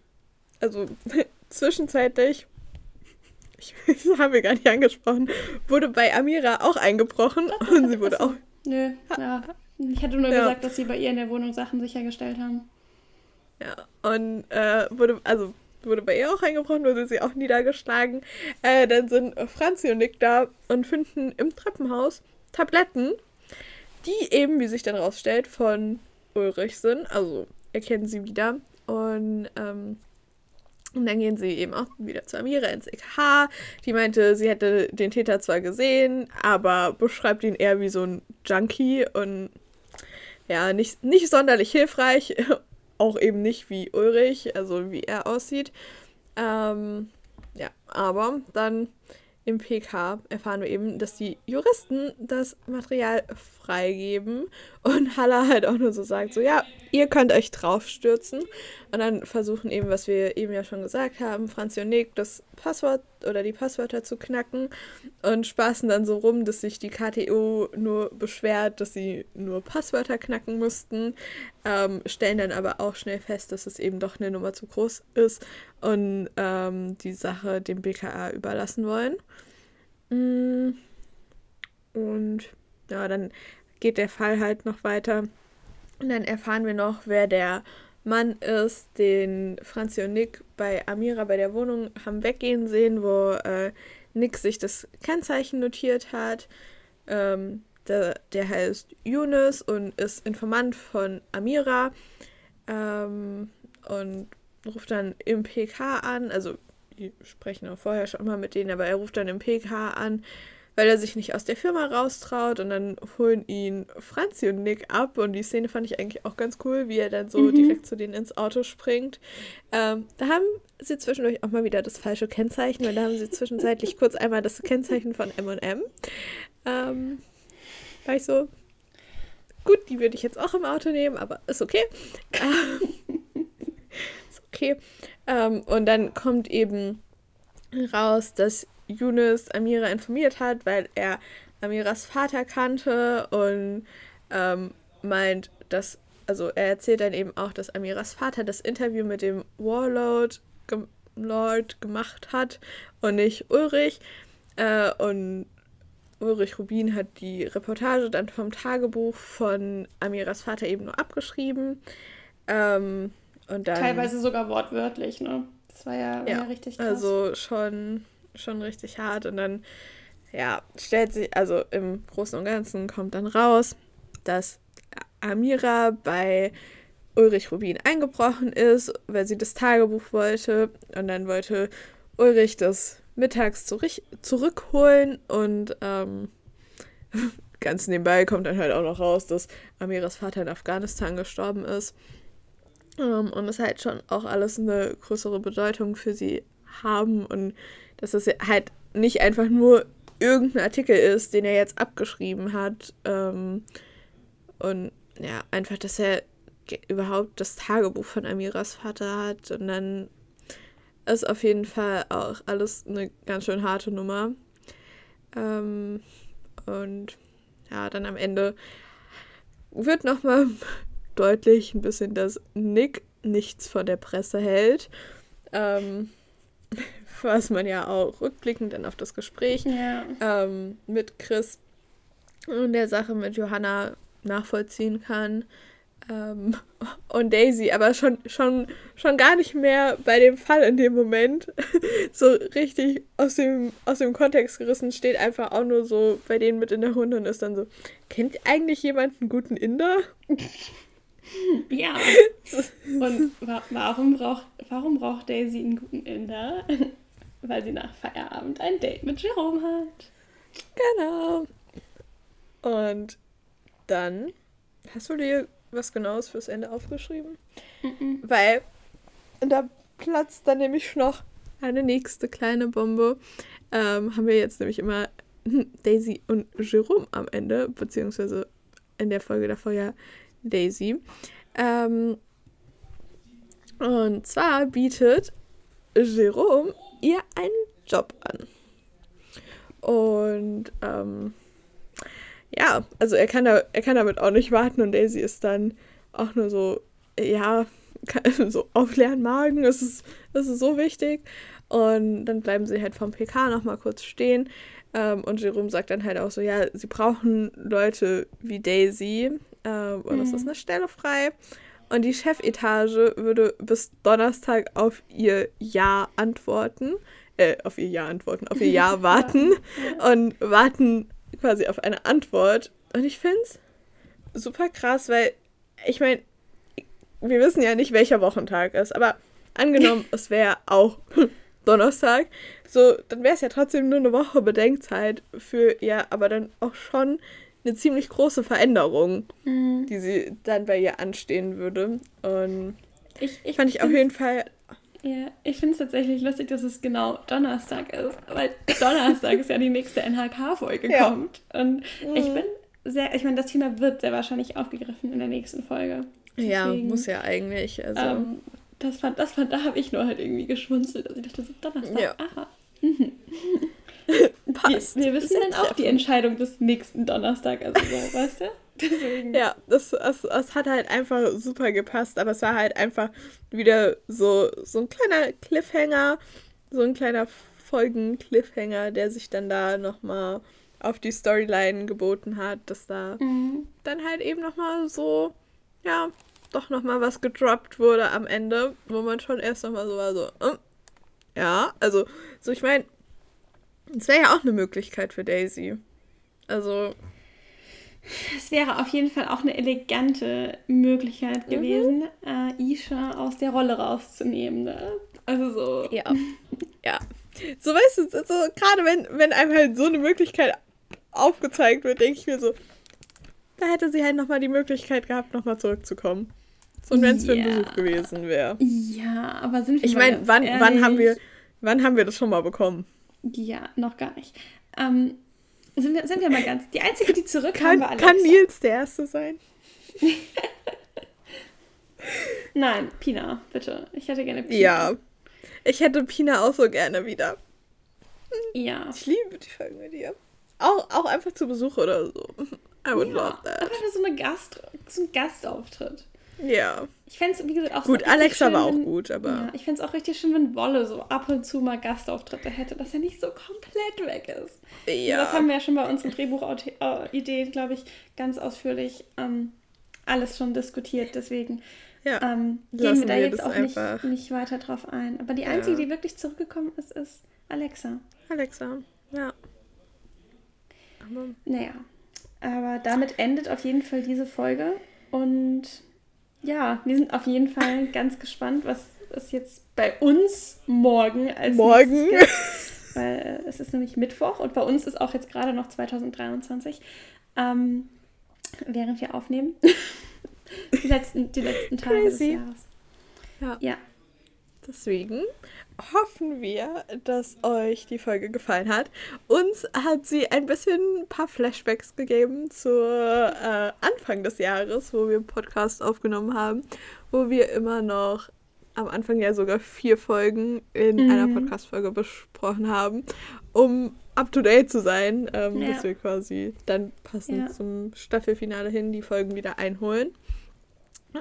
also zwischenzeitlich, ich, das haben wir gar nicht angesprochen, wurde bei Amira auch eingebrochen und sie wurde auch, Nö, ja. Ich hatte nur Ja. gesagt, dass sie bei ihr in der Wohnung Sachen sichergestellt haben. ja, und äh, wurde, also wurde bei ihr auch eingebrochen, wurde sie auch niedergeschlagen. Äh, dann sind Franzi und Nick da und finden im Treppenhaus Tabletten, die eben, wie sich dann rausstellt, von Ulrich sind. Also erkennen sie wieder. Und, ähm, und dann gehen sie eben auch wieder zu Amira ins EKH. Die meinte, sie hätte den Täter zwar gesehen, aber beschreibt ihn eher wie so ein Junkie und ja, nicht, nicht sonderlich hilfreich. Auch eben nicht wie Ulrich, also wie er aussieht. Ähm, ja, aber dann im PK erfahren wir eben, dass die Juristen das Material freigeben und Halla halt auch nur so sagt, so ja, ihr könnt euch draufstürzen und dann versuchen eben, was wir eben ja schon gesagt haben, Franzi und Nick das Passwort oder die Passwörter zu knacken und spaßen dann so rum, dass sich die KTO nur beschwert, dass sie nur Passwörter knacken mussten, ähm, stellen dann aber auch schnell fest, dass es eben doch eine Nummer zu groß ist und ähm, die Sache dem BKA überlassen wollen. Mm. Und ja, dann geht der Fall halt noch weiter. Und dann erfahren wir noch, wer der Mann ist, den Franzi und Nick bei Amira bei der Wohnung haben weggehen sehen, wo äh, Nick sich das Kennzeichen notiert hat. Ähm, der, der heißt Yunus und ist Informant von Amira ähm, und ruft dann im PK an. Also, die sprechen auch vorher schon mal mit denen, aber er ruft dann im PK an, weil er sich nicht aus der Firma raustraut und dann holen ihn Franzi und Nick ab und die Szene fand ich eigentlich auch ganz cool, wie er dann so Mhm. direkt zu denen ins Auto springt. Ähm, da haben sie zwischendurch auch mal wieder das falsche Kennzeichen, weil da haben sie zwischenzeitlich kurz einmal das Kennzeichen von M&M. Ähm, war ich so, gut, die würde ich jetzt auch im Auto nehmen, aber ist okay. Ähm, ist okay. Ähm, und dann kommt eben raus, dass Yunus Amira informiert hat, weil er Amiras Vater kannte und ähm, meint, dass, also er erzählt dann eben auch, dass Amiras Vater das Interview mit dem Warlord gem Lord gemacht hat und nicht Ulrich. Äh, und Ulrich Rubin hat die Reportage dann vom Tagebuch von Amiras Vater eben nur abgeschrieben. Ähm, und dann, Teilweise sogar wortwörtlich, ne? Das war ja, war ja, Ja, richtig krass. Also schon, schon richtig hart. Und dann, ja, stellt sich, also im Großen und Ganzen kommt dann raus, dass Amira bei Ulrich Rubin eingebrochen ist, weil sie das Tagebuch wollte. Und dann wollte Ulrich das mittags zurück, zurückholen. Und ähm, ganz nebenbei kommt dann halt auch noch raus, dass Amiras Vater in Afghanistan gestorben ist. Ähm, und es halt schon auch alles eine größere Bedeutung für sie haben und dass es halt nicht einfach nur irgendein Artikel ist, den er jetzt abgeschrieben hat. Ähm, und ja, einfach, dass er überhaupt das Tagebuch von Amiras Vater hat und dann ist auf jeden Fall auch alles eine ganz schön harte Nummer. Ähm, und ja, dann am Ende wird nochmal deutlich ein bisschen, dass Nick nichts von der Presse hält. Ähm, was man ja auch rückblickend dann auf das Gespräch ja. ähm, mit Chris und der Sache mit Johanna nachvollziehen kann. Ähm, und Daisy, aber schon, schon, schon gar nicht mehr bei dem Fall in dem Moment so richtig aus dem, aus dem Kontext gerissen, steht einfach auch nur so bei denen mit in der Runde und ist dann so, kennt eigentlich jemand einen guten Inder? Ja. Und wa warum, braucht, warum braucht Daisy einen guten Inder? Weil sie nach Feierabend ein Date mit Jerome hat. Genau. Und dann hast du dir was Genaues fürs Ende aufgeschrieben? Mhm. Weil da platzt dann nämlich noch eine nächste kleine Bombe. Ähm, haben wir jetzt nämlich immer Daisy und Jerome am Ende, beziehungsweise in der Folge davor ja Daisy. Ähm, und zwar bietet Jerome ihr einen Job an. Und ähm, ja, also er kann, da, er kann damit auch nicht warten und Daisy ist dann auch nur so, ja, kann, so aufleeren Magen, das ist, das ist so wichtig. Und dann bleiben sie halt vom PK nochmal kurz stehen. Ähm, und Jerome sagt dann halt auch so, ja, sie brauchen Leute wie Daisy ähm, und es ist eine Stelle frei. Und die Chefetage würde bis Donnerstag auf ihr Ja antworten. Äh, auf ihr Ja antworten, auf ihr Ja warten. Und warten quasi auf eine Antwort. Und ich finde es super krass, weil ich meine, wir wissen ja nicht, welcher Wochentag ist, aber angenommen, es wäre auch Donnerstag, so, dann wäre es ja trotzdem nur eine Woche Bedenkzeit für ja, aber dann auch schon eine ziemlich große Veränderung, Mhm. die sie dann bei ihr anstehen würde. Und Ich, ich fand ich auf jeden Fall, Ja, ich finde es tatsächlich lustig, dass es genau Donnerstag ist, weil Donnerstag ist ja die nächste NHK-Folge Ja. kommt. Und ich bin sehr, ich meine, das Thema wird sehr wahrscheinlich aufgegriffen in der nächsten Folge. ja, Deswegen, muss ja eigentlich. Also, Ähm, das fand, das fand, da habe ich nur halt irgendwie geschmunzelt. Also ich dachte so, Donnerstag, Ja. aha. passt. Wir, wir wissen dann auch die. Entscheidung bis nächsten Donnerstag, also so, weißt du? Deswegen. Ja, das, das, das hat halt einfach super gepasst, aber es war halt einfach wieder so, so ein kleiner Cliffhanger, so ein kleiner Folgen-Cliffhanger, der sich dann da nochmal auf die Storyline geboten hat, dass da Mhm. dann halt eben nochmal so, ja, doch nochmal was gedroppt wurde am Ende, wo man schon erst nochmal so war, so, äh, ja, also, so ich meine, es wäre ja auch eine Möglichkeit für Daisy. Also, Es wäre auf jeden Fall auch eine elegante Möglichkeit gewesen, äh, Isha aus der Rolle rauszunehmen. Ne? Also so. Ja. ja. So weißt du, so, gerade wenn, wenn einem halt so eine Möglichkeit aufgezeigt wird, denke ich mir so, da hätte sie halt nochmal die Möglichkeit gehabt, nochmal zurückzukommen. Und wenn es für einen. Besuch gewesen wäre. Ja, aber sind wir Ich meine, wann, wann haben wir, ehrlich? wann haben wir das schon mal bekommen? Ja, noch gar nicht. Ähm, sind, wir, sind wir mal ganz. Die einzige, die zurückkam, Kann, war Alexa. kann Nils der Erste sein? Nein, Pina, bitte. Ich hätte gerne Pina. Ja. Ich hätte Pina auch so gerne wieder. Ja. Ich liebe die Folgen mit ihr. Auch, auch einfach zu Besuch oder so. I would ja. love that. Einfach so, eine Gast, so ein Gastauftritt. Ja. Ich fände es, wie gesagt, auch so Gut, richtig Alexa schön, war auch wenn- gut, aber. Ja, ich fände es auch richtig schön, wenn Wolle so ab und zu mal Gastauftritte hätte, dass er nicht so komplett weg ist. Ja. Das haben wir ja schon bei unseren Drehbuchideen, glaube ich, ganz ausführlich ähm, alles schon diskutiert. Deswegen ja. ähm, gehen wir da jetzt auch nicht, nicht weiter drauf ein. Aber die einzige, Ja. die wirklich zurückgekommen ist, ist Alexa. Alexa. Ja. Aber Naja, aber damit endet auf jeden Fall diese Folge. Und ja, wir sind auf jeden Fall ganz gespannt, was es jetzt bei uns morgen als Morgen. gibt. Weil äh, es ist nämlich Mittwoch und bei uns ist auch jetzt gerade noch 2023, ähm, während wir aufnehmen. die, letzten, die letzten Tage Crazy. des Jahres. Ja. Ja, Deswegen hoffen wir, dass euch die Folge gefallen hat. Uns hat sie ein bisschen ein paar Flashbacks gegeben zu äh, Anfang des Jahres, wo wir einen Podcast aufgenommen haben, wo wir immer noch am Anfang ja sogar vier Folgen in Mhm. einer Podcast-Folge besprochen haben, um up to date zu sein, ähm, Ja. dass wir quasi dann passend Ja. zum Staffelfinale hin die Folgen wieder einholen.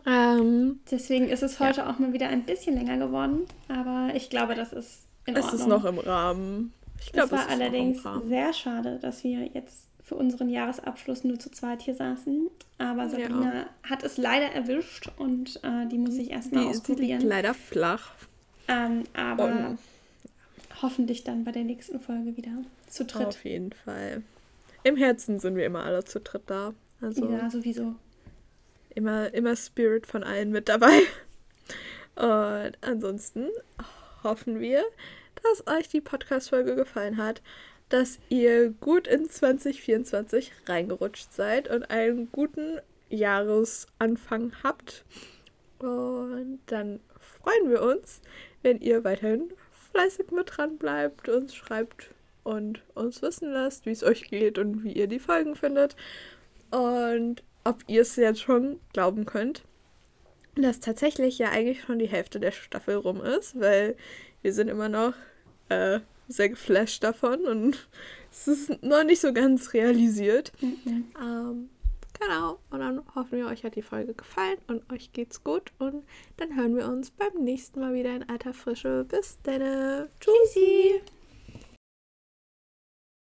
Ähm, deswegen ist es heute auch mal wieder ein bisschen länger geworden. Aber ich glaube, das ist in es Ordnung. ist noch im Rahmen. Ich Es glaube, war es im allerdings sehr schade, dass wir jetzt für unseren Jahresabschluss nur zu zweit hier saßen. Aber Sabrina ja. hat es leider erwischt und äh, die muss ich erstmal ausprobieren. Die liegt leider flach. Ähm, aber und, hoffentlich dann bei der nächsten Folge wieder zu dritt. Auf jeden Fall. Im Herzen sind wir immer alle zu dritt da. Also ja, sowieso. Immer, immer Spirit von allen mit dabei. Und ansonsten hoffen wir, dass euch die Podcast-Folge gefallen hat, dass ihr gut in 2024 reingerutscht seid und einen guten Jahresanfang habt. Und dann freuen wir uns, wenn ihr weiterhin fleißig mit dran bleibt, uns schreibt und uns wissen lasst, wie es euch geht und wie ihr die Folgen findet. Und ob ihr es jetzt schon glauben könnt, dass tatsächlich ja eigentlich schon die Hälfte der Staffel rum ist, weil wir sind immer noch äh, sehr geflasht davon und es ist noch nicht so ganz realisiert. Mhm. Ähm, genau, und dann hoffen wir, euch hat die Folge gefallen und euch geht's gut und dann hören wir uns beim nächsten Mal wieder in alter Frische. Bis dann. Tschüssi.